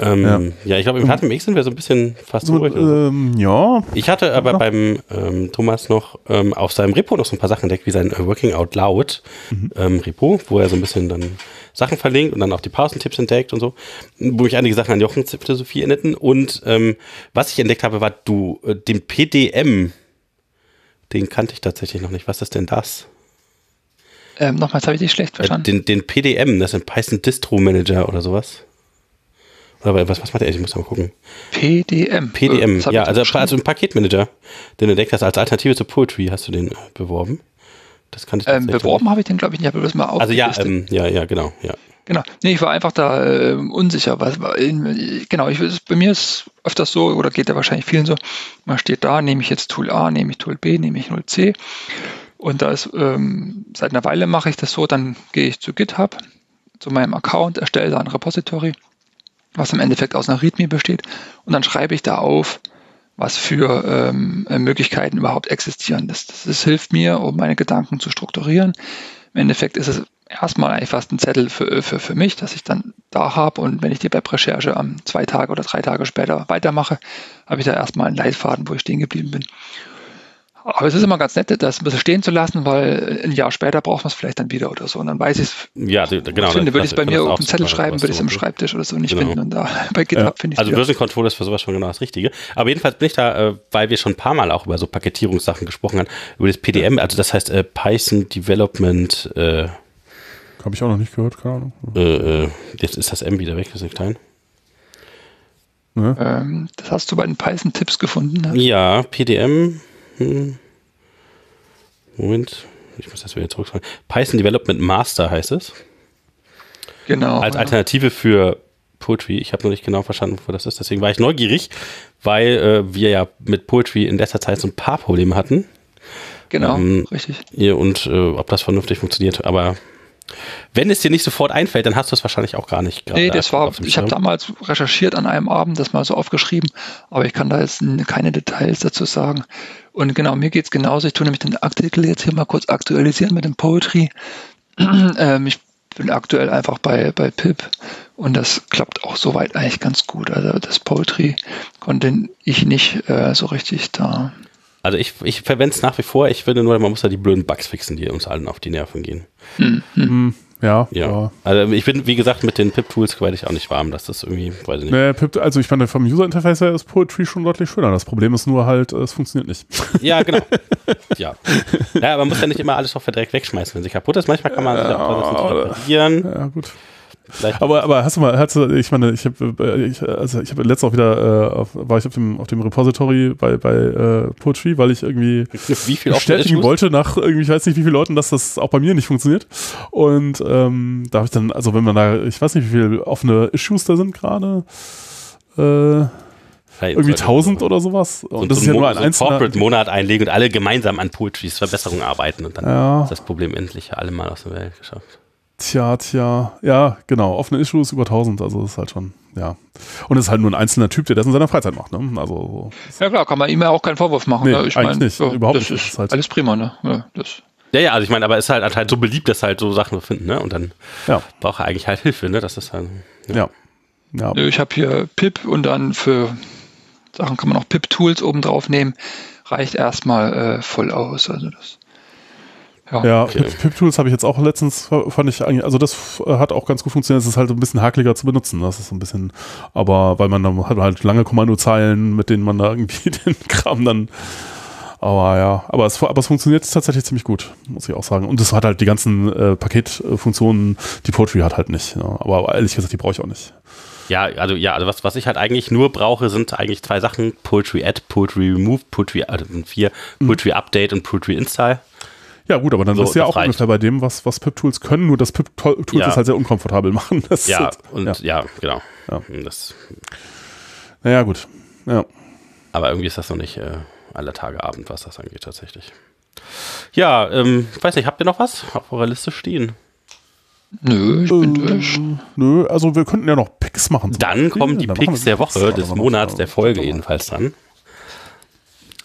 S1: Ähm, ja. ja. ich glaube, im HTMX sind wir so ein bisschen fast so,
S2: durch. Ähm, ja.
S1: Ich hatte aber ja. beim ähm, Thomas noch ähm, auf seinem Repo noch so ein paar Sachen entdeckt, wie sein äh, Working Out Loud mhm. Ähm, Repo, wo er so ein bisschen dann Sachen verlinkt und dann auch die Pausentipps entdeckt und so, wo ich einige Sachen an Jochens Philosophie erinnerten. Und ähm, was ich entdeckt habe, war du, äh, den PDM. Den kannte ich tatsächlich noch nicht. Was ist denn das?
S3: Ähm, nochmals habe ich dich schlecht äh, verstanden.
S1: Äh, den, den PDM, das ist ein Python Distro Manager oder sowas. Oder was, was macht er? Ich muss mal gucken.
S3: PDM.
S1: PDM, ja, also, also ein Paketmanager, den du entdeckt hast als Alternative zu Poetry, hast du den äh, beworben?
S3: Das kann ich ähm, Beworben habe ich den, glaube ich, nicht, aber das mal
S1: auf. Also ja, ähm, ja, ja, genau, ja.
S3: Genau. Nee, ich war einfach da äh, unsicher. Was, in, genau, ich, bei mir ist öfters so, oder geht ja wahrscheinlich vielen so, man steht da, nehme ich jetzt Tool A, nehme ich Tool B, nehme ich 0C. Und da ist, ähm, seit einer Weile mache ich das so, dann gehe ich zu GitHub, zu meinem Account, erstelle da ein Repository was im Endeffekt aus einer README besteht. Und dann schreibe ich da auf, was für ähm, Möglichkeiten überhaupt existieren. Das, das, das, hilft mir, um meine Gedanken zu strukturieren. Im Endeffekt ist es erstmal eigentlich fast ein Zettel für, für, für mich, dass ich dann da habe und wenn ich die Webrecherche am zwei Tage oder drei Tage später weitermache, habe ich da erstmal einen Leitfaden, wo ich stehen geblieben bin. Aber es ist immer ganz nett, das ein bisschen stehen zu lassen, weil ein Jahr später braucht man es vielleicht dann wieder oder so. Und dann weiß ich es.
S1: Ja, genau.
S3: Ich finde, würde ich es bei mir auf dem Zettel schreiben, würde ich es im Schreibtisch oder so nicht genau. finden. Und da bei GitHub ja. finde ich
S1: Also Version Control ist für sowas schon genau das Richtige. Aber jedenfalls bin ich da, äh, weil wir schon ein paar Mal auch über so Paketierungssachen gesprochen haben, über das PDM, also das heißt äh, Python Development, äh,
S2: Habe ich auch noch nicht gehört, keine Ahnung.
S1: Äh, äh, jetzt ist das M wieder weg, das ist klein.
S3: Ne? Ähm, das hast du bei den Python-Tipps gefunden?
S1: Ne? Ja, PDM. Hm. Moment, ich muss das wieder zurückfahren. Python Development Master heißt es.
S3: Genau.
S1: Als Alternative ja. für Poetry. Ich habe noch nicht genau verstanden, wo das ist. Deswegen war ich neugierig, weil äh, wir ja mit Poetry in letzter Zeit so ein paar Probleme hatten.
S3: Genau, ähm, richtig.
S1: Und äh, ob das vernünftig funktioniert. Aber wenn es dir nicht sofort einfällt, dann hast du es wahrscheinlich auch gar nicht.
S3: Nee, das war, ich habe damals recherchiert an einem Abend, das mal so aufgeschrieben, aber ich kann da jetzt keine Details dazu sagen. Und genau, mir geht es genauso. Ich tue nämlich den Artikel jetzt hier mal kurz aktualisieren mit dem Poetry. ähm, ich bin aktuell einfach bei, bei Pip und das klappt auch soweit eigentlich ganz gut. Also das Poetry konnte ich nicht äh, so richtig da.
S1: Also ich, ich verwende es nach wie vor. Ich finde nur, man muss da die blöden Bugs fixen, die uns allen auf die Nerven gehen.
S2: Hm, hm. Ja, ja,
S1: ja. Also ich bin, wie gesagt, mit den PIP-Tools werde ich auch nicht warm, dass das irgendwie, weiß ich nicht.
S2: Nee, Pip, also ich meine, vom User-Interface her ist Poetry schon deutlich schöner. Das Problem ist nur halt, es funktioniert nicht.
S1: Ja, genau. ja. Ja, man muss ja nicht immer alles auf direkt wegschmeißen, wenn sie kaputt ist. Manchmal kann man ja, sich auch
S2: reparieren. Ja, gut. Aber, aber hast du mal, hast du, ich meine, ich habe, äh, ich, also ich habe letztes auch wieder, äh, auf, war ich auf dem, auf dem Repository bei, bei äh, Poetry, weil ich irgendwie bestätigen wollte nach irgendwie, ich weiß nicht wie viele Leuten, dass das auch bei mir nicht funktioniert. Und ähm, da habe ich dann, also wenn man da, ich weiß nicht, wie viele offene Issues da sind gerade, äh, irgendwie 1000 oder sowas.
S1: Und, und das so ist ja nur ein so einzelner. Corporate Monat einlegen und alle gemeinsam an Poetry's Verbesserung arbeiten und dann ja. ist das Problem endlich alle mal aus der Welt geschafft.
S2: Tja, tja, ja, genau. Offene Issues über 1000, also das ist halt schon, ja. Und es ist halt nur ein einzelner Typ, der das in seiner Freizeit macht, ne? Also,
S3: ja, klar, kann man ihm ja auch keinen Vorwurf machen.
S2: Nee,
S3: ne?
S2: ich eigentlich mein, nicht,
S3: ja,
S2: überhaupt
S3: das nicht. Ist, ist halt alles prima, ne? Ja, das.
S1: Ja, ja, also ich meine, aber es ist halt, halt so beliebt, dass halt so Sachen finden, ne? Und dann
S2: ja.
S1: braucht er eigentlich halt Hilfe, ne? Das ist halt.
S2: Ja.
S3: ja. ja. Ich habe hier PIP und dann für Sachen kann man auch PIP-Tools oben drauf nehmen. Reicht erstmal äh, voll aus. Also das.
S2: Ja, ja okay. Pip-Tools habe ich jetzt auch letztens, fand ich eigentlich, also das hat auch ganz gut funktioniert. Es ist halt ein bisschen hakeliger zu benutzen. Das ist so ein bisschen, aber weil man dann hat halt lange Kommandozeilen, mit denen man da irgendwie den Kram dann aber ja, aber es, aber es funktioniert tatsächlich ziemlich gut, muss ich auch sagen. Und es hat halt die ganzen äh, Paketfunktionen, die Poetry hat halt nicht. Ja. Aber ehrlich gesagt, die brauche ich auch nicht.
S1: Ja, also ja, also was, was ich halt eigentlich nur brauche, sind eigentlich zwei Sachen: Poetry Add, Poetry Remove, Poetry, also vier, mhm. Poetry Update und Poetry Install.
S2: Ja, gut, aber dann so, bist du ja auch reicht. ungefähr bei dem, was, was Pip-Tools können, nur dass Pip-Tools ja. es halt sehr unkomfortabel machen.
S1: Das ja, halt, und ja, ja genau.
S2: Ja. Das, naja, gut. Ja.
S1: Aber irgendwie ist das noch nicht äh, aller Tage Abend, was das angeht, tatsächlich. Ja, ähm, ich weiß nicht, habt ihr noch was auf eurer Liste stehen?
S3: Nö, ich bin äh, durch.
S2: Nö, also wir könnten ja noch Picks machen.
S1: Dann kommen die Picks der Woche, des Monats, der Folge jedenfalls dran.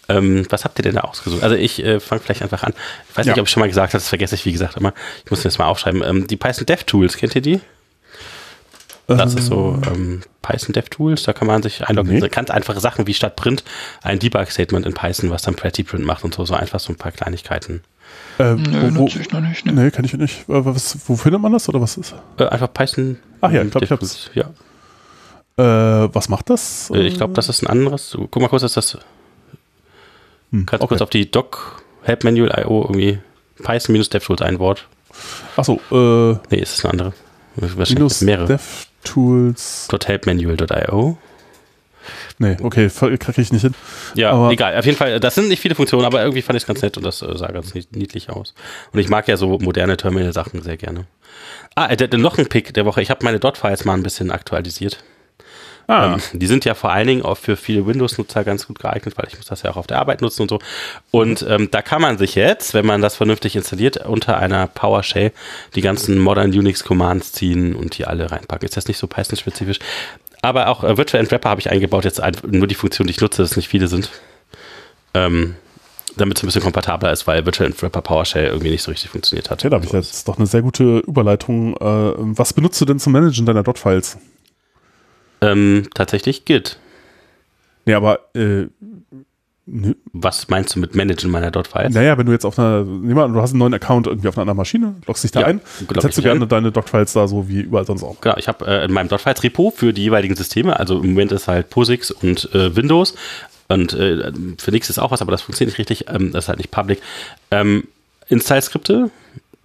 S1: Ähm, was habt ihr denn da ausgesucht? Also ich äh, fange vielleicht einfach an. Ich weiß ja. nicht, ob ich schon mal gesagt habe, das vergesse ich wie gesagt immer. Ich muss das mal aufschreiben. Ähm, die Python DevTools, kennt ihr die? Das ist so ähm, ähm Python DevTools, da kann man sich einloggen. Nee. Ganz einfache Sachen wie statt Print ein Debug-Statement in Python, was dann Pretty Print macht und so, so einfach so ein paar Kleinigkeiten.
S2: Äh, Nö, wo, wo, noch nicht. Ne? Nee, kann ich nicht. Äh, was, wo findet man das oder was ist?
S1: Äh, einfach Python.
S2: Ach ja, ich glaube, ich hab's.
S1: Ja.
S2: Äh, was macht das?
S1: Äh, ich glaube, das ist ein anderes. Guck mal kurz, ist das hm, Kannst du okay. kurz auf die Doc Help Manual IO irgendwie Python-DevTools ein Wort.
S2: Achso, äh.
S1: Nee, ist es eine andere.
S2: Minus mehrere. DevTools.
S1: .helpmanual.io.
S2: Nee, okay, kriege ich nicht hin.
S1: Ja, aber egal. Auf jeden Fall, das sind nicht viele Funktionen, aber irgendwie fand ich es ganz nett und das äh, sah ganz niedlich aus. Und ich mag ja so moderne Terminal-Sachen sehr gerne. Ah, äh, noch ein Pick der Woche. Ich habe meine Dot-Files mal ein bisschen aktualisiert. Ah. Ähm, die sind ja vor allen Dingen auch für viele Windows-Nutzer ganz gut geeignet, weil ich muss das ja auch auf der Arbeit nutzen und so. Und ähm, da kann man sich jetzt, wenn man das vernünftig installiert, unter einer PowerShell die ganzen Modern Unix-Commands ziehen und die alle reinpacken. Ist das nicht so Python-spezifisch? Aber auch äh, Virtual Wrapper habe ich eingebaut, jetzt nur die Funktion, die ich nutze, dass es nicht viele sind. Ähm, damit es ein bisschen kompatibler ist, weil Virtual Wrapper PowerShell irgendwie nicht so richtig funktioniert hat.
S2: Ja, da habe ich jetzt doch eine sehr gute Überleitung. Äh, was benutzt du denn zum Managen deiner Dot-Files?
S1: Ähm, tatsächlich Git.
S2: Ja, aber äh,
S1: was meinst du mit Managen meiner Dot-Files?
S2: Naja, wenn du jetzt auf einer, nehmen wir, du hast einen neuen Account irgendwie auf einer anderen Maschine, loggst dich da ja, ein, dann setzt du gerne ein. deine Dot-Files da so wie überall sonst auch.
S1: Genau, ich habe äh, in meinem Dot-Files-Repo für die jeweiligen Systeme, also im Moment ist halt POSIX und äh, Windows und äh, für nichts ist auch was, aber das funktioniert nicht richtig, ähm, das ist halt nicht public. Ähm, Install-Skripte,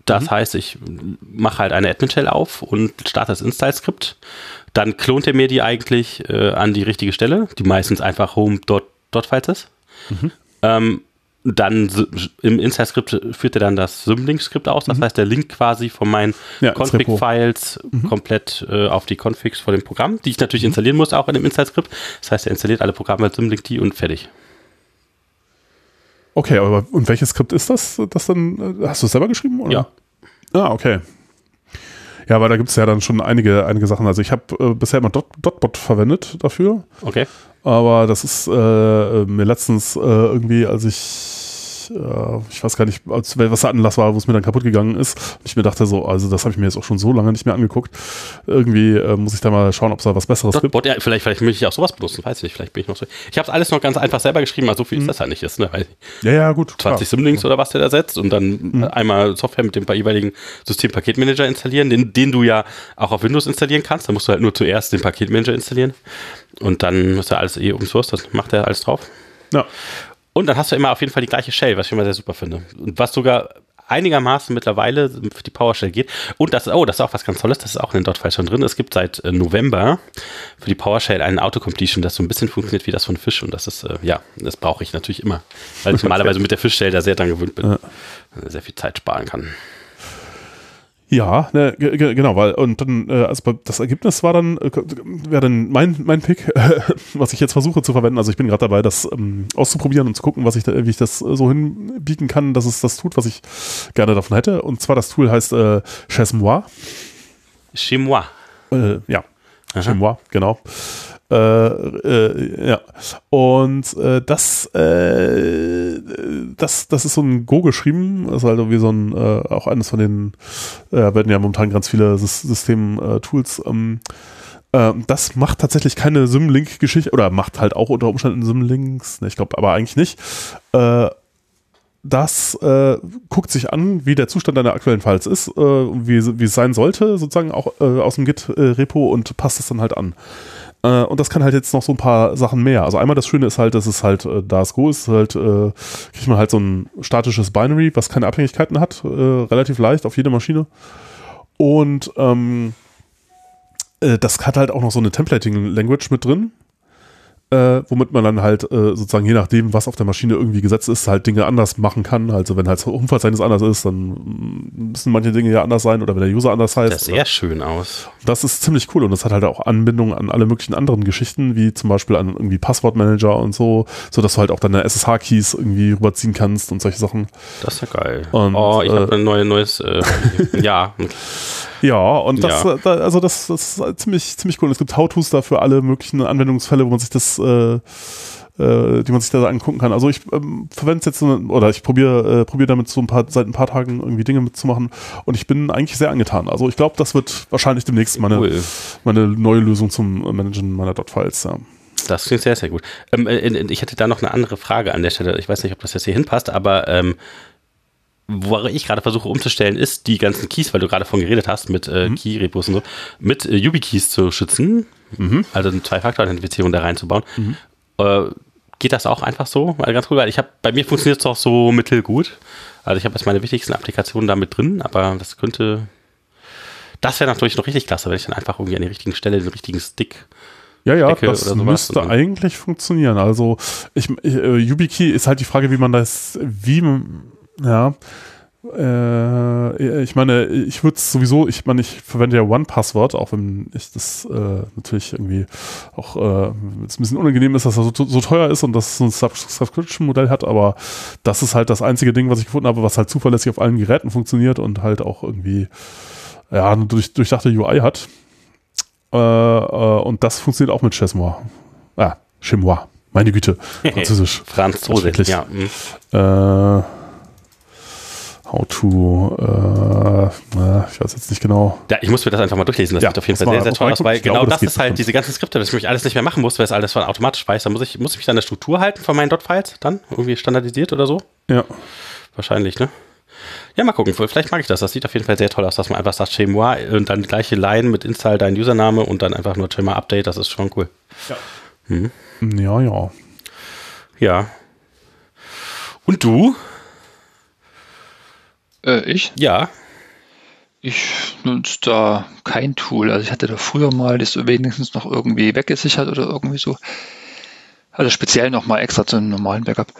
S1: Das mhm. heißt, ich mache halt eine Admin-Shell auf und starte das Install-Skript. Dann klont er mir die eigentlich äh, an die richtige Stelle, die meistens einfach home.files ist. Mhm. Ähm, dann im Install-Skript führt er dann das Symlink-Skript aus. Das mhm. heißt, der Link quasi von meinen ja, Config-Files mhm. komplett äh, auf die Configs von dem Programm, die ich natürlich mhm. installieren muss, auch in dem Install-Skript. Das heißt, er installiert alle Programme als Symlink die und fertig.
S2: Okay, aber und welches Skript ist das? Das dann, äh, hast du es selber geschrieben? Oder?
S1: Ja.
S2: Ah, okay. Ja, weil da gibt es ja dann schon einige, einige Sachen. Also ich habe äh, bisher immer Dot, Dotbot verwendet dafür.
S1: Okay.
S2: Aber das ist äh, mir letztens äh, irgendwie, als ich äh, ich weiß gar nicht, was der Anlass war, wo es mir dann kaputt gegangen ist. Und ich mir dachte so, also das habe ich mir jetzt auch schon so lange nicht mehr angeguckt. Irgendwie äh, muss ich da mal schauen, ob es da was Besseres
S1: Dot,
S2: gibt.
S1: Ja, vielleicht, vielleicht möchte ich auch sowas benutzen, weiß ich nicht. Vielleicht bin ich noch so. Ich habe es alles noch ganz einfach selber geschrieben, aber so viel mhm. ist das ja nicht ist. Ne? Weil
S2: ja, ja, gut.
S1: 20 Symlinks oder was der da setzt und dann mhm. einmal Software mit dem jeweiligen Systempaketmanager installieren, den, den du ja auch auf Windows installieren kannst. Da musst du halt nur zuerst den Paketmanager installieren und dann ist ja alles eh Open Source, das macht er alles drauf.
S2: Ja.
S1: Und dann hast du immer auf jeden Fall die gleiche Shell, was ich immer sehr super finde. Und was sogar einigermaßen mittlerweile für die PowerShell geht. Und das, oh, das ist auch was ganz Tolles, das ist auch in den Dot-File schon drin. Es gibt seit äh, November für die PowerShell einen Autocompletion, das so ein bisschen funktioniert wie das von Fisch. Und das ist, äh, ja, das brauche ich natürlich immer, weil ich normalerweise mit der Fischshell da sehr dran gewöhnt bin. Ja. Sehr viel Zeit sparen kann.
S2: Ja, ne, genau, weil und dann, äh, also das Ergebnis war dann, äh, wäre dann mein, mein Pick, äh, was ich jetzt versuche zu verwenden. Also ich bin gerade dabei, das ähm, auszuprobieren und zu gucken, was ich da, wie ich das so hinbiegen kann, dass es das tut, was ich gerne davon hätte. Und zwar das Tool heißt äh, Chez Moi.
S1: Chez Moi.
S2: Äh, ja, Aha. Chez Moi, genau. Äh, äh, ja. Und äh, das, äh, das, das ist so ein Go geschrieben, ist halt wie so ein, äh, auch eines von den, äh, werden ja momentan ganz viele System-Tools. Ähm, das macht tatsächlich keine Symlink-Geschichte oder macht halt auch unter Umständen Symlinks, ne, ich glaube aber eigentlich nicht. das guckt sich an, wie der Zustand deiner aktuellen Files ist, wie, wie es sein sollte, sozusagen auch aus dem Git-Repo und passt es dann halt an. Äh, und das kann halt jetzt noch so ein paar Sachen mehr. Also einmal das Schöne ist halt, dass es halt, äh, da es Go ist, halt, äh, kriegt man halt so ein statisches Binary, was keine Abhängigkeiten hat, äh, relativ leicht auf jede Maschine. Und ähm, äh, das hat halt auch noch so eine Templating-Language mit drin äh, womit man dann halt äh, sozusagen je nachdem, was auf der Maschine irgendwie gesetzt ist, halt Dinge anders machen kann. Also wenn halt das Umverzeichnis anders ist, dann müssen manche Dinge ja anders sein oder wenn der User anders heißt. Das
S1: sieht sehr schön aus.
S2: Das ist ziemlich cool und das hat halt auch Anbindungen an alle möglichen anderen Geschichten, wie zum Beispiel an irgendwie Passwortmanager und so, so dass du halt auch deine SSH-Keys irgendwie rüberziehen kannst und solche Sachen.
S1: Das ist ja geil. Und, oh, ich äh, habe ein neue, neues, äh, ja.
S2: Ja, und das, ja. Da, also das, das ist ziemlich, ziemlich cool. Es gibt How-Tos da für alle möglichen Anwendungsfälle, wo man sich das, äh, äh, die man sich da angucken kann. Also ich ähm, verwende es jetzt oder ich probiere äh, probiere damit so ein paar seit ein paar Tagen irgendwie Dinge mitzumachen und ich bin eigentlich sehr angetan. Also ich glaube, das wird wahrscheinlich demnächst meine, cool. meine neue Lösung zum Managen meiner Dot-Files. Ja.
S1: Das klingt sehr, sehr gut. Ähm, äh, ich hätte da noch eine andere Frage an der Stelle. Ich weiß nicht, ob das jetzt hier hinpasst, aber ähm, wo ich gerade versuche umzustellen, ist die ganzen Keys, weil du gerade von geredet hast, mit äh, mhm. Key-Repos und so, mit äh, YubiKeys zu schützen, mhm. also eine Zwei-Faktor-Authentifizierung da reinzubauen. Mhm. Äh, geht das auch einfach so? Weil ganz cool, weil ich habe, bei mir funktioniert es auch so mittelgut. Also ich habe jetzt meine wichtigsten Applikationen da mit drin, aber das könnte, das wäre natürlich noch richtig klasse, wenn ich dann einfach irgendwie an der richtigen Stelle den richtigen Stick
S2: ja, ja, das müsste eigentlich funktionieren. Also ich, ich, äh, YubiKey ist halt die Frage, wie man das, wie ja. Äh, ich meine, ich würde es sowieso, ich meine, ich verwende ja One-Password, auch wenn ich das äh, natürlich irgendwie auch äh, ein bisschen unangenehm ist, dass er so, so teuer ist und dass es so ein Subscription-Modell hat, aber das ist halt das einzige Ding, was ich gefunden habe, was halt zuverlässig auf allen Geräten funktioniert und halt auch irgendwie ja, eine durch, durchdachte UI hat. Äh, äh, und das funktioniert auch mit Chesmois. Ah, Chemois. Meine Güte.
S1: Französisch. Französisch,
S2: ja. Mhm. Äh, How to, äh, ich weiß jetzt nicht genau.
S1: Ja, ich muss mir das einfach mal durchlesen. Das ja, sieht auf jeden Fall sehr, sehr toll aus, weil genau glaube, das, das ist halt diese ganzen Skripte, dass ich mich alles nicht mehr machen muss, weil es alles von automatisch weiß. Da muss ich, muss ich mich an der Struktur halten von meinen Dot-Files dann? Irgendwie standardisiert oder so?
S2: Ja.
S1: Wahrscheinlich, ne? Ja, mal gucken. Vielleicht mag ich das. Das sieht auf jeden Fall sehr toll aus, dass man einfach sagt, chez moi und dann die gleiche Line mit Install dein Username und dann einfach nur Thema Update. Das ist schon cool.
S2: Ja. Hm. Ja, ja.
S1: Ja. Und du?
S3: Äh, ich?
S1: Ja.
S3: Ich nutze da kein Tool. Also ich hatte da früher mal das wenigstens noch irgendwie weggesichert oder irgendwie so. Also speziell nochmal extra zu einem normalen Backup.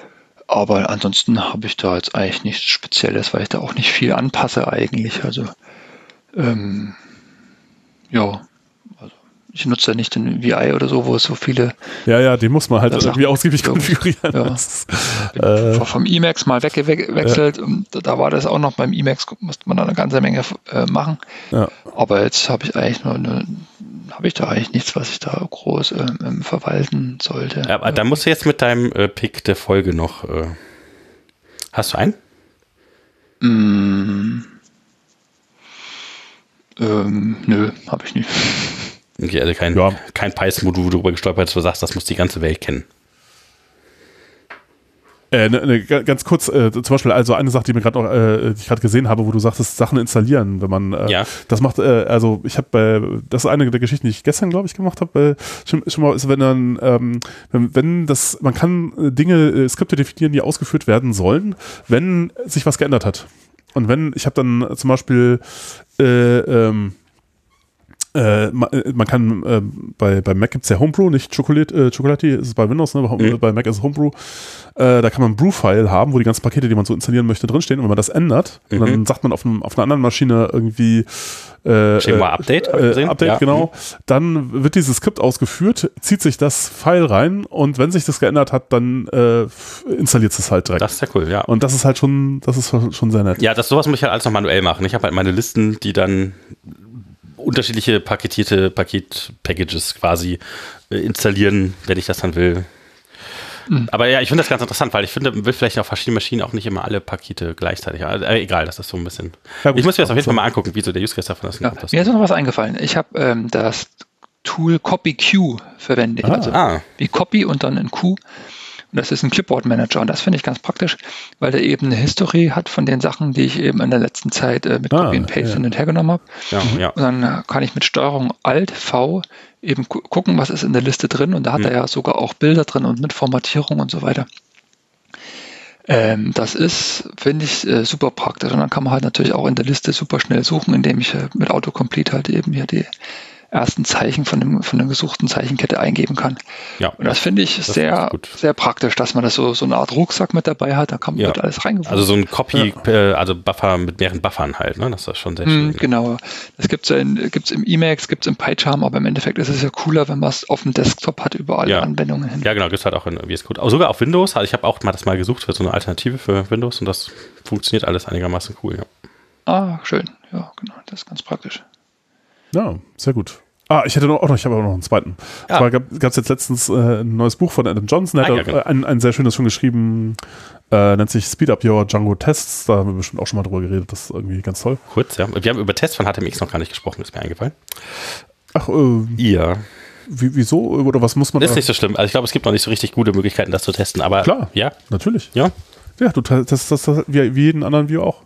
S3: Aber ansonsten habe ich da jetzt eigentlich nichts Spezielles, weil ich da auch nicht viel anpasse eigentlich. Also ähm, ja, ich nutze ja nicht den VI oder so, wo es so viele.
S2: Ja, ja, den muss man halt irgendwie ausgiebig konfigurieren. Ja.
S3: Bin äh, vom Emacs mal weggewechselt. Ja. Und da war das auch noch beim Emacs, musste man da eine ganze Menge äh, machen. Ja. Aber jetzt habe ich eigentlich nur eine, habe ich da eigentlich nichts, was ich da groß äh, verwalten sollte.
S1: Ja, aber da musst du jetzt mit deinem äh, Pick der Folge noch. Äh, hast du einen?
S3: Mm, ähm, nö, habe ich nicht.
S1: Okay, also kein, ja. kein Python-Modul, wo du darüber gestolpert bist, wo du sagst, das muss die ganze Welt kennen.
S2: Äh, ne, ne, ganz kurz, äh, zum Beispiel, also eine Sache, die mir gerade noch, äh, die ich gerade gesehen habe, wo du sagtest, Sachen installieren, wenn man, äh,
S1: ja.
S2: das macht, äh, also ich habe, das ist eine der Geschichten, die ich gestern, glaube ich, gemacht habe, schon, schon mal ist, wenn dann, ähm, wenn, wenn das, man kann äh, Dinge, äh, Skripte definieren, die ausgeführt werden sollen, wenn sich was geändert hat. Und wenn, ich habe dann zum Beispiel, äh, ähm, äh, man, äh, man, kann äh, bei, bei Mac gibt es ja Homebrew, nicht Chocolate, äh, Chocolati ist es bei Windows, ne? Mhm. bei Mac ist es Homebrew. Äh, da kann man ein Brew-File haben, wo die ganzen Pakete, die man so installieren möchte, drinstehen. Und wenn man das ändert, mhm. dann sagt man auf, einem, auf einer anderen Maschine irgendwie
S1: äh, äh Update,
S2: äh, Update ja. genau. Mhm. Dann wird dieses Skript ausgeführt, zieht sich das File rein und wenn sich das geändert hat, dann installiert es halt direkt.
S1: Das ist ja cool, ja.
S2: Und das ist halt schon, das ist schon sehr nett.
S1: Ja, das sowas muss ich halt alles noch manuell machen. Ich habe halt meine Listen, die dann unterschiedliche paketierte Paket-Packages quasi äh, installieren, wenn ich das dann will. Mhm. Aber ja, ich finde das ganz interessant, weil ich finde, man will vielleicht auf verschiedenen Maschinen auch nicht immer alle Pakete gleichzeitig. Also, äh, egal, das ist so ein bisschen. Ja, ich muss mir das auf jeden Fall mal angucken, wie so der Use Case davon ist.
S3: Ja, mir ist noch was eingefallen. Ich habe ähm, das Tool CopyQ verwendet. Ah. Also ah. wie Copy und dann in Q. Und das ist ein Clipboard Manager und das finde ich ganz praktisch, weil der eben eine History hat von den Sachen, die ich eben in der letzten Zeit äh, mit ah, Copy and Paste ja. hin und her genommen habe. Ja, ja. Und dann kann ich mit Steuerung Alt V eben gu gucken, was ist in der Liste drin und da hat hm. er ja sogar auch Bilder drin und mit Formatierung und so weiter. Ähm, das ist, finde ich, äh, super praktisch. Und dann kann man halt natürlich auch in der Liste super schnell suchen, indem ich äh, mit Autocomplete halt eben hier die ersten Zeichen von, dem, von der gesuchten Zeichenkette eingeben kann. Ja. Und das finde ich das sehr, sehr praktisch, dass man das so, so eine Art Rucksack mit dabei hat, da kann man ja. alles reingeworfen.
S1: Also so ein Copy, ja. äh, also Buffer mit mehreren Buffern halt, ne? Das ist schon sehr schön.
S3: Mm, genau. Das gibt es gibt's im Emacs, gibt es im PyCharm, aber im Endeffekt ist es ja cooler, wenn man es auf dem Desktop hat, über alle ja. Anwendungen hin.
S1: Ja, genau, gibt es halt auch in VS Code. Aber sogar auf Windows, also ich habe auch mal das mal gesucht für so eine Alternative für Windows und das funktioniert alles einigermaßen cool, ja.
S3: Ah, schön. Ja, genau, das ist ganz praktisch.
S2: Ja, sehr gut. Ah, ich hätte noch, oh, ich habe auch noch einen zweiten. Ja. Zwar gab es jetzt letztens äh, ein neues Buch von Adam Johnson, der ah, hat ja, genau. ein, ein sehr schönes schon geschrieben, äh, nennt sich Speed Up Your Django Tests. Da haben wir bestimmt auch schon mal drüber geredet, das ist irgendwie ganz toll.
S1: Kurz, ja. Wir haben über Tests von HTMX noch gar nicht gesprochen, ist mir eingefallen.
S2: Ach, äh,
S1: ja.
S2: Wie, wieso? Oder was muss man
S1: Ist da? nicht so schlimm. Also ich glaube, es gibt noch nicht so richtig gute Möglichkeiten, das zu testen, aber.
S2: Klar. Ja. Natürlich. Ja. Ja, du testest das, das wie, wie jeden anderen View auch.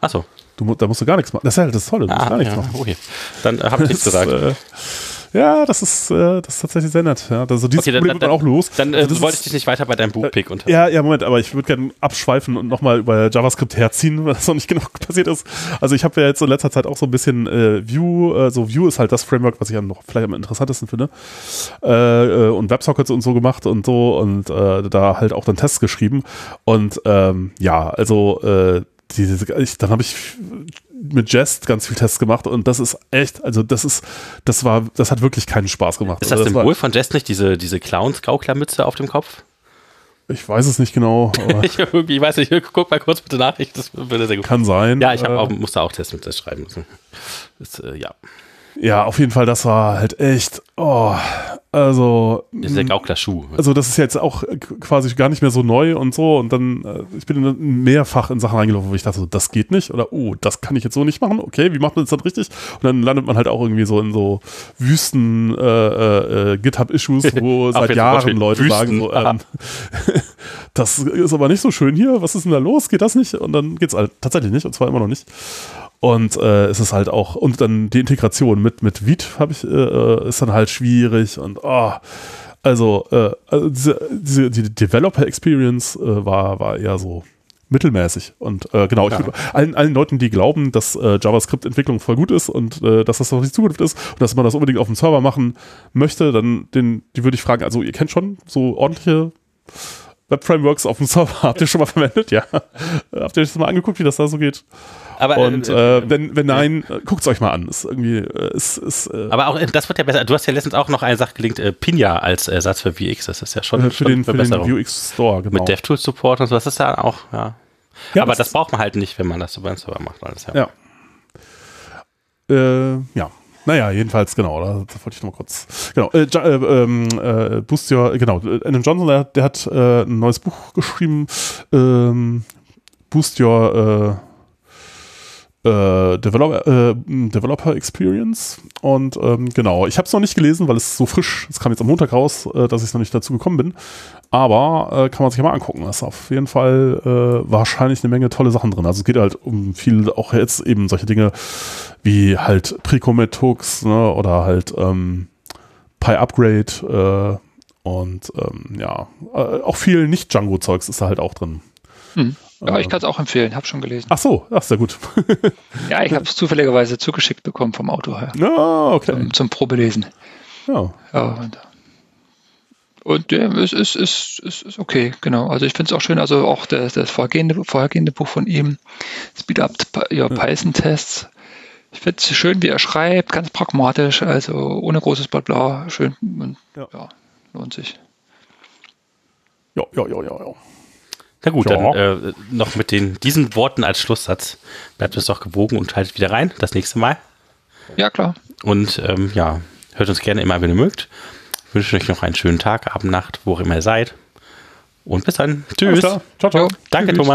S1: Achso.
S2: Du, da musst du gar nichts machen. Das ist halt das Tolle, du ah, musst gar nichts ja, machen.
S1: Okay. Dann äh, habe ich nichts gesagt. Äh,
S2: ja, das ist, äh, das ist tatsächlich sehr nett. Ja, also dieses okay, dann, Problem
S1: dann,
S2: wird auch los.
S1: Dann äh, also wollte ich dich nicht weiter bei deinem Buchpick
S2: äh, Ja, ja, Moment, aber ich würde gerne abschweifen und nochmal über JavaScript herziehen, weil das noch nicht genau passiert ist. Also ich habe ja jetzt in letzter Zeit auch so ein bisschen äh, Vue, äh, so Vue ist halt das Framework, was ich ja noch vielleicht am interessantesten finde. Äh, äh, und Websockets und so gemacht und so und äh, da halt auch dann Tests geschrieben. Und ähm, ja, also äh, diese, ich, dann habe ich mit Jest ganz viel Tests gemacht und das ist echt, also das ist, das war, das hat wirklich keinen Spaß gemacht.
S1: Ist das
S2: also
S1: Symbol von Jest nicht diese, diese Clowns-Gauklermütze auf dem Kopf?
S2: Ich weiß es nicht genau.
S1: ich, ich, weiß nicht, guck mal kurz bitte nach. das würde
S2: sehr gut. Kann sein.
S1: Ja, ich äh, auch, musste auch Tests mit Test schreiben. Das, äh, ja.
S2: Ja, auf jeden Fall, das war halt echt, oh, also.
S1: Das ist ja auch der Schuh.
S2: Also, das ist jetzt auch quasi gar nicht mehr so neu und so. Und dann, äh, ich bin mehrfach in Sachen reingelaufen, wo ich dachte, so, das geht nicht. Oder, oh, das kann ich jetzt so nicht machen. Okay, wie macht man das dann richtig? Und dann landet man halt auch irgendwie so in so Wüsten äh, äh, äh GitHub-Issues, wo seit Jahren Leute Wüsten. sagen, so, ähm, das ist aber nicht so schön hier. Was ist denn da los? Geht das nicht? Und dann geht es halt tatsächlich nicht. Und zwar immer noch nicht. Und äh, es ist halt auch, und dann die Integration mit, mit Vite habe ich, äh, äh, ist dann halt schwierig und oh, also, äh, also diese, diese, die Developer Experience äh, war, war eher so mittelmäßig. Und äh, genau,
S1: Ja.
S2: ich allen, allen Leuten, die glauben, dass JavaScript-Entwicklung voll gut ist und dass das doch die Zukunft ist und dass man das unbedingt auf dem Server machen möchte, dann den, die würde ich fragen, also ihr kennt schon so ordentliche Web-Frameworks auf dem Server, habt ihr schon mal verwendet? Ja. habt ihr euch das mal angeguckt, wie das da so geht?
S1: Aber,
S2: Und
S1: äh,
S2: äh, wenn, wenn nein, guckt es euch mal an. Ist irgendwie, äh, ist, ist äh,
S1: aber auch, äh, das wird ja besser. Du hast ja letztens auch noch eine Sache gelinkt, äh, Pinja als Ersatz für VX. Das ist ja schon,
S2: äh, für
S1: schon
S2: den, für den. UX Store, genau.
S1: Mit DevTools Support und so, das ist ja auch, ja.
S2: Ja,
S1: aber
S2: das
S1: das, braucht man halt nicht, wenn man das so beim Server macht. Alles, ja.
S2: Ja. Äh, ja. Naja, jedenfalls, genau, da, wollte ich noch mal kurz. Genau, äh, äh, ähm, äh, Boost Your, genau, Adam Johnson, der, der hat äh, ein neues Buch geschrieben, ähm, Boost Your äh, äh, Developer, Experience. Und ähm, genau, ich habe es noch nicht gelesen, weil es so frisch, es kam jetzt am Montag raus, äh, dass ich noch nicht dazu gekommen bin. Aber äh, kann man sich ja mal angucken. Da ist auf jeden Fall äh, wahrscheinlich eine Menge tolle Sachen drin. Also es geht halt um viel, auch jetzt eben solche Dinge wie halt Pre-Commit-Hooks ne, oder halt ähm, Pi-Upgrade äh, und ähm, ja, auch viel Nicht-Django-Zeugs ist da halt auch drin.
S3: Hm. Ja, ich kann es auch empfehlen, habe schon gelesen.
S2: Ach so, ach, sehr gut.
S3: Ja, ich habe es zufälligerweise zugeschickt bekommen vom Auto her.
S2: ja, okay.
S3: Zum, zum Probelesen.
S2: Ja.
S3: Ja, und, und ja, es ist, ist, ist, ist okay, genau. Also ich finde es auch schön, also auch das, das vorhergehende, vorhergehende Buch von ihm, Speed Up Your Python Tests. Ich finde es schön, wie er schreibt, ganz pragmatisch, also ohne großes Blabla, schön und
S2: Ja.
S3: ja, lohnt sich.
S2: Ja, ja, ja, ja, ja.
S1: Na gut,
S2: Ja.
S1: dann äh, noch mit den, diesen Worten als Schlusssatz. Bleibt es doch gewogen und schaltet wieder rein, das nächste Mal.
S3: Ja, klar.
S1: Und ähm, ja, hört uns gerne immer, wenn ihr mögt. Ich wünsche euch noch einen schönen Tag, Abend, Nacht, wo auch immer ihr seid. Und bis dann. Tschüss.
S2: Ciao, ciao.
S1: Danke,
S3: tschüss.
S1: Thomas.